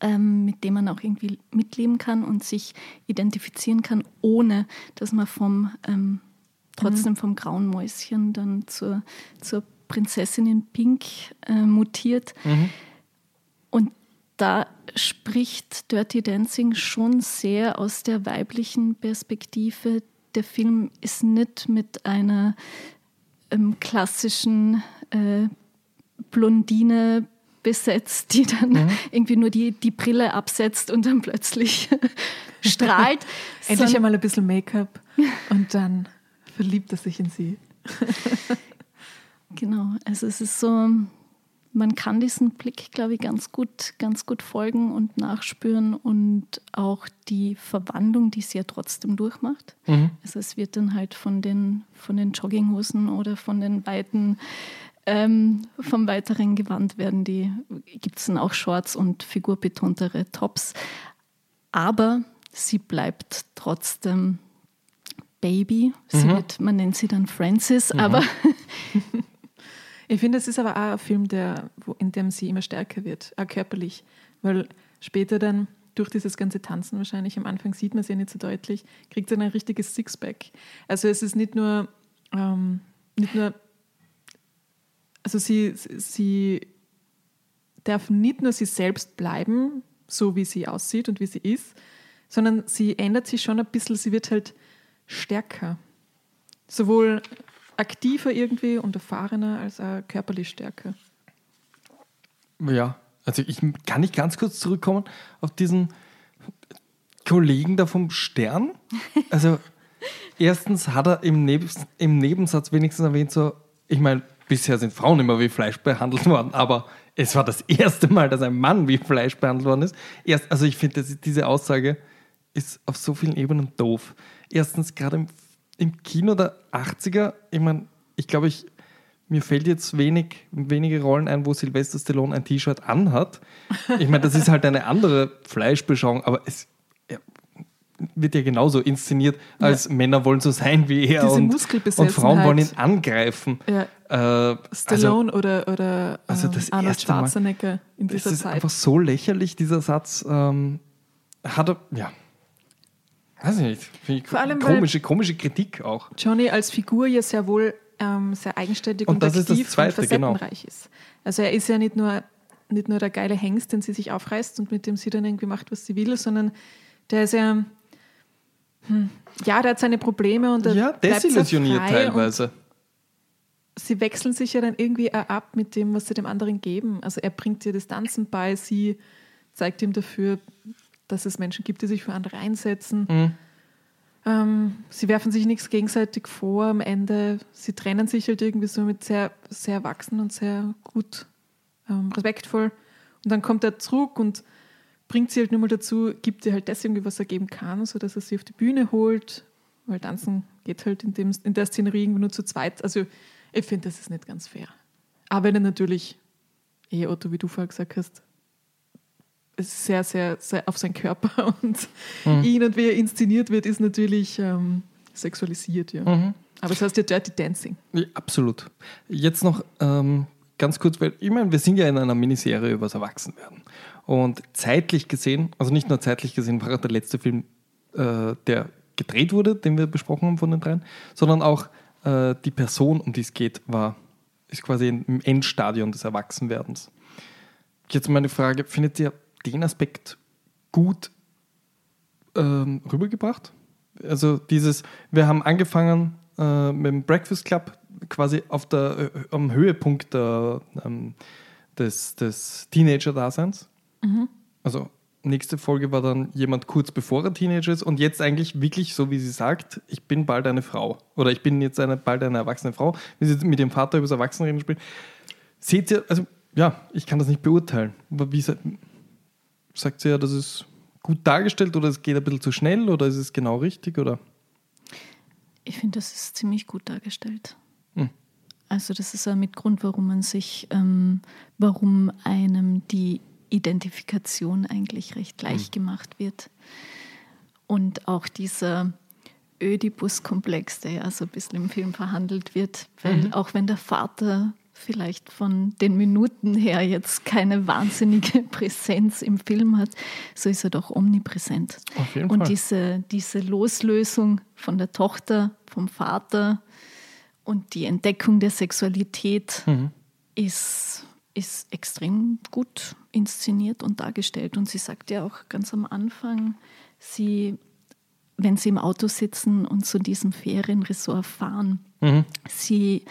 ähm, mit dem man auch irgendwie mitleben kann und sich identifizieren kann, ohne dass man vom ähm, trotzdem vom grauen Mäuschen dann zur, zur Prinzessin in Pink äh, mutiert. Und da spricht Dirty Dancing schon sehr aus der weiblichen Perspektive. Der Film ist nicht mit einer ähm, klassischen äh, Blondine besetzt, die dann irgendwie nur die, die Brille absetzt und dann plötzlich [laughs] strahlt. [laughs] Endlich einmal ein bisschen Make-up und dann verliebt er sich in sie. [laughs] Genau, also es ist so, man kann diesen Blick, glaube ich, ganz gut, ganz gut folgen und nachspüren und auch die Verwandlung, die sie ja trotzdem durchmacht. Also es wird dann halt von den, von den Jogginghosen oder von den weiten, ähm, vom weiteren Gewand werden die, gibt es dann auch Shorts und figurbetontere Tops. Aber sie bleibt trotzdem Baby. Sie wird, man nennt sie dann Francis, aber [laughs] Ich finde, es ist aber auch ein Film, der, wo, in dem sie immer stärker wird, auch körperlich. Weil später dann, durch dieses ganze Tanzen wahrscheinlich, am Anfang sieht man es ja nicht so deutlich, kriegt sie ein richtiges Sixpack. Also es ist nicht nur, ähm, nicht nur, also sie, sie darf nicht nur sie selbst bleiben, so wie sie aussieht und wie sie ist, sondern sie ändert sich schon ein bisschen, sie wird halt stärker. Sowohl aktiver irgendwie und erfahrener als auch körperlich stärker. Ja, also ich kann nicht ganz kurz zurückkommen auf diesen Kollegen da vom Stern. [laughs] Also erstens hat er im, Neb im Nebensatz wenigstens erwähnt, so, ich meine, bisher sind Frauen immer wie Fleisch behandelt [laughs] worden, aber es war das erste Mal, dass ein Mann wie Fleisch behandelt worden ist. Erst, also ich finde, diese Aussage ist auf so vielen Ebenen doof. Erstens, gerade im, im Kino der 80er, ich meine, ich glaube, ich, mir fällt jetzt wenig, wenige Rollen ein, wo Sylvester Stallone ein T-Shirt anhat. Ich meine, das ist halt eine andere Fleischbeschauung, aber es ja, wird ja genauso inszeniert, als ja. Männer wollen so sein wie er und, und, Frauen wollen ihn angreifen. Ja. Äh, Stallone also, oder, oder also das ähm, Arnold Schwarzenegger in dieser das ist Zeit. einfach so lächerlich, dieser Satz. Ähm, hat er, ja, weiß ich nicht. Finde ich Vor allem, komische, komische Kritik auch. Johnny als Figur ja sehr wohl ähm, sehr eigenständig und, und das aktiv ist das Zweite, und genau. facettenreich genau. ist. Also er ist ja nicht nur, nicht nur der geile Hengst, den sie sich aufreißt und mit dem sie dann irgendwie macht, was sie will, sondern der ist ja, hm, ja, der hat seine Probleme und er ja, desillusioniert teilweise. Sie wechseln sich ja dann irgendwie ab mit dem, was sie dem anderen geben. Also er bringt ihr das Tanzen bei, sie zeigt ihm dafür, dass es Menschen gibt, die sich für andere einsetzen. Mhm. Ähm, sie werfen sich nichts gegenseitig vor am Ende. Sie trennen sich halt irgendwie so mit sehr, sehr erwachsen und sehr gut, ähm, respektvoll. Und dann kommt er zurück und bringt sie halt nur mal dazu, gibt ihr halt das irgendwie, was er geben kann, sodass er sie auf die Bühne holt. Weil tanzen geht halt in, dem, in der Szenerie irgendwie nur zu zweit. Also ich finde, das ist nicht ganz fair. Aber wenn er natürlich, eh Otto, wie du vorher gesagt hast, sehr, sehr, sehr auf seinen Körper [laughs] und mhm. ihn und wie er inszeniert wird, ist natürlich ähm, sexualisiert, ja. Mhm. Aber es das heißt ja Dirty Dancing. Ja, absolut. Jetzt noch ähm, ganz kurz, weil ich meine, wir sind ja in einer Miniserie über das Erwachsenwerden. Und zeitlich gesehen, also nicht nur zeitlich gesehen, war der letzte Film, äh, der gedreht wurde, den wir besprochen haben von den dreien, sondern auch äh, die Person, um die es geht, war, ist quasi im Endstadion des Erwachsenwerdens. Jetzt meine Frage, findet ihr den Aspekt gut ähm, rübergebracht. Also dieses, wir haben angefangen äh, mit dem Breakfast Club quasi auf der, äh, am Höhepunkt der, ähm, des, des Teenager-Daseins. Mhm. Also nächste Folge war dann jemand kurz bevor er Teenager ist und jetzt eigentlich wirklich so, wie sie sagt, ich bin bald eine Frau oder ich bin jetzt eine, bald eine erwachsene Frau, wie sie mit dem Vater über das Erwachsenenreden spielt. Seht ihr, also ja, ich kann das nicht beurteilen, aber wie, sagt sie ja, das ist gut dargestellt oder es geht ein bisschen zu schnell oder ist es genau richtig? Oder? Ich finde, das ist ziemlich gut dargestellt. Hm. Also das ist ja mit Grund, warum man sich, ähm, warum einem die Identifikation eigentlich recht leicht hm. gemacht wird. Und auch dieser Ödipus-Komplex, der ja so ein bisschen im Film verhandelt wird, weil mhm. auch wenn der Vater vielleicht von den Minuten her jetzt keine wahnsinnige [laughs] Präsenz im Film hat, so ist er doch omnipräsent. Auf jeden und Fall. Diese, diese Loslösung von der Tochter, vom Vater und die Entdeckung der Sexualität mhm. ist, ist extrem gut inszeniert und dargestellt. Und sie sagt ja auch ganz am Anfang, sie, wenn sie im Auto sitzen und zu diesem Ferienresort fahren, mhm. sie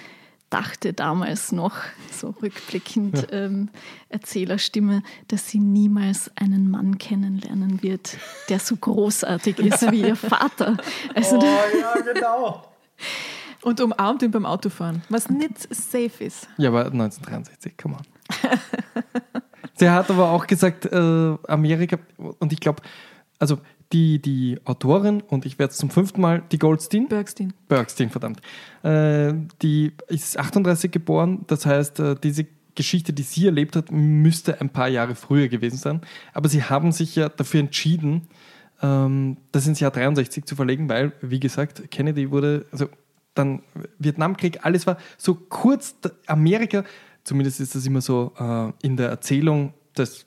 dachte damals noch, so rückblickend ja. ähm, Erzählerstimme, dass sie niemals einen Mann kennenlernen wird, der so großartig ist wie ihr Vater. Also, oh ja, genau. Und umarmt ihn beim Autofahren, was nicht safe ist. Ja, aber 1963, come on. Sie hat aber auch gesagt, äh, Amerika, und ich glaube, also die, die Autorin, und ich werde es zum fünften Mal, die Goldstein. Bergstein. Bergstein, verdammt. Äh, die ist 38 geboren, das heißt, äh, diese Geschichte, die sie erlebt hat, müsste ein paar Jahre früher gewesen sein. Aber sie haben sich ja dafür entschieden, ähm, das ins Jahr 63 zu verlegen, weil, wie gesagt, Kennedy wurde, also dann Vietnamkrieg, alles war so kurz, Amerika, zumindest ist das immer so äh, in der Erzählung des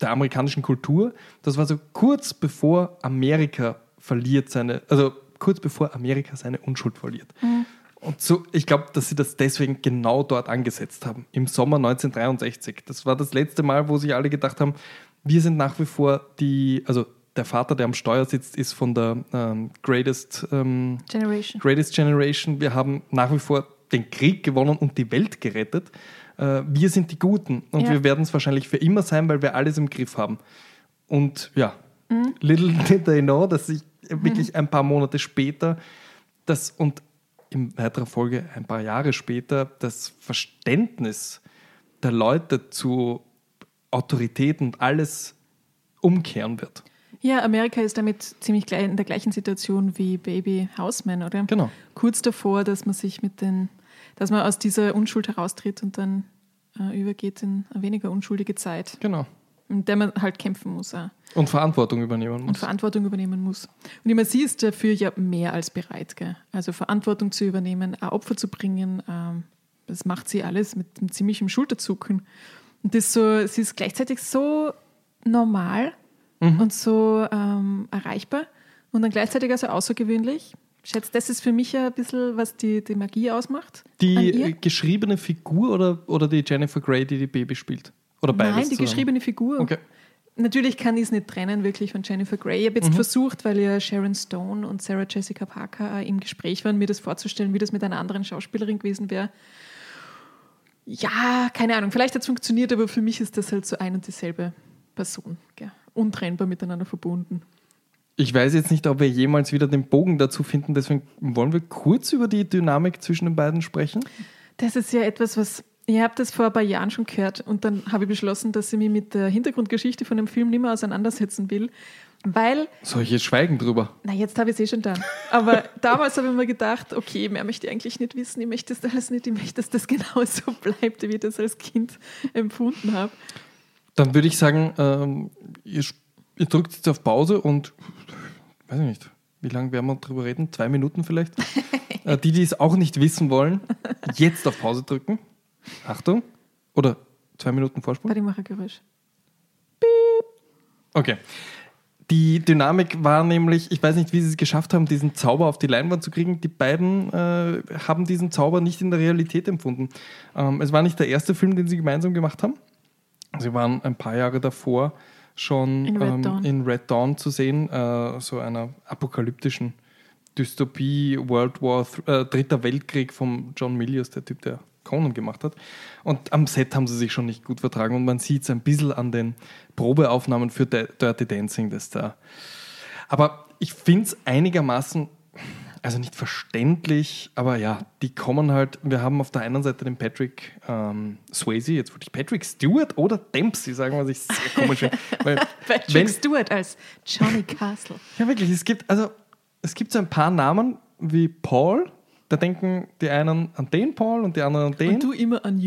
der amerikanischen Kultur. Das war so kurz bevor Amerika verliert seine, also kurz bevor Amerika seine Unschuld verliert. Mhm. Und so, ich glaube, dass sie das deswegen genau dort angesetzt haben, im Sommer 1963. Das war das letzte Mal, wo sich alle gedacht haben, wir sind nach wie vor die, also der Vater, der am Steuer sitzt, ist von der ähm, Greatest, ähm, Generation. Greatest Generation. Wir haben nach wie vor den Krieg gewonnen und die Welt gerettet äh, wir sind die Guten und ja. wir werden es wahrscheinlich für immer sein, weil wir alles im Griff haben. Und ja, mhm. little [laughs] did they know, dass sich wirklich ein paar Monate später das und in weiterer Folge ein paar Jahre später das Verständnis der Leute zu Autorität und alles umkehren wird. Ja, Amerika ist damit ziemlich in der gleichen Situation wie Baby Houseman, oder? Genau. Kurz davor, dass man sich mit den, dass man aus dieser Unschuld heraustritt und dann äh, übergeht in eine weniger unschuldige Zeit, Genau. in der man halt kämpfen muss auch. Und Verantwortung übernehmen und muss. Verantwortung übernehmen muss. Und meine, sie ist dafür ja mehr als bereit. Gell? Also Verantwortung zu übernehmen, ein Opfer zu bringen, ähm, das macht sie alles mit einem ziemlichen Schulterzucken. Und das so, sie ist gleichzeitig so normal und so ähm, erreichbar und dann gleichzeitig also außergewöhnlich. Schätzt, das ist für mich ja ein bisschen, was die, die Magie ausmacht. Die geschriebene Figur oder, oder die Jennifer Grey, die die Baby spielt? Oder beides Nein, die zusammen? geschriebene Figur. Okay. Natürlich kann ich es nicht trennen, wirklich von Jennifer Grey. Ich habe jetzt versucht, weil ja Sharon Stone und Sarah Jessica Parker im Gespräch waren, mir das vorzustellen, wie das mit einer anderen Schauspielerin gewesen wäre. Ja, keine Ahnung. Vielleicht hat es funktioniert, aber für mich ist das halt so ein und dieselbe Person. Gell? Untrennbar miteinander verbunden. Ich weiß jetzt nicht, ob wir jemals wieder den Bogen dazu finden, deswegen wollen wir kurz über die Dynamik zwischen den beiden sprechen. Das ist ja etwas, was. Ich habe das vor ein paar Jahren schon gehört und dann habe ich beschlossen, dass ich mich mit der Hintergrundgeschichte von dem Film nicht mehr auseinandersetzen will, weil Soll ich jetzt schweigen drüber? Na, jetzt habe ich es eh schon da. Aber [laughs] damals habe ich mir gedacht, okay, mehr möchte ich eigentlich nicht wissen. Ich möchte das alles nicht. Ich möchte, dass das [laughs] genauso bleibt, wie ich das als Kind empfunden habe. Dann würde ich sagen, ähm, ihr, ihr drückt jetzt auf Pause und weiß ich nicht, wie lange werden wir drüber reden? Zwei Minuten vielleicht? [laughs] äh, die, die es auch nicht wissen wollen, jetzt auf Pause drücken. Achtung. Oder zwei Minuten Vorsprung. Warte, ich mache ein Geräusch. Okay. Die Dynamik war nämlich, ich weiß nicht, wie sie es geschafft haben, diesen Zauber auf die Leinwand zu kriegen. Die beiden äh, haben diesen Zauber nicht in der Realität empfunden. Ähm, es war nicht der erste Film, den sie gemeinsam gemacht haben. Sie waren ein paar Jahre davor schon In Red ähm, Dawn. in Red Dawn zu sehen, äh, so einer apokalyptischen Dystopie, World War, äh, Dritter Weltkrieg von John Milius, der Typ, der Conan gemacht hat. Und am Set haben sie sich schon nicht gut vertragen und man sieht es ein bisschen an den Probeaufnahmen für D- Dirty Dancing, das da. Aber ich finde es einigermaßen, also nicht verständlich, aber ja, die kommen halt, wir haben auf der einen Seite den Patrick ähm, Swayze, jetzt wollte ich Patrick Stewart oder Dempsey sagen, was ich sehr komisch finde. [laughs] Weil Patrick wenn- Stewart als Johnny Castle. [laughs] ja, wirklich. Es gibt, also, es gibt so ein paar Namen wie Paul. Da denken die einen an den Paul und die anderen an den. Und du immer an.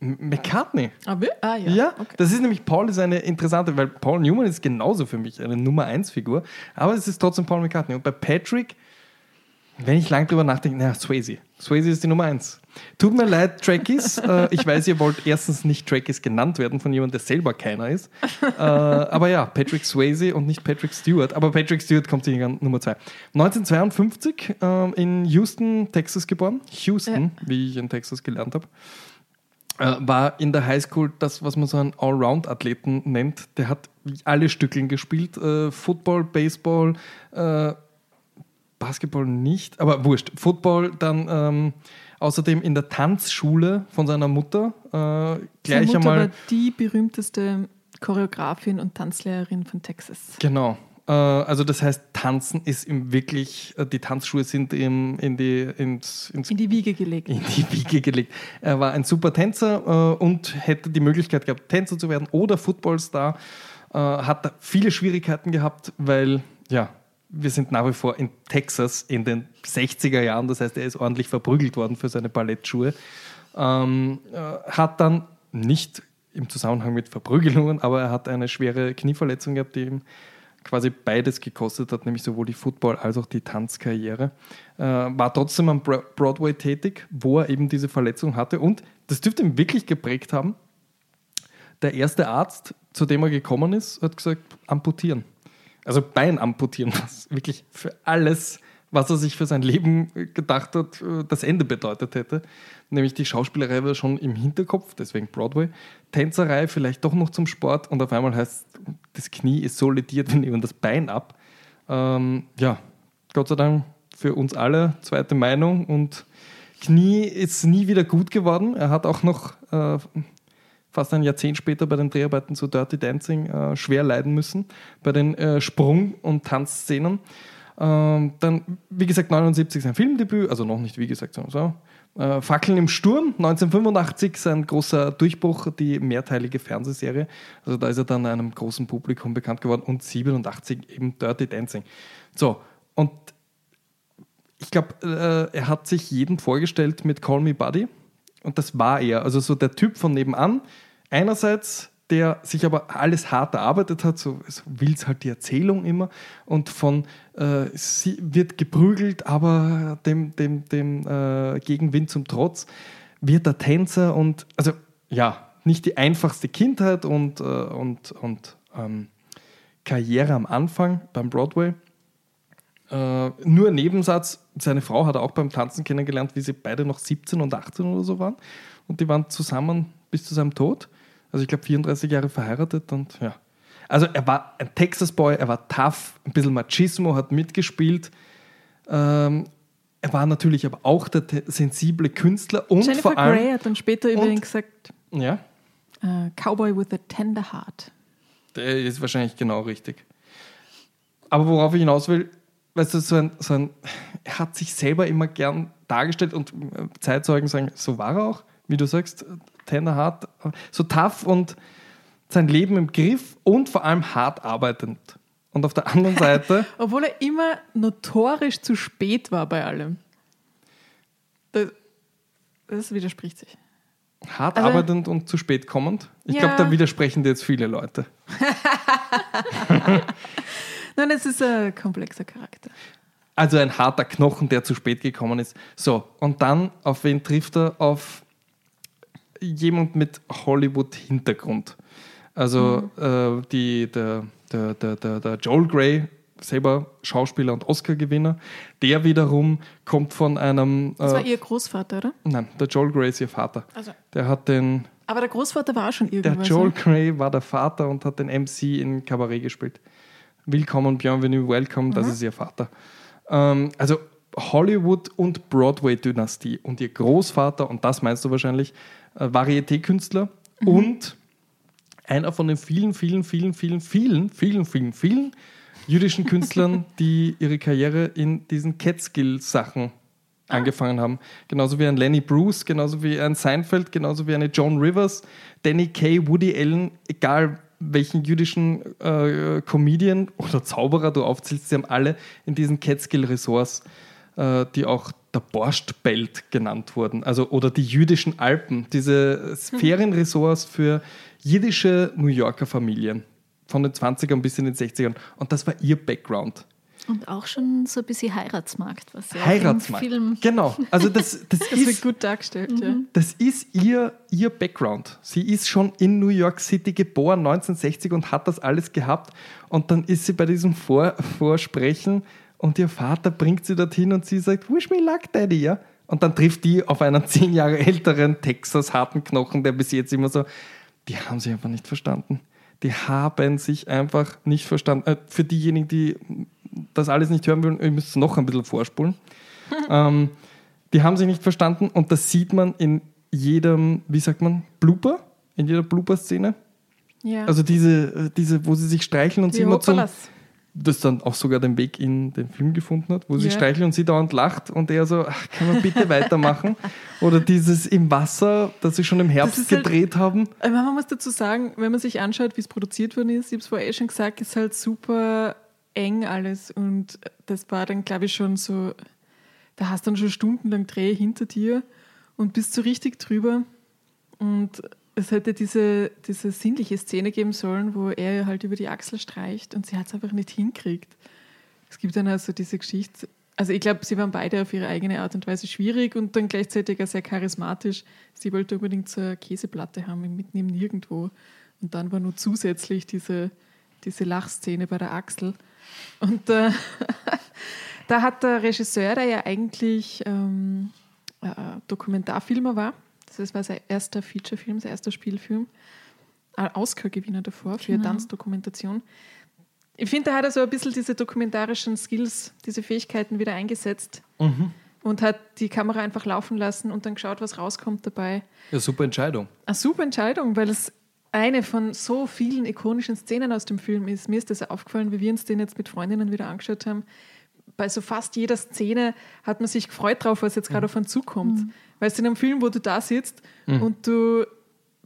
M- McCartney. Ah, wir? ah ja. Ja, Okay. das ist nämlich, Paul ist eine interessante, weil Paul Newman ist genauso für mich eine Nummer 1 Figur, aber es ist trotzdem Paul McCartney. Und bei Patrick, wenn ich lang drüber nachdenke, naja, Swayze. Swayze ist die Nummer 1. Tut mir leid, Trekkies. [laughs] äh, ich weiß, ihr wollt erstens nicht Trekkies genannt werden von jemandem, der selber keiner ist. [laughs] Äh, aber ja, Patrick Swayze und nicht Patrick Stewart. Aber Patrick Stewart kommt sicher an Nummer 2. 1952 ähm, in Houston, Texas geboren. Houston, wie ich in Texas gelernt habe äh, war in der Highschool das, was man so einen Allround-Athleten nennt. Der hat alle Stückeln gespielt. Äh, Football, Baseball, äh, Basketball nicht, aber wurscht. Football, dann ähm, außerdem in der Tanzschule von seiner Mutter. Äh, Seine gleich Mutter einmal. war die berühmteste Choreografin und Tanzlehrerin von Texas. Genau. Äh, also das heißt, Tanzen ist ihm wirklich, äh, die Tanzschuhe sind ihm in die, ins, ins In die Wiege gelegt. in die Wiege gelegt. Er war ein super Tänzer äh, und hätte die Möglichkeit gehabt, Tänzer zu werden oder Footballstar. Hat viele Schwierigkeiten gehabt, weil, ja, wir sind nach wie vor in Texas in den 60er Jahren. Das heißt, er ist ordentlich verprügelt worden für seine Ballettschuhe. Ähm, äh, hat dann nicht im Zusammenhang mit Verprügelungen, aber er hat eine schwere Knieverletzung gehabt, die ihm quasi beides gekostet hat, nämlich sowohl die Football- als auch die Tanzkarriere. Äh, war trotzdem am Bro- Broadway tätig, wo er eben diese Verletzung hatte und das dürfte ihn wirklich geprägt haben. Der erste Arzt, zu dem er gekommen ist, hat gesagt, amputieren. Also Bein amputieren, was wirklich für alles, was er sich für sein Leben gedacht hat, äh, das Ende bedeutet hätte. Nämlich die Schauspielerei war schon im Hinterkopf, deswegen Broadway. Tänzerei vielleicht doch noch zum Sport und auf einmal heißt, das Knie ist so lediert, [laughs] wir nehmen das Bein ab. Ähm, ja, Gott sei Dank für uns alle, zweite Meinung und Knie ist nie wieder gut geworden. Er hat auch noch äh, fast ein Jahrzehnt später bei den Dreharbeiten zu Dirty Dancing äh, schwer leiden müssen, bei den äh, Sprung- und Tanzszenen. Ähm, dann, wie gesagt, 79 sein Filmdebüt, also noch nicht wie gesagt, sondern so. Äh, Fackeln im Sturm, 1985 sein großer Durchbruch, die mehrteilige Fernsehserie. Also da ist er dann einem großen Publikum bekannt geworden und 87 eben Dirty Dancing. So, und ich glaube, äh, er hat sich jeden vorgestellt mit Call Me Buddy und das war er. Also so der Typ von nebenan. Einerseits der sich aber alles hart erarbeitet hat, so, so will es halt die Erzählung immer, und von äh, sie wird geprügelt, aber dem, dem, dem äh, Gegenwind zum Trotz wird der Tänzer und also ja, nicht die einfachste Kindheit und, äh, und, und ähm, Karriere am Anfang beim Broadway. Äh, nur Nebensatz, seine Frau hat er auch beim Tanzen kennengelernt, wie sie beide noch 17 und 18 oder so waren. Und die waren zusammen bis zu seinem Tod. Also ich glaube 34 Jahre verheiratet und ja. Also er war ein Texas Boy, er war tough, ein bisschen Machismo, hat mitgespielt. Ähm, er war natürlich aber auch der sensible Künstler und Jennifer vor allem... Grey hat dann später über ihn gesagt, Ja, äh, Cowboy with a tender heart. der ist wahrscheinlich genau richtig. Aber worauf ich hinaus will, weißt du, so ein, so ein, er hat sich selber immer gern dargestellt und äh, Zeitzeugen sagen, so war er auch, wie du sagst, Tender hart, so tough und sein Leben im Griff und vor allem hart arbeitend. Und auf der anderen Seite, [laughs] Obwohl er immer notorisch zu spät war bei allem. Das, das widerspricht sich. hart Also- arbeitend und zu spät kommend. Ich Ja. glaube, da widersprechen dir jetzt viele Leute. [laughs] [laughs] Nein, es ist ein komplexer Charakter. Also ein harter Knochen, der zu spät gekommen ist. So, und dann, auf wen trifft er? Auf jemand mit Hollywood-Hintergrund. Also äh, die, der, der, der, der, der Joel Grey, selber Schauspieler und Oscar-Gewinner, der wiederum kommt von einem. Das war Äh, ihr Großvater, oder? nein, der Joel Grey ist ihr Vater. Also. Der hat den. Aber der Großvater war auch schon Der irgendwas. Joel ne? Grey war der Vater und hat den MC in Cabaret gespielt. Willkommen, Bienvenue, Welcome, das ist ihr Vater. Ähm, also Hollywood und Broadway-Dynastie und ihr Großvater, und das meinst du wahrscheinlich, äh, Varieté-Künstler und einer von den vielen, vielen, vielen, vielen, vielen, vielen, vielen, vielen jüdischen Künstlern, [laughs] die ihre Karriere in diesen Catskill-Sachen angefangen haben. Genauso wie ein Lenny Bruce, genauso wie ein Seinfeld, genauso wie eine Joan Rivers, Danny Kay, Woody Allen, egal welchen jüdischen äh, Comedian oder Zauberer du aufzählst, sie haben alle in diesen Catskill-Resorts, äh, die auch der Borschtbelt genannt wurden, also oder die jüdischen Alpen, diese Ferienresorts für jiddische New Yorker Familien von den 20ern bis in den 60ern. Und das war ihr Background. Und auch schon so ein bisschen Heiratsmarkt, was ja Heiratsmarkt. im Film Genau. Also das, [laughs] das, Das wird ist, gut dargestellt, ja. das ist ihr, ihr Background. Sie ist schon in New York City geboren, 1960 und hat das alles gehabt. Und dann ist sie bei diesem Vor Vorsprechen und ihr Vater bringt sie dorthin und sie sagt, wish me luck, Daddy, ja? Und dann trifft die auf einen [laughs] zehn Jahre älteren Texas harten Knochen, der bis jetzt immer so, die haben sich einfach nicht verstanden. Die haben sich einfach nicht verstanden. Äh, für diejenigen, die das alles nicht hören wollen, ihr müsst noch ein bisschen vorspulen. [laughs] ähm, die haben sich nicht verstanden und das sieht man in jedem, wie sagt man, Blooper, in jeder Blooper-Szene. ja. Also diese, äh, diese, wo sie sich streicheln und sie Wie immer zum, das dann auch sogar den Weg in den Film gefunden hat, wo sie Ja. streicheln und sie dauernd lacht und er so, ach, kann man bitte weitermachen? [laughs] Oder dieses im Wasser, das sie schon im Herbst halt- gedreht haben. Aber man muss dazu sagen, wenn man sich anschaut, wie es produziert worden ist, ich habe es vorher eh schon gesagt, ist halt super eng alles. Und das war dann, glaube ich, schon so, da hast du dann schon stundenlang Dreh hinter dir und bist so richtig drüber. Und es hätte diese, diese sinnliche Szene geben sollen, wo er halt über die Achsel streicht und sie hat es einfach nicht hinkriegt. Es gibt dann also diese Geschichte. Also ich glaube, sie waren beide auf ihre eigene Art und Weise schwierig und dann gleichzeitig auch sehr charismatisch. Sie wollte unbedingt so eine Käseplatte haben, mitten im Nirgendwo. Und dann war nur zusätzlich diese, diese Lachszene bei der Achsel. Und äh, [laughs] da hat der Regisseur, der ja eigentlich ähm, äh, Dokumentarfilmer war, das war sein erster Featurefilm, sein erster Spielfilm, ein Oscar-Gewinner davor für Genau. Tanzdokumentation. Ich finde, da hat er so ein bisschen diese dokumentarischen Skills, diese Fähigkeiten wieder eingesetzt und hat die Kamera einfach laufen lassen und dann geschaut, was rauskommt dabei. Ja, super Entscheidung. Eine super Entscheidung, weil es eine von so vielen ikonischen Szenen aus dem Film ist. Mir ist das aufgefallen, wie wir uns den jetzt mit Freundinnen wieder angeschaut haben, bei so fast jeder Szene hat man sich gefreut drauf, was jetzt gerade auf einen zukommt. Mhm. Weil es in einem Film, wo du da sitzt mhm. und du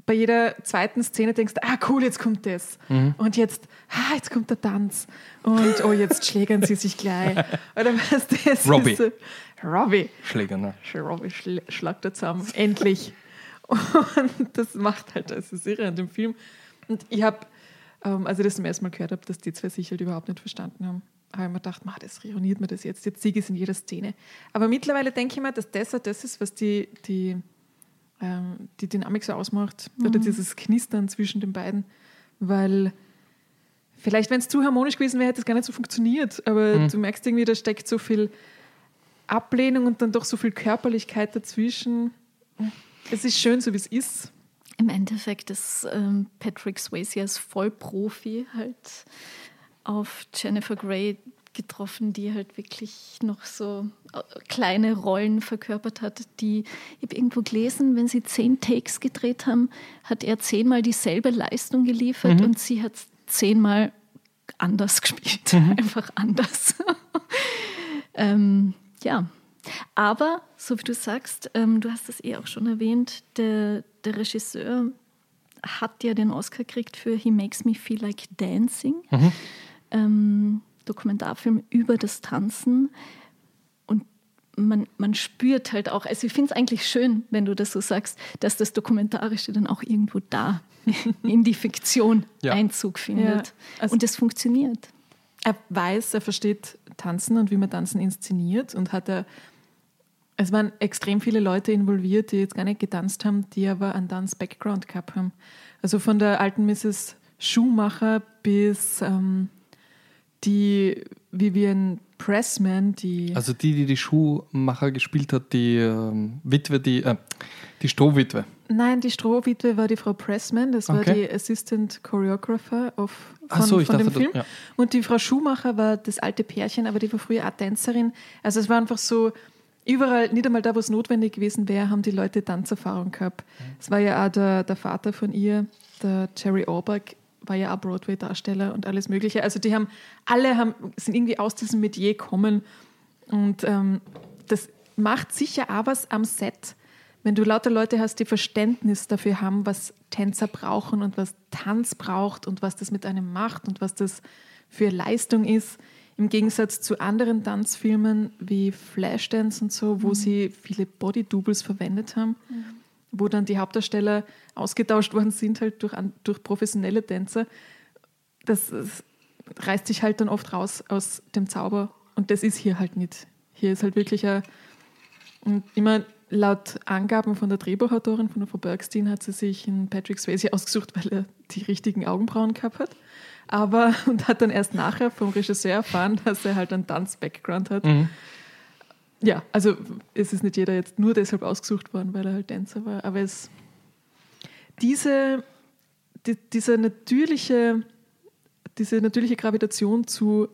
bei jeder zweiten Szene denkst, ah cool, jetzt kommt das. Mhm. Und jetzt, ah, jetzt kommt der Tanz. Und oh, jetzt schlägern sie sich gleich. [laughs] Oder was das Robbie. ist. So, Robbie. Schläger, ne? Robbie schl schlagt er zusammen. Endlich. Und das macht halt, das ist irre an dem Film. Und ich habe, ähm, als ich das zum ersten Mal gehört habe, dass die zwei sich halt überhaupt nicht verstanden haben, habe ich mir gedacht, das reuniert mir das jetzt. Jetzt Sieg ist in jeder Szene. Aber mittlerweile denke ich mir, dass das das ist, was die, die ähm, die Dynamik so ausmacht mhm. oder dieses Knistern zwischen den beiden, weil vielleicht, wenn es zu harmonisch gewesen wäre, hätte es gar nicht so funktioniert, aber mhm. du merkst irgendwie, da steckt so viel Ablehnung und dann doch so viel Körperlichkeit dazwischen. Es ist schön, so wie es ist. Im Endeffekt ist ähm, Patrick Swayze als Vollprofi halt auf Jennifer Grey getroffen, die halt wirklich noch so äh, kleine Rollen verkörpert hat, die, ich habe irgendwo gelesen, wenn sie zehn Takes gedreht haben, hat er zehnmal dieselbe Leistung geliefert mhm. und sie hat zehnmal anders [laughs] gespielt, mhm. einfach anders. [laughs] ähm, ja, aber so wie du sagst, ähm, du hast es eh auch schon erwähnt, der, der Regisseur hat ja den Oscar gekriegt für He Makes Me Feel Like Dancing. Mhm. Ähm, Dokumentarfilm über das Tanzen. Und man, man spürt halt auch, also ich finde es eigentlich schön, wenn du das so sagst, dass das Dokumentarische dann auch irgendwo da [laughs] in die Fiktion ja. Einzug findet. Ja, also und es funktioniert. Er weiß, er versteht Tanzen und wie man Tanzen inszeniert und hat er es waren extrem viele Leute involviert, die jetzt gar nicht getanzt haben, die aber einen Dance-Background gehabt haben. Also von der alten Mrs. Schumacher bis ähm, die Vivian Pressman, die. Also die, die die Schuhmacher gespielt hat, die ähm, Witwe, die, äh, die Strohwitwe. Nein, die Strohwitwe war die Frau Pressman, das war die Assistant Choreographer of, von, so, von dem Film. Das, ja. Und die Frau Schumacher war das alte Pärchen, aber die war früher auch Tänzerin. Also es war einfach so, überall, nicht einmal da, wo es notwendig gewesen wäre, haben die Leute Tanzerfahrung gehabt. Mhm. Es war ja auch der, der Vater von ihr, der Jerry Orbach, war ja auch Broadway-Darsteller und alles Mögliche. Also die haben, alle haben, sind irgendwie aus diesem Metier gekommen und ähm, das macht sicher auch was am Set, wenn du lauter Leute hast, die Verständnis dafür haben, was Tänzer brauchen und was Tanz braucht und was das mit einem macht und was das für Leistung ist. Im Gegensatz zu anderen Tanzfilmen wie Flashdance und so, wo mhm. sie viele Body-Doubles verwendet haben. Mhm wo dann die Hauptdarsteller ausgetauscht worden sind, halt durch, durch professionelle Tänzer. Das, das reißt sich halt dann oft raus aus dem Zauber. Und das ist hier halt nicht. Hier ist halt wirklich ein. Und immer laut Angaben von der Drehbuchautorin, von der Frau Bergstein, hat sie sich einen Patrick Swayze ausgesucht, weil er die richtigen Augenbrauen gehabt hat. Aber [laughs] und hat dann erst nachher vom Regisseur erfahren, dass er halt einen Tanz-Background hat. Mhm ja, also es ist nicht jeder jetzt nur deshalb ausgesucht worden, weil er halt Tänzer war, aber es diese, die, diese natürliche, diese natürliche Gravitation zu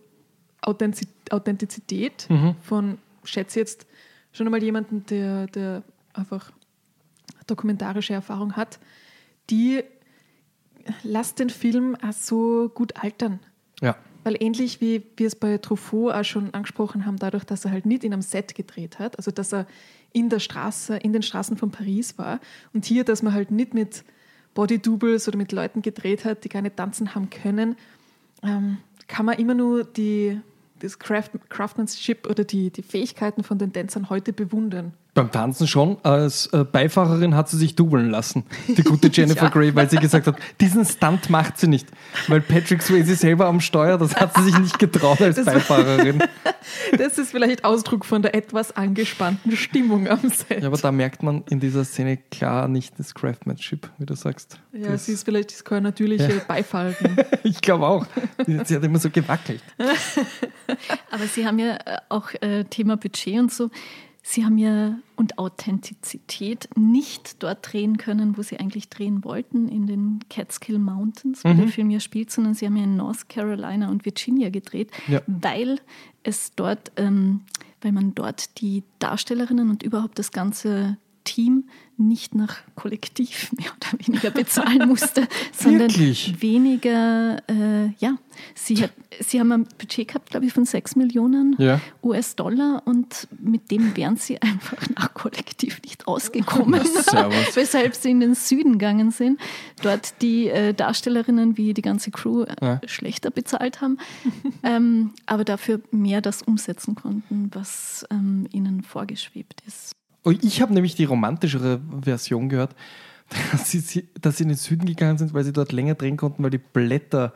Authentizität mhm. von, schätze jetzt schon einmal jemanden, der, der einfach dokumentarische Erfahrung hat, die lässt den Film auch so gut altern. Ja. Weil ähnlich wie wir es bei Truffaut auch schon angesprochen haben, dadurch, dass er halt nicht in einem Set gedreht hat, also dass er in der Straße, in den Straßen von Paris war und hier, dass man halt nicht mit Body-Doubles oder mit Leuten gedreht hat, die gar nicht tanzen haben können, ähm, kann man immer nur die, das Craft, Craftsmanship oder die, die Fähigkeiten von den Tänzern heute bewundern. Beim Tanzen schon. Als äh, Beifahrerin hat sie sich dubeln lassen, die gute [laughs] Jennifer ja. Grey, weil sie gesagt hat, diesen Stunt macht sie nicht. Weil Patrick Swayze selber am Steuer, das hat sie sich nicht getraut als das Beifahrerin. [laughs] das ist vielleicht Ausdruck von der etwas angespannten Stimmung am Set. Ja, aber da merkt man in dieser Szene klar nicht das Craftsmanship, wie du sagst. Ja, das sie ist vielleicht keine natürliche ja. Beifahrerin. [laughs] ich glaube auch. Sie hat immer so gewackelt. aber Sie haben ja auch äh, Thema Budget und so Sie haben ja und Authentizität nicht dort drehen können, wo Sie eigentlich drehen wollten, in den Catskill Mountains, wo mhm. der Film ja spielt, sondern Sie haben ja in North Carolina und Virginia gedreht, ja. weil es dort, ähm, weil man dort die Darstellerinnen und überhaupt das ganze Team nicht nach Kollektiv [laughs] mehr oder weniger bezahlen musste, [laughs] sondern Wirklich? weniger, äh, ja, sie, hat, sie haben ein Budget gehabt, glaube ich, von 6 Millionen Ja. US-Dollar und mit dem wären sie [laughs] einfach nach Kollektiv nicht ausgekommen, weshalb sie in den Süden gegangen sind, dort die äh, Darstellerinnen wie die ganze Crew äh, Ja. schlechter bezahlt haben, ähm, aber dafür mehr das umsetzen konnten, was ähm, ihnen vorgeschwebt ist. Oh, ich habe nämlich die romantischere Version gehört, [laughs] dass sie- dass sie in den Süden gegangen sind, weil sie dort länger drehen konnten, weil die Blätter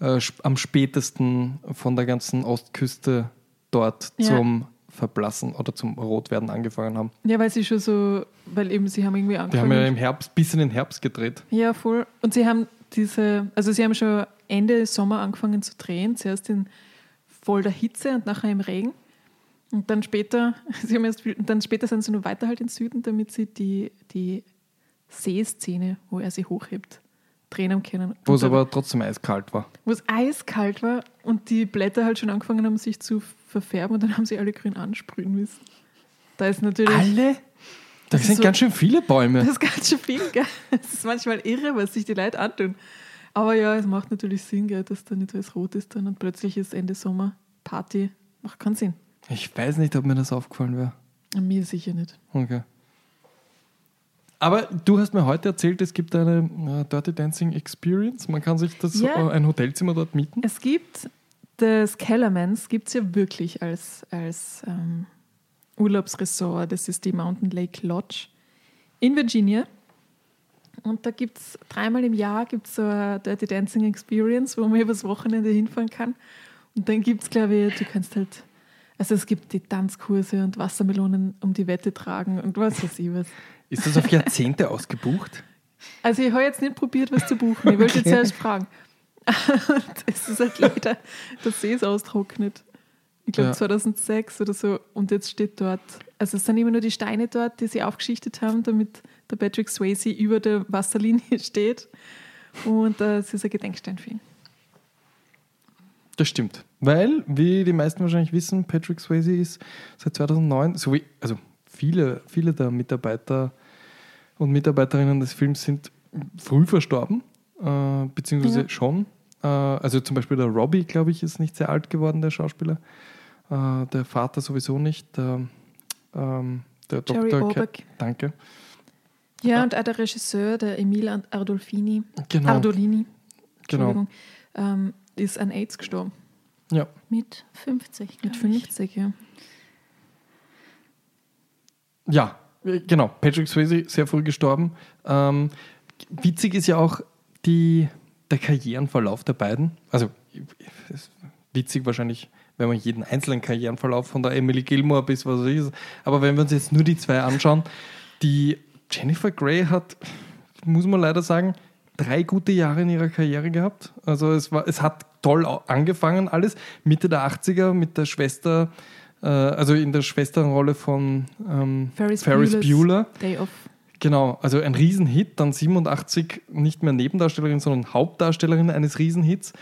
äh, am spätesten von der ganzen Ostküste dort Ja. zum Verblassen oder zum Rotwerden angefangen haben. Ja, weil sie schon so, weil eben sie haben irgendwie Die angefangen. haben ja im Herbst, bis in den Herbst gedreht. Ja, voll. Und sie haben diese, also sie haben schon Ende Sommer angefangen zu drehen, zuerst in voll der Hitze und nachher im Regen. Und dann später, [laughs] sie haben erst, und dann später sind sie nur weiter halt in den Süden, damit sie die, die Seeszene, wo er sie hochhebt, drehen können. Wo es da- aber trotzdem eiskalt war. wo es eiskalt war und die Blätter halt schon angefangen haben, sich zu verfärben und dann haben sie alle grün ansprühen müssen. Da ist natürlich. Alle? Ist sind so- ganz schön viele Bäume. Das ist ganz schön viel, gell? Es ist manchmal irre, was sich die Leute antun. Aber ja, es macht natürlich Sinn, gell, dass da nicht alles rot ist dann und plötzlich ist Ende Sommer Party. Macht keinen Sinn. Ich weiß nicht, ob mir das aufgefallen wäre. Mir sicher nicht. Okay. Aber du hast mir heute erzählt, es gibt eine äh, Dirty Dancing Experience. Man kann sich das, Ja. äh, ein Hotelzimmer dort mieten. Es gibt das Kellermans, gibt es ja wirklich als, als ähm, Urlaubsressort. Das ist die Mountain Lake Lodge in Virginia. Und da gibt es dreimal im Jahr gibt's so eine Dirty Dancing Experience, wo man übers Wochenende hinfahren kann. Und dann gibt es, glaube ich, du kannst halt, also es gibt die Tanzkurse und Wassermelonen um die Wette tragen und was weiß ich was. Ist das auf Jahrzehnte ausgebucht? Also ich habe jetzt nicht probiert, was zu buchen. Ich wollte jetzt Okay. erst fragen. [laughs] Und es ist halt leider, der See ist austrocknet. Ich glaube Ja. 2006 oder so. Und jetzt steht dort, also es sind immer nur die Steine dort, die sie aufgeschichtet haben, damit der Patrick Swayze über der Wasserlinie [laughs] steht. Und äh, es ist ein Gedenkstein für ihn. Das stimmt. Weil, wie die meisten wahrscheinlich wissen, Patrick Swayze ist seit 2009, so wie, also viele, viele der Mitarbeiter und Mitarbeiterinnen des Films sind früh verstorben, äh, beziehungsweise Ja. schon. Äh, also zum Beispiel der Robbie, glaube ich, ist nicht sehr alt geworden, der Schauspieler. Äh, der Vater sowieso nicht. Der, ähm, der Jerry Dr. Orbach. Danke. Ja, und auch der Regisseur, der Emil Ardolfini, Genau. Ardolini, genau. Ähm, ist an AIDS gestorben. Ja. Mit 50. Mit glaub ich. 50, ja. Ja, äh, genau. Patrick Swayze sehr früh gestorben. Ähm, witzig ist ja auch die, der Karrierenverlauf der beiden. Also ist witzig wahrscheinlich, wenn man jeden einzelnen Karrierenverlauf von der Emily Gilmore bis was weiß ich ist. Aber wenn wir uns jetzt nur die zwei anschauen, die Jennifer Grey hat, muss man leider sagen, drei gute Jahre in ihrer Karriere gehabt. Also es, war, es hat toll angefangen alles. Mitte der 80er mit der Schwester, äh, also in der Schwesternrolle von ähm, Ferris Ferris Bueller. Day Off. Genau, also ein Riesenhit, dann 87 nicht mehr Nebendarstellerin, sondern Hauptdarstellerin eines Riesenhits.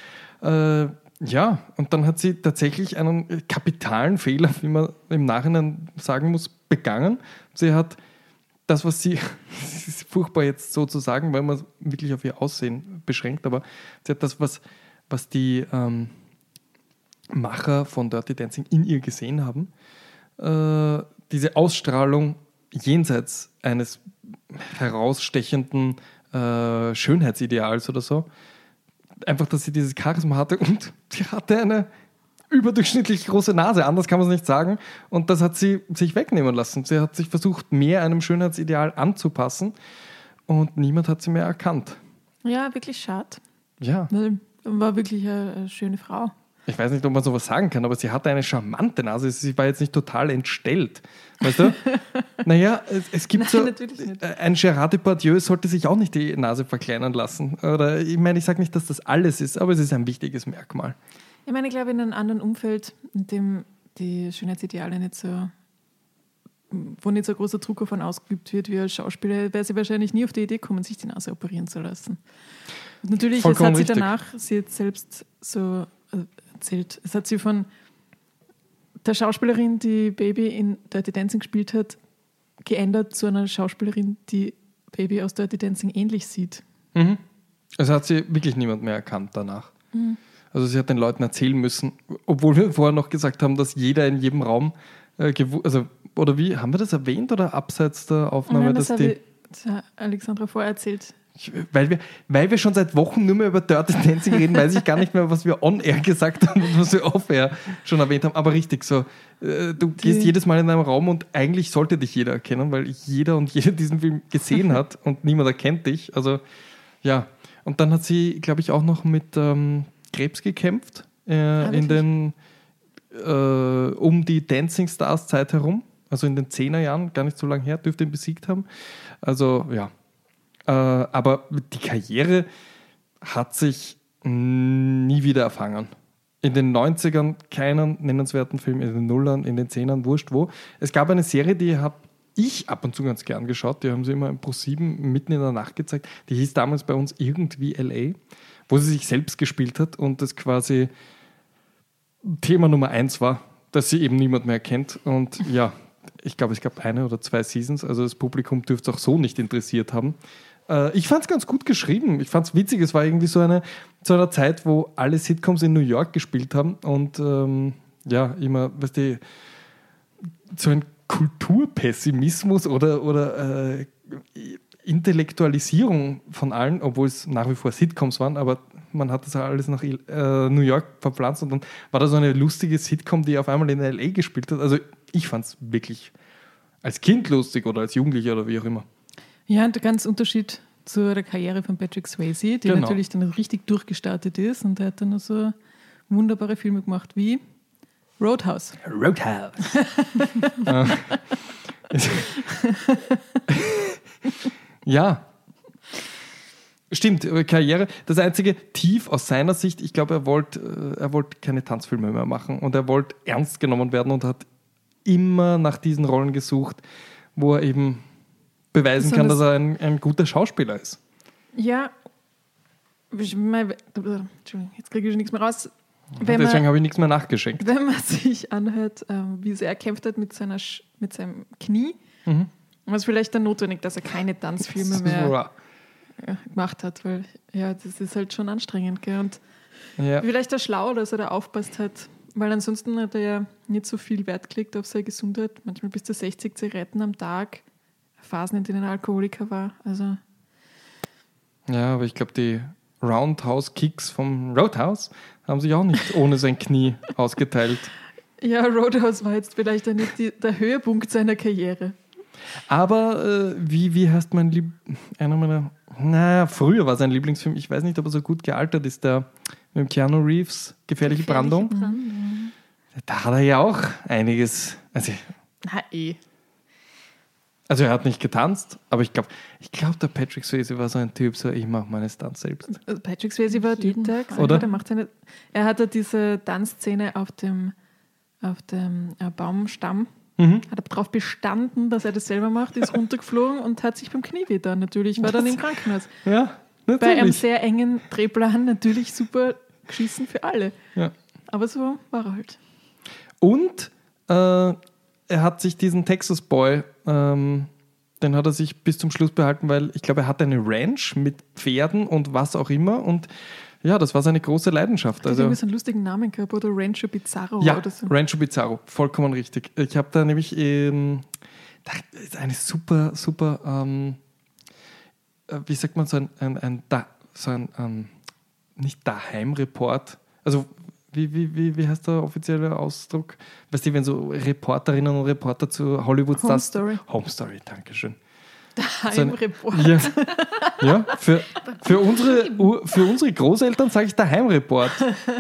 Äh, ja, und dann hat sie tatsächlich einen kapitalen Fehler, wie man im Nachhinein sagen muss, begangen. Sie hat das, was sie, [laughs] es ist furchtbar jetzt so zu sagen, weil man es wirklich auf ihr Aussehen beschränkt, aber sie hat das, was, was die ähm, Macher von Dirty Dancing in ihr gesehen haben, äh, diese Ausstrahlung jenseits eines herausstechenden äh, Schönheitsideals oder so. Einfach, dass sie dieses Charisma hatte [laughs] und sie hatte eine überdurchschnittlich große Nase, anders kann man es nicht sagen. Und das hat sie sich wegnehmen lassen. Sie hat sich versucht, mehr einem Schönheitsideal anzupassen und niemand hat sie mehr erkannt. Ja, wirklich schade. Ja, Weil war wirklich eine, eine schöne Frau. ich weiß nicht, ob man sowas sagen kann, aber sie hatte eine charmante Nase. Sie war jetzt nicht total entstellt. Weißt du? [laughs] naja, es, es gibt Nein, so. nicht. Ein Gerard Depardieu sollte sich auch nicht die Nase verkleinern lassen. Oder ich meine, ich sage nicht, dass das alles ist, aber es ist ein wichtiges Merkmal. Ich meine, ich glaube, in einem anderen Umfeld, in dem die Schönheitsideale nicht so, wo nicht so ein großer Druck davon ausgeübt wird wie als Schauspieler, wäre sie wahrscheinlich nie auf die Idee kommen, sich die Nase operieren zu lassen. Natürlich, es hat sie richtig. danach, sie hat selbst so äh, erzählt, es hat sie von der Schauspielerin, die Baby in Dirty Dancing gespielt hat, geändert zu einer Schauspielerin, die Baby aus Dirty Dancing ähnlich sieht. Mhm. Also hat sie wirklich niemand mehr erkannt danach. Also sie hat den Leuten erzählen müssen, obwohl wir vorher noch gesagt haben, dass jeder in jedem Raum äh, also oder wie haben wir das erwähnt oder abseits der Aufnahme, Nein, das dass die ich das hat Alexandra vorher erzählt. Ich- weil wir, weil wir schon seit Wochen nur mehr über Dirty Dancing reden, weiß ich gar nicht mehr, was wir on-air gesagt haben und was wir off-air schon erwähnt haben. Aber richtig so, äh, du gehst jedes Mal in einem Raum und eigentlich sollte dich jeder erkennen, weil jeder und jeder diesen Film gesehen hat und niemand erkennt dich. Also ja, und dann hat sie, glaube ich, auch noch mit ähm, Krebs gekämpft äh, in wirklich? den äh, um die Dancing Stars Zeit herum, also in den 10er Jahren, gar nicht so lange her, dürfte ihn besiegt haben. Also ja, äh, aber die Karriere hat sich nie wieder erfangen. In den 90ern keinen nennenswerten Film, in den Nullern, in den Zehnern, wurscht wo. Es gab eine Serie, die habe ich ab und zu ganz gern geschaut, die haben sie immer im Pro 7 mitten in der Nacht gezeigt. Die hieß damals bei uns irgendwie LA, wo sie sich selbst gespielt hat und das quasi Thema Nummer eins war, dass sie eben niemand mehr kennt. Und ja, ich glaube, es gab eine oder zwei Seasons, also das Publikum dürfte es auch so nicht interessiert haben. Äh, ich fand es ganz gut geschrieben. Ich fand es witzig. Es war irgendwie so eine, zu einer Zeit, wo alle Sitcoms in New York gespielt haben und ähm, ja, immer, weißt du, so ein Kulturpessimismus oder, oder äh, Intellektualisierung von allen, obwohl es nach wie vor Sitcoms waren, aber man hat das alles nach äh, New York verpflanzt und dann war da so eine lustige Sitcom, die auf einmal in LA gespielt hat. Also ich fand es wirklich als Kind lustig oder als Jugendlicher oder wie auch immer. Ja, und der ganz Unterschied zu der Karriere von Patrick Swayze, die Genau. natürlich dann richtig durchgestartet ist und er hat dann so wunderbare Filme gemacht wie Roadhouse. Roadhouse. [laughs] [laughs] Ja. Stimmt, äh, Karriere. Das einzige Tief aus seiner Sicht, ich glaube, er wollte äh, er wollte keine Tanzfilme mehr machen und er wollte ernst genommen werden und hat immer nach diesen Rollen gesucht, wo er eben beweisen kann, dass er ein, ein guter Schauspieler ist. Ja, mein, Entschuldigung, jetzt kriege ich schon nichts mehr raus. Wenn Deswegen habe ich nichts mehr nachgeschenkt. wenn man [laughs] sich anhört, ähm, wie sehr er kämpft hat mit, seiner, mit seinem Knie, Mhm. war es vielleicht dann notwendig, dass er keine Tanzfilme mehr äh, gemacht hat, weil ja, das ist halt schon anstrengend. Gell? Und Ja. Vielleicht auch schlau, dass er da aufpasst hat, weil ansonsten hat er ja nicht so viel Wert gelegt auf seine Gesundheit. Manchmal bis zu 60 Zigaretten am Tag, Phasen, in denen er Alkoholiker war. Also Ja, aber ich glaube, die Roundhouse-Kicks vom Roadhouse haben sich auch nicht [laughs] ohne sein Knie ausgeteilt. ja, Roadhouse war jetzt vielleicht nicht die, der Höhepunkt seiner Karriere. Aber äh, wie, wie heißt mein Lieb... Einer meiner... Naja, früher war sein Lieblingsfilm, ich weiß nicht, ob er so gut gealtert ist, der mit Keanu Reeves, Gefährliche, Brandung. Brandung. Da hat er ja auch einiges... Also, Na eh. Also er hat nicht getanzt, aber ich glaube, ich glaub, der Patrick Swayze war so ein Typ, so ich mache meine Stunts selbst. Also Patrick Swayze war jeden der Oder? hat, er macht seine. Er hatte diese Tanzszene auf dem, auf dem äh, Baumstamm. Mhm. Hat er darauf bestanden, dass er das selber macht, ist [laughs] runtergeflogen und hat sich beim Knie weh natürlich, war dann im Krankenhaus. Ja, Bei einem natürlich. sehr engen Drehplan natürlich super geschissen für alle. Ja. Aber so war er halt. Und äh, er hat sich diesen Texas Boy, ähm, den hat er sich bis zum Schluss behalten, weil ich glaube, er hat eine Ranch mit Pferden und was auch immer. Und ja, das war seine große Leidenschaft. Hat Also, irgendwie so einen lustigen Namen gehabt oder Rancho Bizarro ja, oder so. Rancho Bizarro, vollkommen richtig. Ich habe da nämlich ähm, eine super, super, ähm, äh, wie sagt man, so ein, ein, ein, da, so ein ähm, nicht Daheim-Report, also wie, wie, wie, wie heißt der offizielle Ausdruck? Weißt du, wenn so Reporterinnen und Reporter zu Hollywood Home Story. Home Story, danke schön. Heimreport. Ja, ja für, [laughs] für, unsere, für unsere Großeltern sage ich Daheimreport.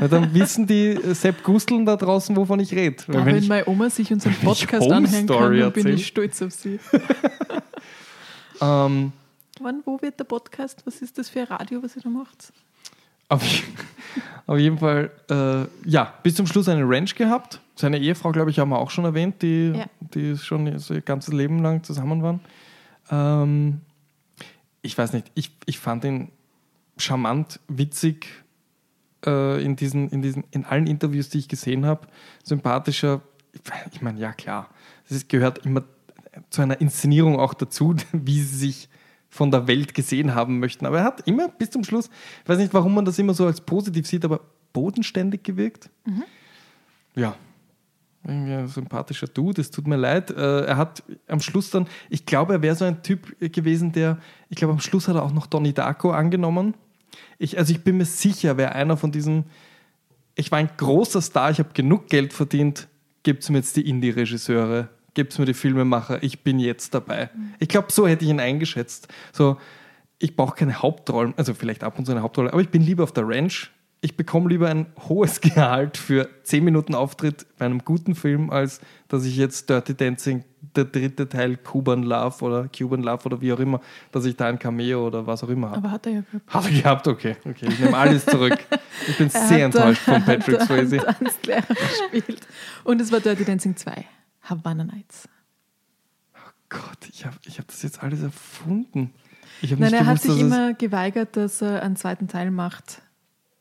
Weil dann wissen die äh, Sepp Gusteln da draußen, wovon ich rede. Da, wenn meine Oma sich unseren wenn ich Podcast anhören kann, dann bin ich stolz auf sie. [laughs] ähm, Wann, wo wird der Podcast? Was ist das für ein Radio, was ihr da macht? Auf, [laughs] auf jeden Fall, äh, ja, bis zum Schluss eine Ranch gehabt. Seine Ehefrau, glaube ich, haben wir auch schon erwähnt, die, Ja. die schon ihr ganzes Leben lang zusammen waren. Ähm, ich weiß nicht, ich, ich fand ihn charmant, witzig äh, in, diesen, in, diesen, in allen Interviews, die ich gesehen habe. Sympathischer, ich meine, ja klar, es gehört immer zu einer Inszenierung auch dazu, [laughs] wie sie sich von der Welt gesehen haben möchten. Aber er hat immer bis zum Schluss, ich weiß nicht, warum man das immer so als positiv sieht, aber bodenständig gewirkt. Ja, irgendwie ein sympathischer Dude, es tut mir leid. Äh, er hat am Schluss dann, ich glaube, er wäre so ein Typ gewesen, der, ich glaube, am Schluss hat er auch noch Donnie Darko angenommen. Ich, also ich bin mir sicher, wer einer von diesen, ich war ein großer Star, ich habe genug Geld verdient, gibt mir jetzt die Indie-Regisseure, gibt mir die Filmemacher, ich bin jetzt dabei. Ich glaube, so hätte ich ihn eingeschätzt. So, ich brauche keine Hauptrollen, also vielleicht ab und zu eine Hauptrolle, aber ich bin lieber auf der Ranch. Ich bekomme lieber ein [laughs] hohes Gehalt für 10 Minuten Auftritt bei einem guten Film, als dass ich jetzt Dirty Dancing, der dritte Teil Cuban Love oder Cuban Love oder wie auch immer, dass ich da ein Cameo oder was auch immer habe. Aber hat er ja gehabt. Hat er gehabt? Okay, okay. Ich nehme alles zurück. Ich bin [laughs] Er sehr hat enttäuscht von [laughs] Patrick hat Swayze. Hans Lehrer gespielt. Und es war Dirty Dancing 2. Havana Nights. Gott, ich habe ich hab das jetzt alles erfunden. Ich Nein, nicht er hat gewusst, sich dass es- immer geweigert, dass er einen zweiten Teil macht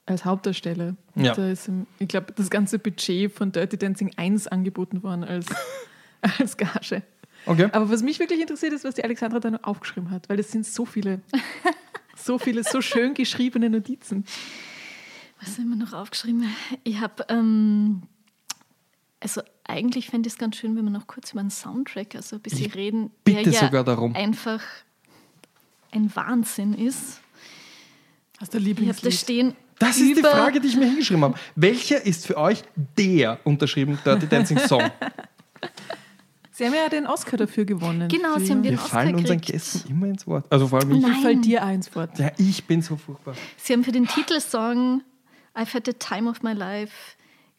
als Hauptdarsteller. Ja. Da ist ihm, ich glaube, das ganze Budget von Dirty Dancing 1 angeboten worden als, [laughs] als Gage. Okay. Aber was mich wirklich interessiert, ist, was die Alexandra da noch aufgeschrieben hat, weil es sind so viele, [laughs] so viele, so schön geschriebene Notizen. Was haben wir noch aufgeschrieben? Ich habe, ähm, also eigentlich fände ich es ganz schön, wenn wir noch kurz über den Soundtrack, also ein bisschen Ich reden, bitte der ja einfach ein Wahnsinn ist. Hast du Ich habe da Lieblingslied? stehen. Das ist die Frage, die ich mir hingeschrieben habe. Welcher ist für euch der unterschrieben Dirty Dancing Song? [laughs] Sie haben ja den Oscar dafür gewonnen. Genau, sie haben den Wir Oscar fallen unseren gekriegt. Gästen immer ins Wort. Also vor allem ich. Nein. fällt dir eins Wort? Ja, ich bin so furchtbar. Sie haben für den Titelsong I've Had the Time of My Life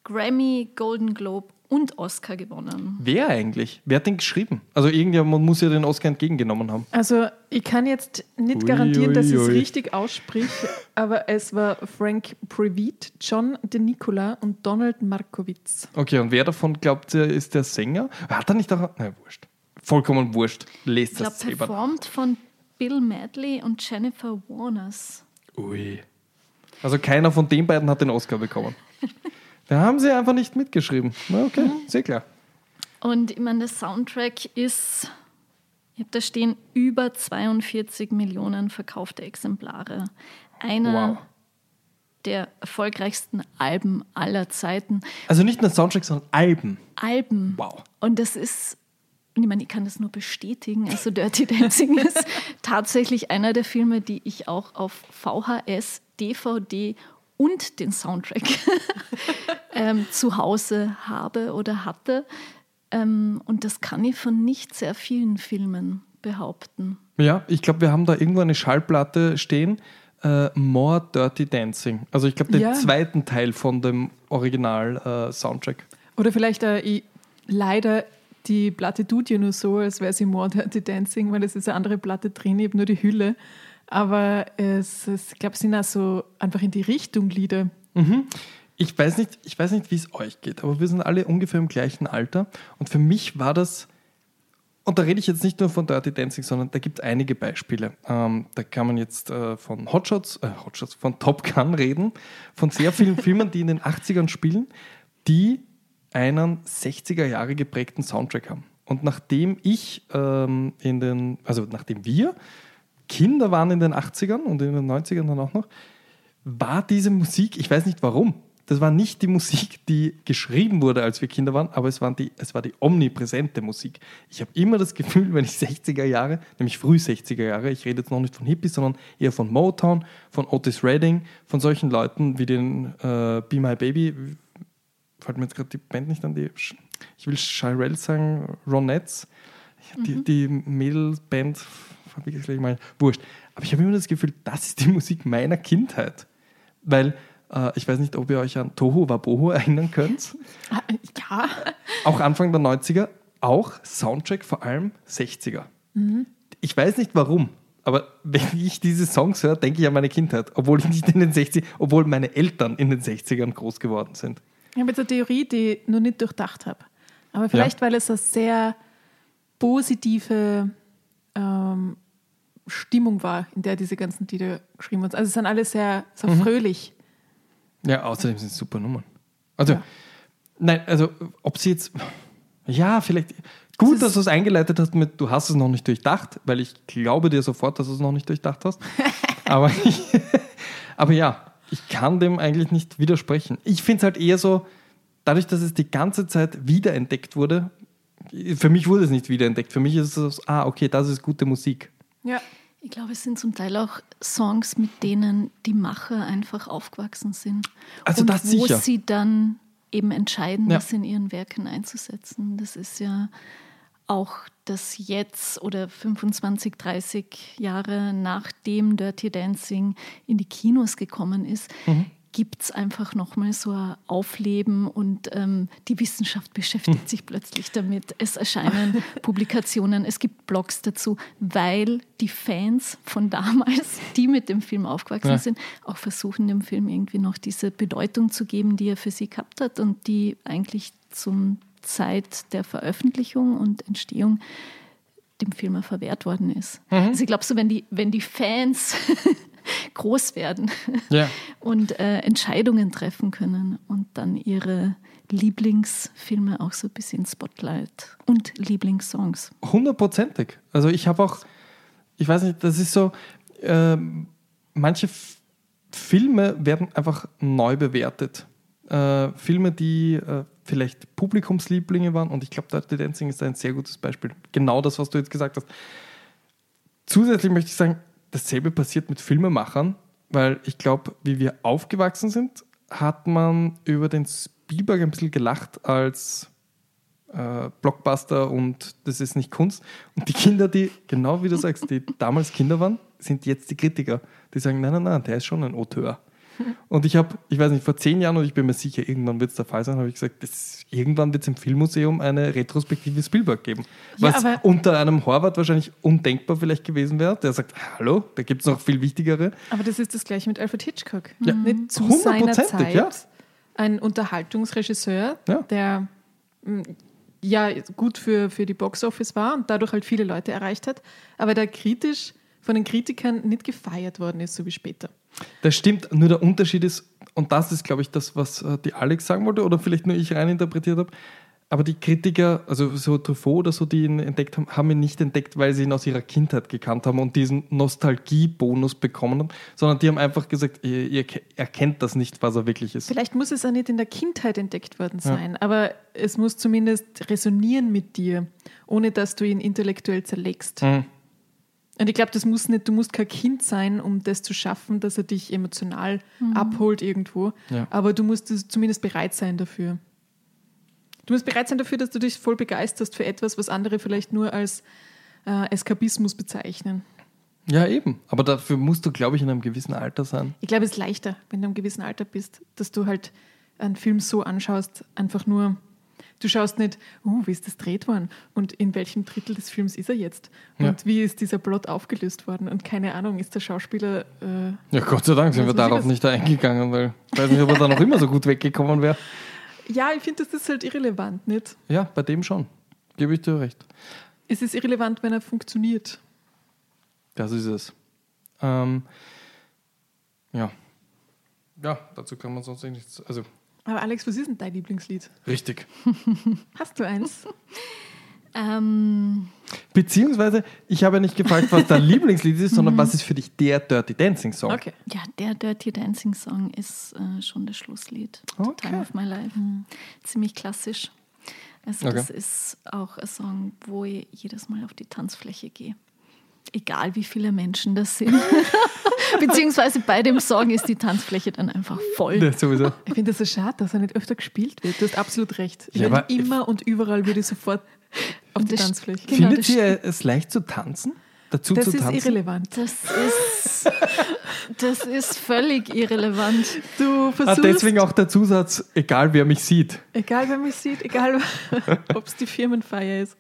Grammy, Golden Globe und Oscar gewonnen. Wer eigentlich? Wer hat den geschrieben? Also irgendjemand muss ja den Oscar entgegengenommen haben. Also, ich kann jetzt nicht Ui, garantieren, dass ui, ich es richtig aussprich, [laughs] aber es war Frank Previtt, John De Nicola und Donald Markowitz. Okay, und wer davon glaubt ihr, ist der Sänger? Hat er nicht auch. Nein, wurscht. Vollkommen wurscht. Lest Ich glaube, das selber. performt von Bill Medley und Jennifer Warners. Ui. Also keiner von den beiden hat den Oscar bekommen. [laughs] Da haben sie einfach nicht mitgeschrieben. Na, okay, Mhm. sehr klar. Und ich meine, der Soundtrack ist, ich habe da stehen, über 42 Millionen verkaufte Exemplare. Einer Wow. der erfolgreichsten Alben aller Zeiten. Also nicht nur Soundtrack, sondern Alben. Alben. Wow. Und das ist, und ich meine, ich kann das nur bestätigen. Also Dirty [laughs] Dancing ist tatsächlich einer der Filme, die ich auch auf VHS, DVD und den Soundtrack [laughs] ähm, zu Hause habe oder hatte. Ähm, und das kann ich von nicht sehr vielen Filmen behaupten. Ja, ich glaube, wir haben da irgendwo eine Schallplatte stehen. Äh, More Dirty Dancing. Also ich glaube, den Ja. zweiten Teil von dem Original-Soundtrack. Oder vielleicht äh, ich, leider die Platte tut ja nur so, als wäre sie More Dirty Dancing, weil es ist eine andere Platte drin, ich habe nur die Hülle. Aber es, es ich glaube, es sind auch so einfach in die Richtung Lieder. Ich weiß nicht, ich weiß nicht, wie es euch geht, aber wir sind alle ungefähr im gleichen Alter. Und für mich war das, und da rede ich jetzt nicht nur von Dirty Dancing, sondern da gibt es einige Beispiele. Ähm, da kann man jetzt äh, von Hotshots, äh, Hotshots, von Top Gun reden, von sehr vielen [laughs] Filmen, die in den 80ern spielen, die einen 60er Jahre geprägten Soundtrack haben. Und nachdem ich ähm, in den, also nachdem wir Kinder waren in den 80ern und in den 90ern dann auch noch, war diese Musik, ich weiß nicht warum, das war nicht die Musik, die geschrieben wurde, als wir Kinder waren, aber es, waren die, es war die omnipräsente Musik. Ich habe immer das Gefühl, wenn ich 60er Jahre, nämlich früh 60er Jahre, ich rede jetzt noch nicht von Hippies, sondern eher von Motown, von Otis Redding, von solchen Leuten wie den äh, Be My Baby, fällt mir jetzt gerade die Band nicht an die, ich will Shirelle sagen, Ronettes, die, die Mädelband, verwechsel ich mal, wurscht. Aber ich habe immer das Gefühl, das ist die [laughs] Musik meiner Kindheit. Weil, äh, ich weiß nicht, ob ihr euch an Toho Waboho [laughs] erinnern könnt. Ah, Ja, Auch Anfang der 90er, auch Soundtrack vor allem 60er. Ich weiß nicht warum, aber [laughs] wenn ich diese Songs höre, denke ich an meine Kindheit, obwohl ich nicht in den 60 obwohl meine Eltern in den 60ern groß geworden sind. ich habe jetzt eine Theorie, die ich noch nicht durchdacht habe. Aber vielleicht, weil es eine sehr positive ähm, Stimmung war, in der diese ganzen Lieder geschrieben wurden. Also es sind alle sehr, sehr fröhlich. Ja, außerdem sind es super Nummern. Also, Ja. nein, also, ob sie jetzt, ja, vielleicht, Gut, Das dass du es eingeleitet hast mit, du hast es noch nicht durchdacht, weil ich glaube dir sofort, dass du es noch nicht durchdacht hast. [laughs] aber, ich, [laughs] aber ja, ich kann dem eigentlich nicht widersprechen. Ich finde es halt eher so, dadurch, dass es die ganze Zeit wiederentdeckt wurde, für mich wurde es nicht wiederentdeckt. Für mich ist es so, ah, okay, das ist gute Musik. Ja. Ich glaube, es sind zum Teil auch Songs, mit denen die Macher einfach aufgewachsen sind. Also und das wo sicher. sie dann eben entscheiden, Ja. das in ihren Werken einzusetzen. Das ist ja auch das jetzt oder 25, 30 Jahre nachdem Dirty Dancing in die Kinos gekommen ist, Mhm. Gibt es einfach nochmal so ein Aufleben und ähm, die Wissenschaft beschäftigt Mhm. sich plötzlich damit. Es erscheinen [laughs] Publikationen, es gibt Blogs dazu, weil die Fans von damals, die mit dem Film aufgewachsen Ja. sind, auch versuchen, dem Film irgendwie noch diese Bedeutung zu geben, die er für sie gehabt hat und die eigentlich zum Zeit der Veröffentlichung und Entstehung dem Film verwehrt worden ist. Also ich glaube so, wenn die, wenn die Fans [laughs] groß werden Ja. und äh, Entscheidungen treffen können und dann ihre Lieblingsfilme auch so ein bisschen Spotlight und Lieblingssongs. Hundertprozentig. Also ich habe auch, ich weiß nicht, das ist so, ähm, manche F Filme werden einfach neu bewertet. Äh, Filme, die äh, vielleicht Publikumslieblinge waren und ich glaube, Dirty Dancing ist ein sehr gutes Beispiel. Genau das, was du jetzt gesagt hast. Zusätzlich möchte ich sagen, dasselbe passiert mit Filmemachern, weil ich glaube, wie wir aufgewachsen sind, hat man über den Spielberg ein bisschen gelacht als äh, Blockbuster und das ist nicht Kunst. Und die Kinder, die, genau wie du sagst, die damals Kinder waren, sind jetzt die Kritiker. Die sagen, nein, nein, nein, der ist schon ein Auteur. Und ich habe, ich weiß nicht, vor zehn Jahren, und ich bin mir sicher, irgendwann wird es der Fall sein, habe ich gesagt, das, irgendwann wird es im Filmmuseum eine retrospektive Spielberg geben. Ja, Was unter einem Horvath wahrscheinlich undenkbar vielleicht gewesen wäre. Der sagt, hallo, da gibt es noch viel wichtigere. Aber das ist das gleiche mit Alfred Hitchcock. Ja, Nicht zu seiner Zeit ja. ein Unterhaltungsregisseur, Ja. der mm, ja gut für, für die Boxoffice war und dadurch halt viele Leute erreicht hat, aber der kritisch von den Kritikern nicht gefeiert worden ist, so wie später. Das stimmt, nur der Unterschied ist, und das ist, glaube ich, das, was äh, die Alex sagen wollte, oder vielleicht nur ich reininterpretiert habe, aber die Kritiker, also so Truffaut oder so, die ihn entdeckt haben, haben ihn nicht entdeckt, weil sie ihn aus ihrer Kindheit gekannt haben und diesen Nostalgie-Bonus bekommen haben, sondern die haben einfach gesagt, ihr, ihr ke- erkennt das nicht, was er wirklich ist. Vielleicht muss es auch nicht in der Kindheit entdeckt worden sein, aber es muss zumindest resonieren mit dir, ohne dass du ihn intellektuell zerlegst. Mhm. Und ich glaube, das muss nicht, du musst kein Kind sein, um das zu schaffen, dass er dich emotional abholt irgendwo. Ja. Aber du musst es zumindest bereit sein dafür. Du musst bereit sein dafür, dass du dich voll begeisterst für etwas, was andere vielleicht nur als äh, Eskapismus bezeichnen. Ja, eben. Aber dafür musst du, glaube ich, in einem gewissen Alter sein. Ich glaube, es ist leichter, wenn du im gewissen Alter bist, dass du halt einen Film so anschaust, einfach nur, du schaust nicht, uh, wie ist das dreht worden und in welchem Drittel des Films ist er jetzt und Ja. wie ist dieser Plot aufgelöst worden und keine Ahnung, ist der Schauspieler, äh, Ja, Gott sei Dank sind wir darauf nicht eingegangen, weil ich weiß nicht, ob er da noch immer so gut weggekommen wäre. ja, ich finde, das ist halt irrelevant, nicht? Ja, bei dem schon. Gebe ich dir recht. Es ist irrelevant, wenn er funktioniert. Das ist es. Ähm, ja. Ja, dazu kann man sonst eh nichts. Also, Aber Alex, was ist denn dein Lieblingslied? richtig. [laughs] Hast du eins? [laughs] Ähm, Beziehungsweise, ich habe ja nicht gefragt, was dein [laughs] Lieblingslied ist, sondern was ist für dich der Dirty Dancing Song? Okay. ja, der Dirty Dancing Song ist äh, schon das Schlusslied. Okay. The Time of My Life. Ziemlich klassisch. Also Okay. das ist auch ein Song, wo ich jedes Mal auf die Tanzfläche gehe. Egal wie viele Menschen das sind. [laughs] Beziehungsweise bei dem Song ist die Tanzfläche dann einfach voll. Ja, sowieso. Ich finde das so schade, dass er nicht öfter gespielt wird. Du hast absolut recht. Ich Ja, würde aber- immer und überall würde ich sofort auf die Tanzfläche. Genau, Findet ihr es leicht zu tanzen? Dazu Das zu ist tanzen? irrelevant. Das ist, das ist völlig irrelevant. Du Ah, versuchst, deswegen auch der Zusatz, egal wer mich sieht. egal wer mich sieht, egal [laughs] ob es die Firmenfeier ist,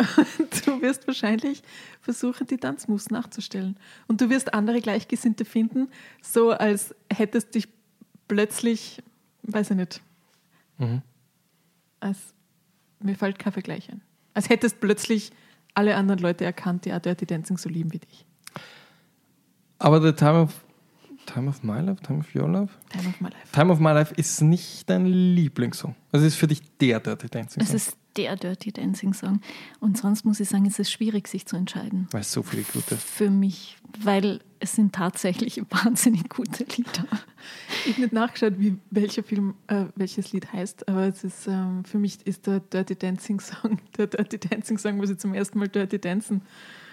[laughs] du wirst wahrscheinlich versuchen, die Tanzmoves nachzustellen. Und du wirst andere Gleichgesinnte finden, so als hättest dich plötzlich, weiß ich nicht, Mhm. als, mir fällt kein Vergleich ein. Als hättest plötzlich alle anderen Leute erkannt, die auch Dirty Dancing so lieben wie dich. Aber The Time of, Time of My Life, Time of Your Life? Time of my life. Time of My Life ist nicht dein Lieblingssong. Also ist für dich der Dirty Dancing Es Song. ist der Dirty Dancing Song. Und sonst muss ich sagen, es ist schwierig, sich zu entscheiden. Weil es so viele gute. Für mich, weil es sind tatsächlich [laughs] wahnsinnig gute Lieder. Ich habe nicht nachgeschaut, wie welcher Film, äh, welches Lied heißt, aber es ist ähm, für mich ist der Dirty Dancing Song, [laughs] der Dirty Dancing Song, wo sie zum ersten Mal Dirty dancen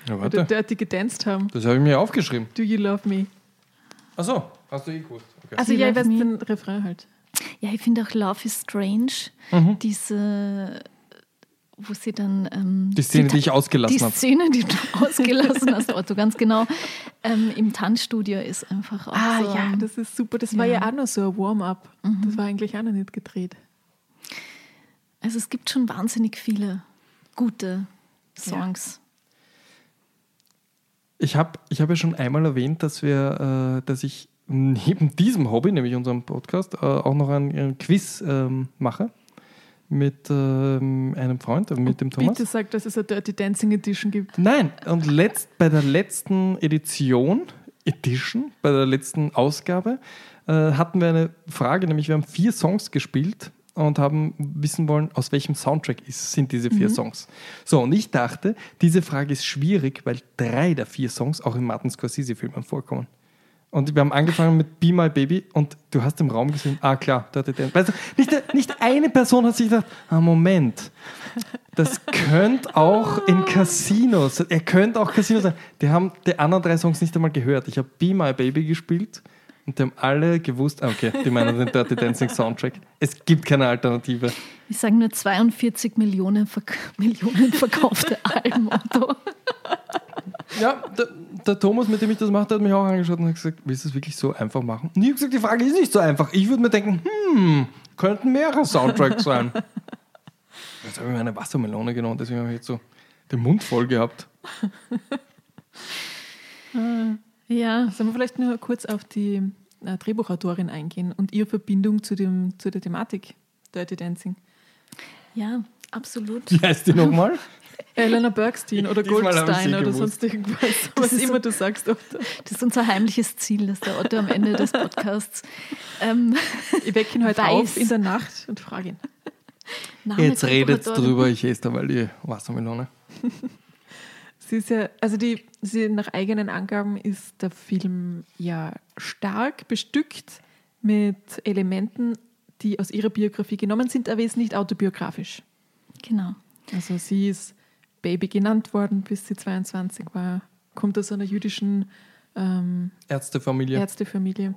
Ja, oder. Dirty gedanced haben. Das habe ich mir aufgeschrieben. Do you love me? Achso, hast du eh gewusst. Okay. Also ja, ich Love weiß den Refrain halt. Ja, ich finde auch Love is Strange, Mhm. diese, wo sie dann. Ähm, Die Szene, ta- die ich ausgelassen Die habe. Szene, die du [laughs] ausgelassen hast, Otto, ganz genau. Ähm, Im Tanzstudio ist einfach auch Ah so. ja, das ist super. Das war Ja. ja auch noch so ein Warm-up. Das war eigentlich auch noch nicht gedreht. Also es gibt schon wahnsinnig viele gute Songs. Ich habe ich hab ja schon einmal erwähnt, dass wir, äh, dass ich neben diesem Hobby, nämlich unserem Podcast, äh, auch noch ein, ein Quiz ähm, mache mit ähm, einem Freund, mit dem Thomas. Bitte sag, dass es eine Dirty Dancing Edition gibt. Nein, und letzt, bei der letzten Edition, Edition, bei der letzten Ausgabe, äh, hatten wir eine Frage, nämlich wir haben vier Songs gespielt und haben wissen wollen, aus welchem Soundtrack ist, sind diese vier Songs. So, und ich dachte, diese Frage ist schwierig, weil drei der vier Songs auch in Martin Scorsese-Filmen vorkommen. Und wir haben angefangen mit Be My Baby und du hast im Raum gesehen, ah klar, Dirty Dancing. Weißt du, nicht, nicht eine Person hat sich gedacht, ah Moment, das könnte auch in Casinos, er könnte auch Casino sein. Die haben die anderen drei Songs nicht einmal gehört. Ich habe Be My Baby gespielt und die haben alle gewusst, ah, okay, die meinen den Dirty Dancing Soundtrack. Es gibt keine Alternative. Ich sage nur 42 Millionen, verk [laughs] Millionen verkaufte Alben, Otto. Ja, der, der Thomas, mit dem ich das mache, der hat mich auch angeschaut und hat gesagt, willst du es wirklich so einfach machen? Und ich habe gesagt, die Frage ist nicht so einfach. Ich würde mir denken, hm, könnten mehrere Soundtracks sein. [laughs] Jetzt habe ich mir eine Wassermelone genommen, deswegen habe ich jetzt so den Mund voll gehabt. Ja, Sollen wir vielleicht nur kurz auf die äh, Drehbuchautorin eingehen und ihre Verbindung zu, dem, zu der Thematik Dirty Dancing? ja, absolut. Wie heißt die nochmal? [laughs] Eleanor Bergstein oder Goldstein oder sonst irgendwas. Was ist immer du sagst. Oder? Das ist unser heimliches Ziel, dass der Otto am Ende des Podcasts ähm, Ich wecke ihn heute Weiß. auf in der Nacht und frage ihn. Name Jetzt redet drüber, ich esse dabei die Wassermelone. [laughs] Sie ist ja, also die, sie, nach eigenen Angaben ist der Film ja stark bestückt mit Elementen, die aus ihrer Biografie genommen sind, aber ist nicht autobiografisch. Genau. Also sie ist Baby genannt worden, bis sie 22 war, kommt aus einer jüdischen ähm, Ärztefamilie. Ärztefamilie.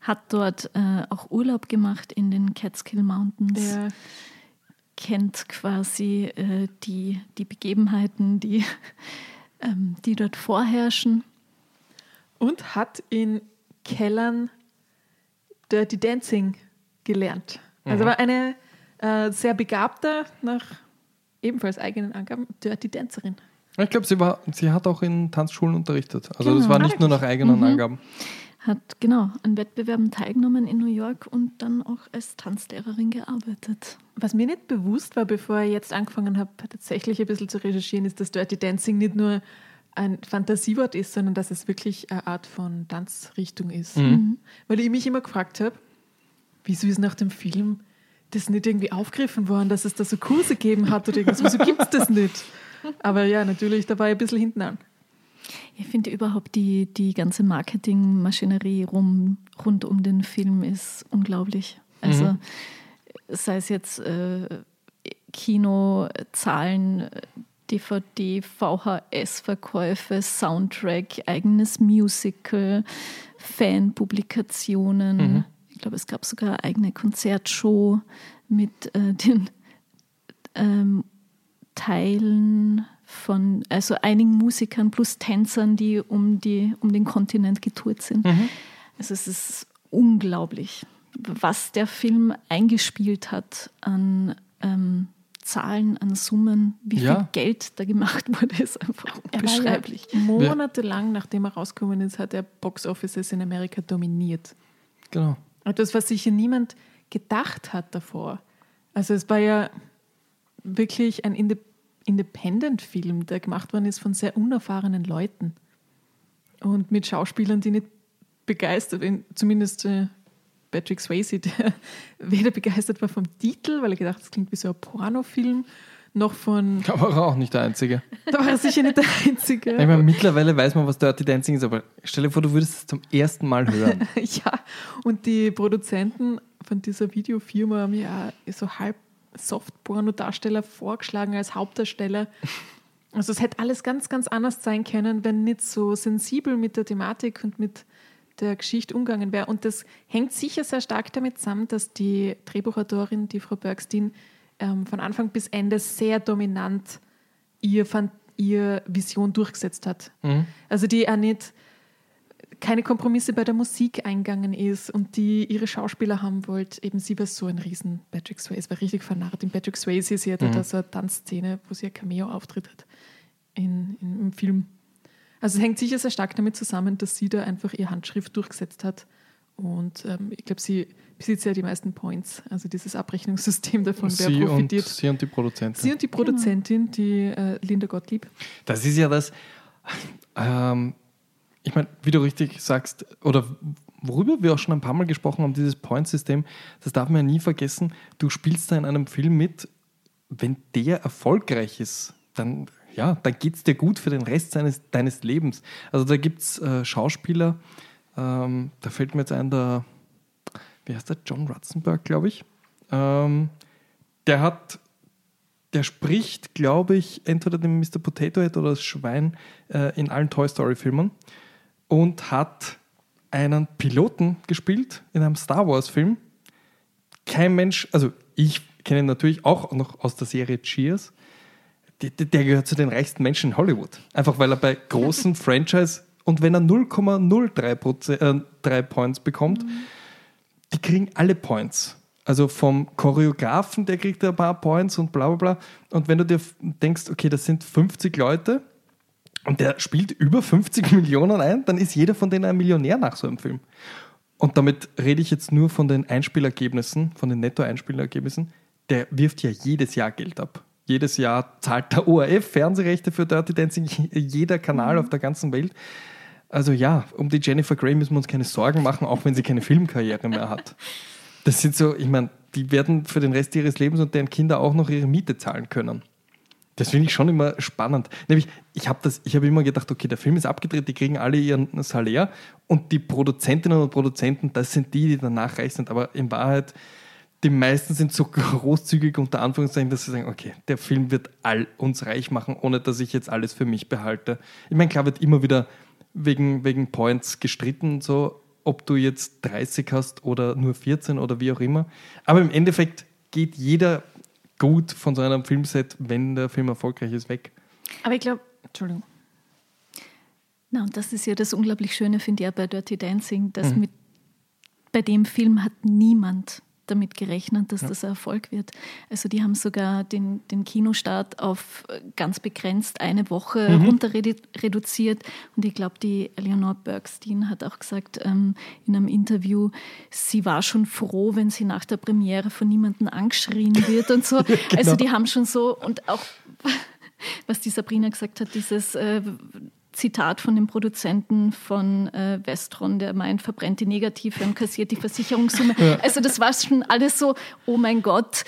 Hat dort äh, auch Urlaub gemacht in den Catskill Mountains. Der, kennt quasi äh, die, die Begebenheiten, die, [laughs] ähm, die dort vorherrschen. und hat in Kellern Dirty Dancing gelernt. Also war eine äh, sehr begabte, nach ebenfalls eigenen Angaben, Dirty Dancerin. Ich glaube, sie, war- sie hat auch in Tanzschulen unterrichtet. Also das Genau. war Ah, nicht nur nach eigenen Mhm. Angaben. Hat genau an Wettbewerben teilgenommen in New York und dann auch als Tanzlehrerin gearbeitet. Was mir nicht bewusst war, bevor ich jetzt angefangen habe, tatsächlich ein bisschen zu recherchieren, ist, dass Dirty Dancing nicht nur ein Fantasiewort ist, sondern dass es wirklich eine Art von Tanzrichtung ist. Weil ich mich immer gefragt habe, wieso ist nach dem Film das nicht irgendwie aufgegriffen worden, dass es da so Kurse gegeben hat oder irgendwas. Wieso gibt es das nicht? Aber ja, natürlich, da war ich ein bisschen hinten an. Ich finde überhaupt die, die ganze Marketingmaschinerie rum, rund um den Film ist unglaublich. Also sei es jetzt äh, Kinozahlen, DVD, VHS-Verkäufe, Soundtrack, eigenes Musical, Fanpublikationen. Ich glaube, es gab sogar eine eigene Konzertshow mit äh, [laughs] den ähm, Teilen von, also einigen Musikern plus Tänzern, die um, die um den Kontinent getourt sind. Also es ist unglaublich, was der Film eingespielt hat an ähm, Zahlen, an Summen, wie Ja. viel Geld da gemacht [laughs] wurde, ist einfach unbeschreiblich. ja monatelang, nachdem er rausgekommen ist, hat er Box Offices in Amerika dominiert. Genau. Etwas, was sicher niemand gedacht hat davor. Also es war ja wirklich ein Inde Independent-Film, der gemacht worden ist von sehr unerfahrenen Leuten. Und mit Schauspielern, die nicht begeistert, in- zumindest äh, Patrick Swayze, der [laughs] weder begeistert war vom Titel, weil er gedacht, das klingt wie so ein Pornofilm, noch von. [laughs] Da war er auch nicht der Einzige. Da war er sicher nicht der Einzige. Ich meine, mittlerweile weiß man, was Dirty Dancing ist, aber stell dir vor, du würdest es zum ersten Mal hören. [laughs] ja, und die Produzenten von dieser Videofirma haben ja so halb Soft-Porno-Darsteller vorgeschlagen als Hauptdarsteller. Also es hätte alles ganz, ganz anders sein können, wenn nicht so sensibel mit der Thematik und mit der Geschichte umgegangen wäre. Und das hängt sicher sehr stark damit zusammen, dass die Drehbuchautorin, die Frau Bergstein, ähm, von Anfang bis Ende sehr dominant ihr, ihr Vision durchgesetzt hat. Mhm. Also die auch nicht keine Kompromisse bei der Musik eingegangen ist und die ihre Schauspieler haben wollte. Eben sie war so ein riesen Patrick Swayze, war richtig vernarrt in Patrick Swayze. Sie hatte mhm. da so eine Tanzszene, wo sie ein Cameo-Auftritt hat in, in, im Film. Also es hängt sicher sehr stark damit zusammen, dass sie da einfach ihre Handschrift durchgesetzt hat. Und ähm, ich glaube, sie besitzt ja die meisten Points, also dieses Abrechnungssystem davon, wer sie profitiert. Und, sie und die Produzentin. Sie und die Produzentin, die äh, Linda Gottlieb. Das ist ja das, ähm, ich meine, wie du richtig sagst, oder worüber wir auch schon ein paar Mal gesprochen haben, dieses Point-System, das darf man ja nie vergessen. Du spielst da in einem Film mit, wenn der erfolgreich ist, dann, ja, dann geht es dir gut für den Rest seines, deines Lebens. Also da gibt es äh, Schauspieler, ähm, da fällt mir jetzt ein, der, wie heißt der, John Ratzenberg, glaube ich. Ähm, der hat, der spricht, glaube ich, entweder den Mr. Potato Head oder das Schwein äh, in allen Toy Story-Filmen und hat einen Piloten gespielt in einem Star Wars-Film. Kein Mensch, also ich kenne ihn natürlich auch noch aus der Serie Cheers. Der, der gehört zu den reichsten Menschen in Hollywood. Einfach weil er bei großen [laughs] Franchise und wenn er 0,03 äh, Points bekommt, mhm. die kriegen alle Points. Also vom Choreografen, der kriegt ein paar Points und bla bla bla. Und wenn du dir denkst, okay, das sind 50 Leute, und der spielt über 50 [laughs] Millionen ein, dann ist jeder von denen ein Millionär nach so einem Film. Und damit rede ich jetzt nur von den Einspielergebnissen, von den Netto-Einspielergebnissen. Der wirft ja jedes Jahr Geld ab. Jedes Jahr zahlt der [laughs] ORF Fernsehrechte für Dirty Dancing, jeder Kanal mhm. auf der ganzen Welt. Also ja, um die Jennifer Grey müssen wir uns keine Sorgen machen, auch wenn sie keine Filmkarriere mehr hat. [laughs] Das sind so, ich meine, die werden für den Rest ihres Lebens und deren Kinder auch noch ihre Miete zahlen können. Das finde ich schon immer spannend. Nämlich, ich habe hab immer gedacht, okay, der Film ist abgedreht, die kriegen alle ihren Salär und die Produzentinnen und Produzenten, das sind die, die danach reich sind. Aber in Wahrheit, die meisten sind so [laughs] großzügig unter Anführungszeichen, dass sie sagen, okay, der Film wird all uns reich machen, ohne dass ich jetzt alles für mich behalte. Ich meine, klar wird immer wieder wegen, wegen Points gestritten, so ob du jetzt 30 hast oder nur 14 oder wie auch immer. Aber im Endeffekt geht jeder gut von so einem Filmset, wenn der Film erfolgreich ist, weg. Aber ich glaube, Entschuldigung. Na, und das ist ja das unglaublich Schöne, finde ich, bei Dirty Dancing, dass mhm. mit, bei dem Film hat niemand damit gerechnet, dass ja. das ein Erfolg wird. Also die haben sogar den, den Kinostart auf ganz begrenzt eine Woche mhm. runter reduziert. Und ich glaube, die Eleanor Bergstein hat auch gesagt ähm, in einem Interview, sie war schon froh, wenn sie nach der Premiere von niemandem angeschrien wird und so. [laughs] genau. Also die haben schon so und auch [laughs] was die Sabrina gesagt hat, dieses äh, Zitat von dem Produzenten von äh, Westron, der meint, verbrennt die Negative und kassiert die Versicherungssumme. Ja. Also das war schon alles so, oh mein Gott,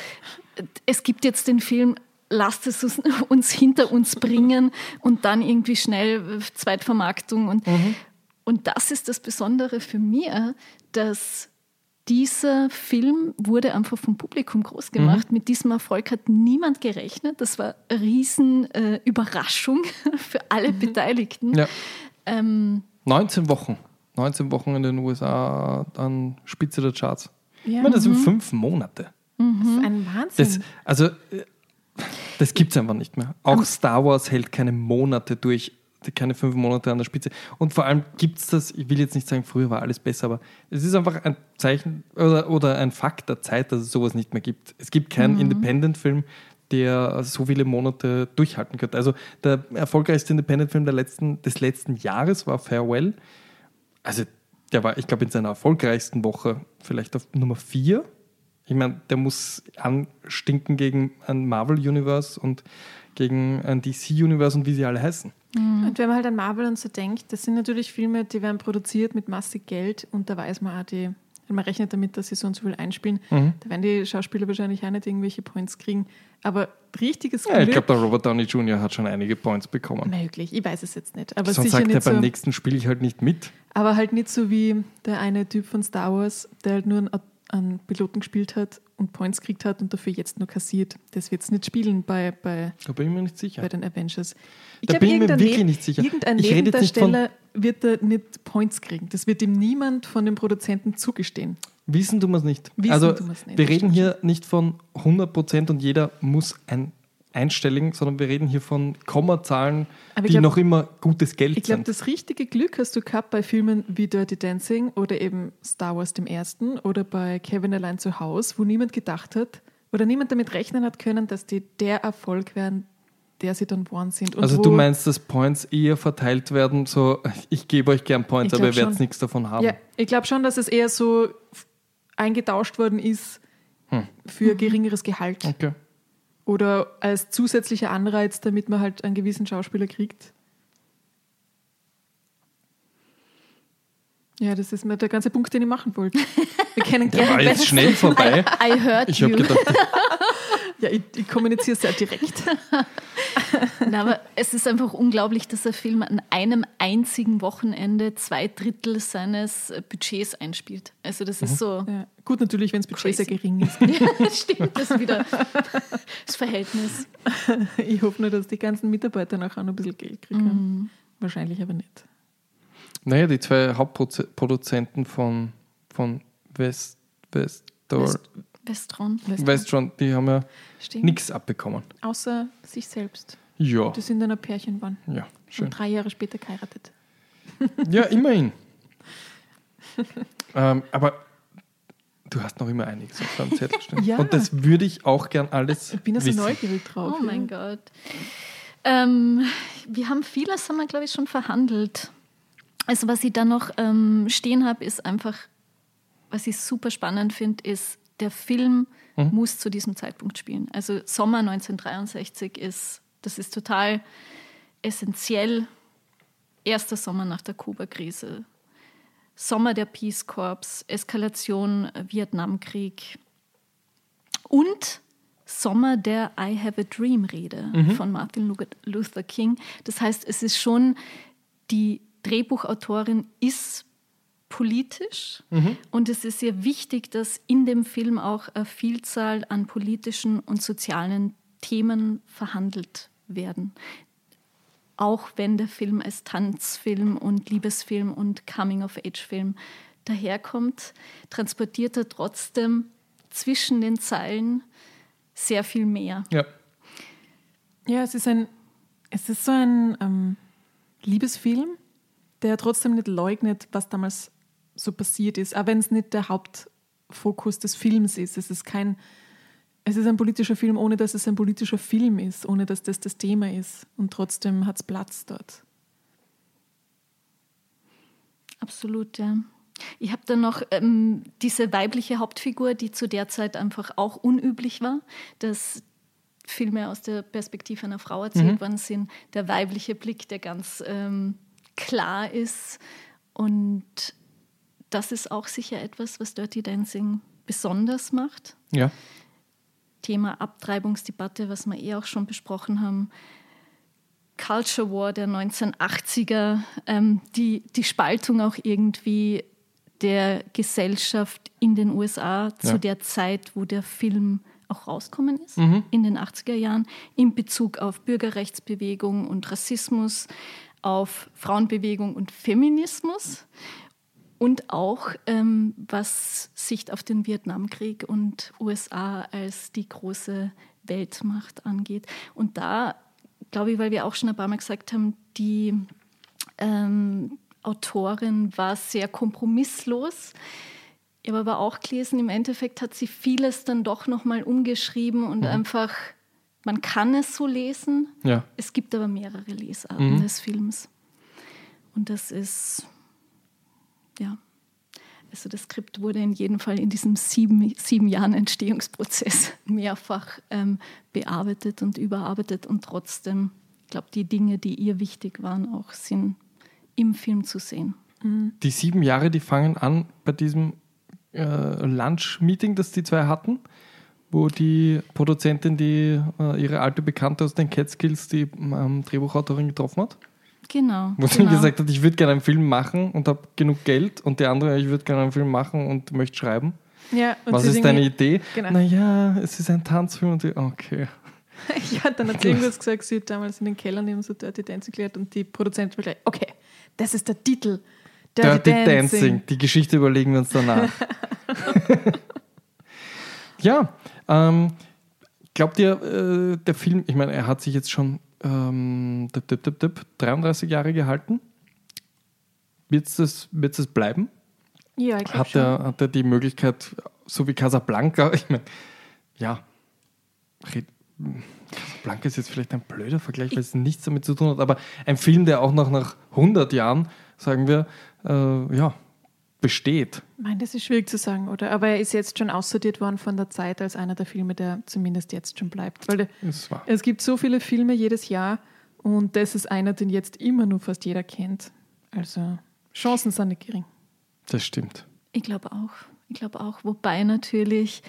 es gibt jetzt den Film, lasst es uns [laughs] hinter uns bringen und dann irgendwie schnell Zweitvermarktung. Und, mhm. und das ist das Besondere für mich, dass dieser Film wurde einfach vom Publikum groß gemacht. Mhm. Mit diesem Erfolg hat niemand gerechnet. Das war eine riesen äh, Überraschung [laughs] für alle mhm. Beteiligten. Ja. Ähm, 19 Wochen. 19 Wochen in den USA an Spitze der Charts. Ja. Ich meine, das sind mhm. fünf Monate. Mhm. Das ist ein Wahnsinn. Das, also, äh, das gibt es einfach nicht mehr. Auch Star Wars hält keine Monate durch keine fünf Monate an der Spitze. Und vor allem gibt es das, ich will jetzt nicht sagen, früher war alles besser, aber es ist einfach ein Zeichen oder, oder ein Fakt der Zeit, dass es sowas nicht mehr gibt. Es gibt keinen mhm. Independent-Film, der so viele Monate durchhalten könnte. Also der erfolgreichste Independent-Film letzten, des letzten Jahres war Farewell. Also der war, ich glaube, in seiner erfolgreichsten Woche vielleicht auf Nummer vier. Ich meine, der muss anstinken gegen ein Marvel-Universe und gegen ein DC-Universe und wie sie alle heißen. Mhm. Und wenn man halt an Marvel und so denkt, das sind natürlich Filme, die werden produziert mit massig Geld und da weiß man auch, die man rechnet damit, dass sie so und so viel einspielen. Mhm. Da werden die Schauspieler wahrscheinlich auch nicht irgendwelche Points kriegen. Aber richtiges Ja, ich Glück, glaube, der Robert Downey Jr. hat schon einige Points bekommen. möglich. Ich weiß es jetzt nicht. Aber Sonst sagt er, nicht beim so, nächsten spiele ich halt nicht mit. aber halt nicht so wie der eine Typ von Star Wars, der halt nur einen, einen Piloten gespielt hat und Points gekriegt hat und dafür jetzt nur kassiert. Das wird es nicht spielen bei, bei, Da bin ich mir nicht sicher. bei den Avengers. Ich Da glaub, bin ich mir wirklich Neb- nicht sicher. Irgendein Ich Nebendarsteller wird da nicht Points kriegen. Das wird ihm niemand von den Produzenten zugestehen. Wissen tun wir es nicht. Wissen also, nicht, wir reden hier nicht von 100% und jeder muss ein einstelligen, sondern wir reden hier von Kommazahlen, die ich glaub- noch immer gutes Geld Ich glaube, sind. das richtige Glück hast du gehabt bei Filmen wie Dirty Dancing oder eben Star Wars dem ersten oder bei Kevin allein zu Hause, wo niemand gedacht hat oder niemand damit rechnen hat können, dass die der Erfolg werden, der sie dann geworden sind. Und Also du meinst, dass Points eher verteilt werden, so ich gebe euch gern Points, Ich aber ihr glaub werdet nichts davon haben. Ja, ich glaube schon, dass es eher so eingetauscht worden ist Hm. für geringeres Gehalt Okay. Oder als zusätzlicher Anreiz, damit man halt einen gewissen Schauspieler kriegt. Ja, das ist mir der ganze Punkt, den ich machen wollte. [laughs] Wir kennen Der war gerne jetzt schnell vorbei. I heard Ich you. habe gedacht, [laughs] Ja, ich, ich kommuniziere sehr direkt. [laughs] Na, aber es ist einfach unglaublich, dass der Film an einem einzigen Wochenende zwei Drittel seines Budgets einspielt. Also das ist so. Ja, gut, natürlich, wenn das Budget sehr Crazy. gering ist. [laughs] Ja, stimmt, das ist wieder [laughs] das Verhältnis. Ich hoffe nur, dass die ganzen Mitarbeiter nachher noch ein bisschen Geld kriegen. Wahrscheinlich aber nicht. naja, die zwei Hauptproduzenten von, von West, Westor, West- Westron. Westron, die haben ja nichts abbekommen. Außer sich selbst. Ja, Die sind dann ein Pärchen geworden. ja, schön. Und drei Jahre später geheiratet. [laughs] Ja, immerhin. [laughs] ähm, aber du hast noch immer einiges auf deinem Zettel stehen. [laughs] Ja. Und das würde ich auch gern alles Ich bin da so wissen. neugierig drauf. Oh mein Gott. Ähm, wir haben vieles, haben wir, glaube ich, schon verhandelt. Also was ich da noch ähm, stehen habe, ist einfach, was ich super spannend finde, ist, der Film muss zu diesem Zeitpunkt spielen. Also Sommer 1963 ist, das ist total essentiell. Erster Sommer nach der Kuba-Krise. Sommer der Peace Corps, Eskalation äh, Vietnamkrieg und Sommer der I Have a Dream Rede von Martin Lu- Luther King. Das heißt, es ist schon, die Drehbuchautorin ist politisch und es ist sehr wichtig, dass in dem Film auch eine Vielzahl an politischen und sozialen Themen verhandelt werden. Auch wenn der Film als Tanzfilm und Liebesfilm und Coming-of-Age-Film daherkommt, transportiert er trotzdem zwischen den Zeilen sehr viel mehr. Ja. Ja, es ist ein, es ist so ein ähm, Liebesfilm, der trotzdem nicht leugnet, was damals so passiert ist, auch wenn es nicht der Hauptfokus des Films ist. Es ist kein, es ist ein politischer Film, ohne dass es ein politischer Film ist, ohne dass das das Thema ist. Und trotzdem hat es Platz dort. Absolut, ja. Ich habe dann noch ähm, diese weibliche Hauptfigur, die zu der Zeit einfach auch unüblich war, dass Filme aus der Perspektive einer Frau erzählt worden sind. Der weibliche Blick, der ganz ähm, klar ist. Und das ist auch sicher etwas, was Dirty Dancing besonders macht. Ja. Thema Abtreibungsdebatte, was wir eh auch schon besprochen haben. Culture War der 1980er, ähm, die, die Spaltung auch irgendwie der Gesellschaft in den USA zu Ja. der Zeit, wo der Film auch rauskommen ist, in den 80er Jahren, in Bezug auf Bürgerrechtsbewegung und Rassismus, auf Frauenbewegung und Feminismus und auch ähm, was Sicht auf den Vietnamkrieg und USA als die große Weltmacht angeht. Und da glaube ich, weil wir auch schon ein paar Mal gesagt haben, die ähm, Autorin war sehr kompromisslos. Ich habe aber auch gelesen, im Endeffekt hat sie vieles dann doch nochmal umgeschrieben und einfach, man kann es so lesen. Ja. Es gibt aber mehrere Lesarten des Films. Und das ist, ja, also das Skript wurde in jedem Fall in diesem sieben, sieben Jahren Entstehungsprozess [laughs] mehrfach ähm, bearbeitet und überarbeitet und trotzdem, ich glaube, die Dinge, die ihr wichtig waren, auch sind im Film zu sehen. Die sieben Jahre, die fangen an bei diesem äh, Lunch-Meeting, das die zwei hatten, wo die Produzentin die äh, ihre alte Bekannte aus den Catskills, die ähm, Drehbuchautorin getroffen hat. Genau. Wo sie genau. gesagt hat, ich würde gerne einen Film machen und habe genug Geld und der andere, ich würde gerne einen Film machen und möchte schreiben. Ja, und Was sie ist deine Idee? Genau. Naja, es ist ein Tanzfilm und die, okay. [laughs] Ja, dann hat sie irgendwas gesagt, sie hat damals in den Keller neben so Dirty Dancing gelehrt und die Produzentin war gleich, okay, das ist der Titel. Dirty, Dirty Dancing. Die Geschichte überlegen wir uns danach. [laughs] ja, ähm, glaubt ihr, äh, der Film, ich meine, er hat sich jetzt schon ähm, dip, dip, dip, dip, 33 Jahre gehalten. Wird es das, wird's das bleiben? Ja, ich glaube Hat schon. er, hat er die Möglichkeit, so wie Casablanca, [laughs] ich meine, ja, Casablanca ist jetzt vielleicht ein blöder Vergleich, weil es nichts damit zu tun hat, aber ein Film, der auch noch nach 100 Jahren, sagen wir, äh, ja, besteht. Ich meine, das ist schwierig zu sagen, oder? Aber er ist jetzt schon aussortiert worden von der Zeit als einer der Filme, der zumindest jetzt schon bleibt. Weil es gibt so viele Filme jedes Jahr und das ist einer, den jetzt immer nur fast jeder kennt. Also Chancen sind nicht gering. Das stimmt. Ich glaube auch. Ich glaube auch. Wobei natürlich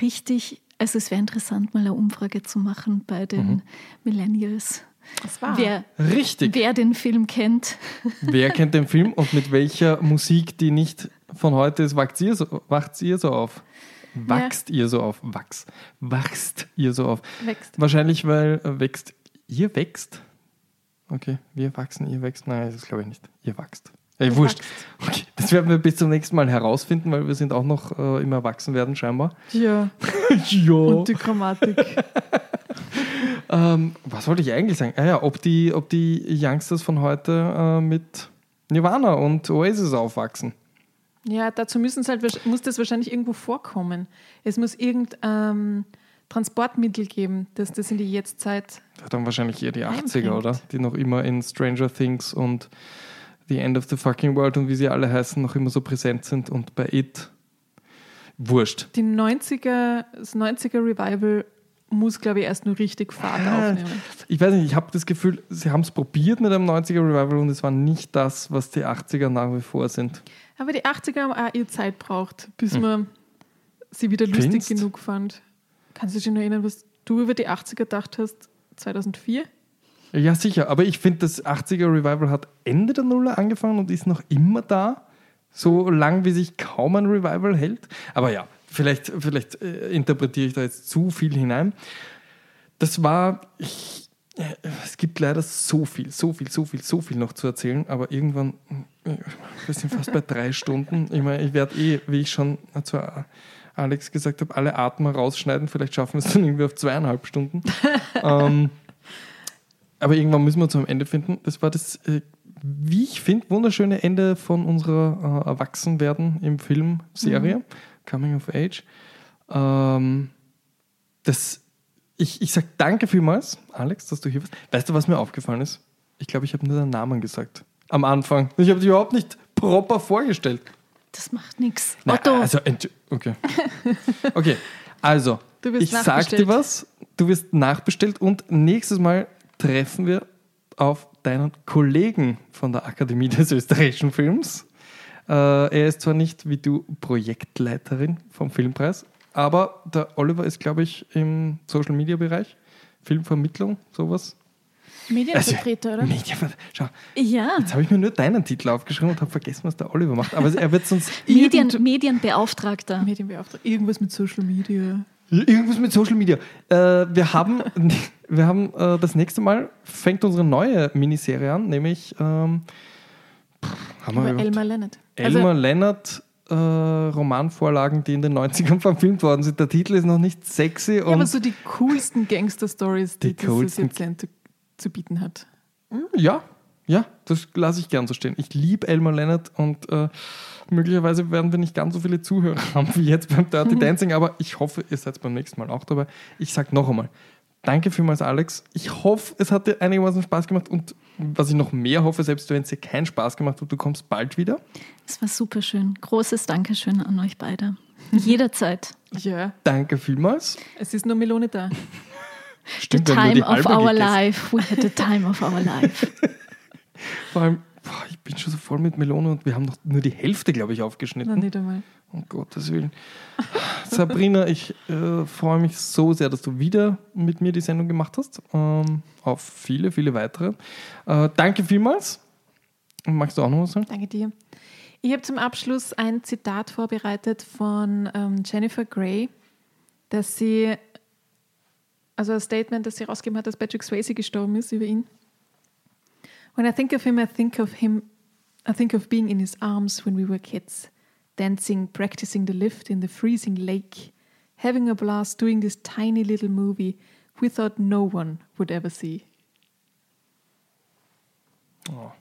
richtig, also es wäre interessant, mal eine Umfrage zu machen bei den Millennials. Das war. Wer, Richtig. wer den Film kennt. Wer kennt den Film [laughs] und mit welcher Musik, die nicht von heute ist, wacht ihr so, wacht ihr so auf? Wachst ihr so auf? Wachs. Wachst ihr so auf? wächst. Wahrscheinlich, weil äh, wächst. Ihr wächst? Okay, wir wachsen, ihr wächst. Nein, das glaube ich nicht. Ihr wachst. Ey, wurscht. Okay, das werden wir bis zum nächsten Mal herausfinden, weil wir sind auch noch äh, im Erwachsenwerden scheinbar. Ja, [laughs] ja. und die Grammatik. [laughs] Ähm, was wollte ich eigentlich sagen? Ah ja, ob die, ob die Youngsters von heute äh, mit Nirvana und Oasis aufwachsen. Ja, dazu müssen halt, muss das wahrscheinlich irgendwo vorkommen. Es muss irgendein Transportmittel geben, das das in die Jetztzeit. Dann wahrscheinlich eher die 80er, Einbringt. oder? Die noch immer in Stranger Things und The End of the Fucking World und wie sie alle heißen, noch immer so präsent sind und bei It. Wurscht. Die 90er, das 90er Revival muss, glaube ich, erst nur richtig Fahrt Ja. aufnehmen. Ich weiß nicht, ich habe das Gefühl, sie haben es probiert mit einem 90er Revival und es war nicht das, was die 80er nach wie vor sind. Aber die 80er haben auch ihre Zeit braucht, bis man sie wieder lustig Findest? genug fand. Kannst du dich noch erinnern, was du über die 80er gedacht hast? 2004? Ja, sicher, aber ich finde, das 80er Revival hat Ende der Nuller angefangen und ist noch immer da. So lang, wie sich kaum ein Revival hält. Aber ja, vielleicht, vielleicht äh, interpretiere ich da jetzt zu viel hinein. Das war, ich, äh, es gibt leider so viel, so viel, so viel, so viel noch zu erzählen, aber irgendwann, äh, wir sind fast bei drei Stunden. Ich meine, ich werde eh, wie ich schon zu Alex gesagt habe, alle Atmer rausschneiden. Vielleicht schaffen wir es dann irgendwie auf zweieinhalb Stunden. [laughs] ähm, aber irgendwann müssen wir zum Ende finden. Das war das, äh, wie ich finde, wunderschöne Ende von unserer äh, Erwachsenwerden im Film Serie, Coming of Age. Ähm, das, ich ich sage danke vielmals, Alex, dass du hier warst. Weißt du, was mir aufgefallen ist? Ich glaube, ich habe nur deinen Namen gesagt. Am Anfang. Ich habe dich überhaupt nicht proper vorgestellt. Das macht nichts. Otto, Also, okay. [laughs] Okay, also, ich sag dir was, du wirst nachbestellt und nächstes Mal treffen wir auf deinen Kollegen von der Akademie des österreichischen Films. Äh, er ist zwar nicht wie du Projektleiterin vom Filmpreis, aber der Oliver ist, glaube ich, im Social Media Bereich, Filmvermittlung, sowas. Medienvertreter, oder? Medienver Schau, ja, jetzt habe ich mir nur deinen Titel aufgeschrieben und habe vergessen, was der Oliver macht. Aber er wird sonst [laughs] Medien, Medienbeauftragter. Medienbeauftragter. Irgendwas mit Social Media. Irgendwas mit Social Media. Äh, wir haben, [laughs] wir haben äh, das nächste Mal fängt unsere neue Miniserie an, nämlich ähm, pff, haben wir Über überhaupt- Elmar Leonard. Elmar Lennart äh, Romanvorlagen, die in den 90ern [laughs] verfilmt worden sind. Der Titel ist noch nicht sexy Also, ja, aber so die coolsten Gangster-Stories, die, Die dieses Jahrzehnt zu, zu bieten hat. ja, ja, das lasse ich gern so stehen. Ich liebe Elmar Lennart und äh, möglicherweise werden wir nicht ganz so viele Zuhörer [laughs] haben wie jetzt beim Dirty Dancing, aber ich hoffe, ihr seid beim nächsten Mal auch dabei. Ich sage noch einmal, danke vielmals, Alex. Ich hoffe, es hat dir einigermaßen Spaß gemacht und was ich noch mehr hoffe, selbst wenn es dir keinen Spaß gemacht hat, du kommst bald wieder. Es war super schön. Großes Dankeschön an euch beide. [laughs] Jederzeit. Ja, Danke vielmals. es ist nur Melone da. Stimmt, the time of halbe our gegessen. life. We had the time of our life. [laughs] Vor allem, boah, ich bin schon so voll mit Melone und wir haben noch nur die Hälfte, glaube ich, Na, aufgeschnitten. nicht einmal. Um Gottes Willen. Sabrina, ich äh, freue mich so sehr, dass du wieder mit mir die Sendung gemacht hast. Ähm, auf viele, viele weitere. Äh, danke vielmals. Magst du auch noch was sagen? Danke dir. Ich habe zum Abschluss ein Zitat vorbereitet von ähm, Jennifer Grey, dass sie, also ein Statement, das sie rausgegeben hat, dass Patrick Swayze gestorben ist über ihn. When I think of him, I think of him, I think of being in his arms when we were kids, dancing, practicing the lift in the freezing lake, having a blast doing this tiny little movie we thought no one would ever see. Oh.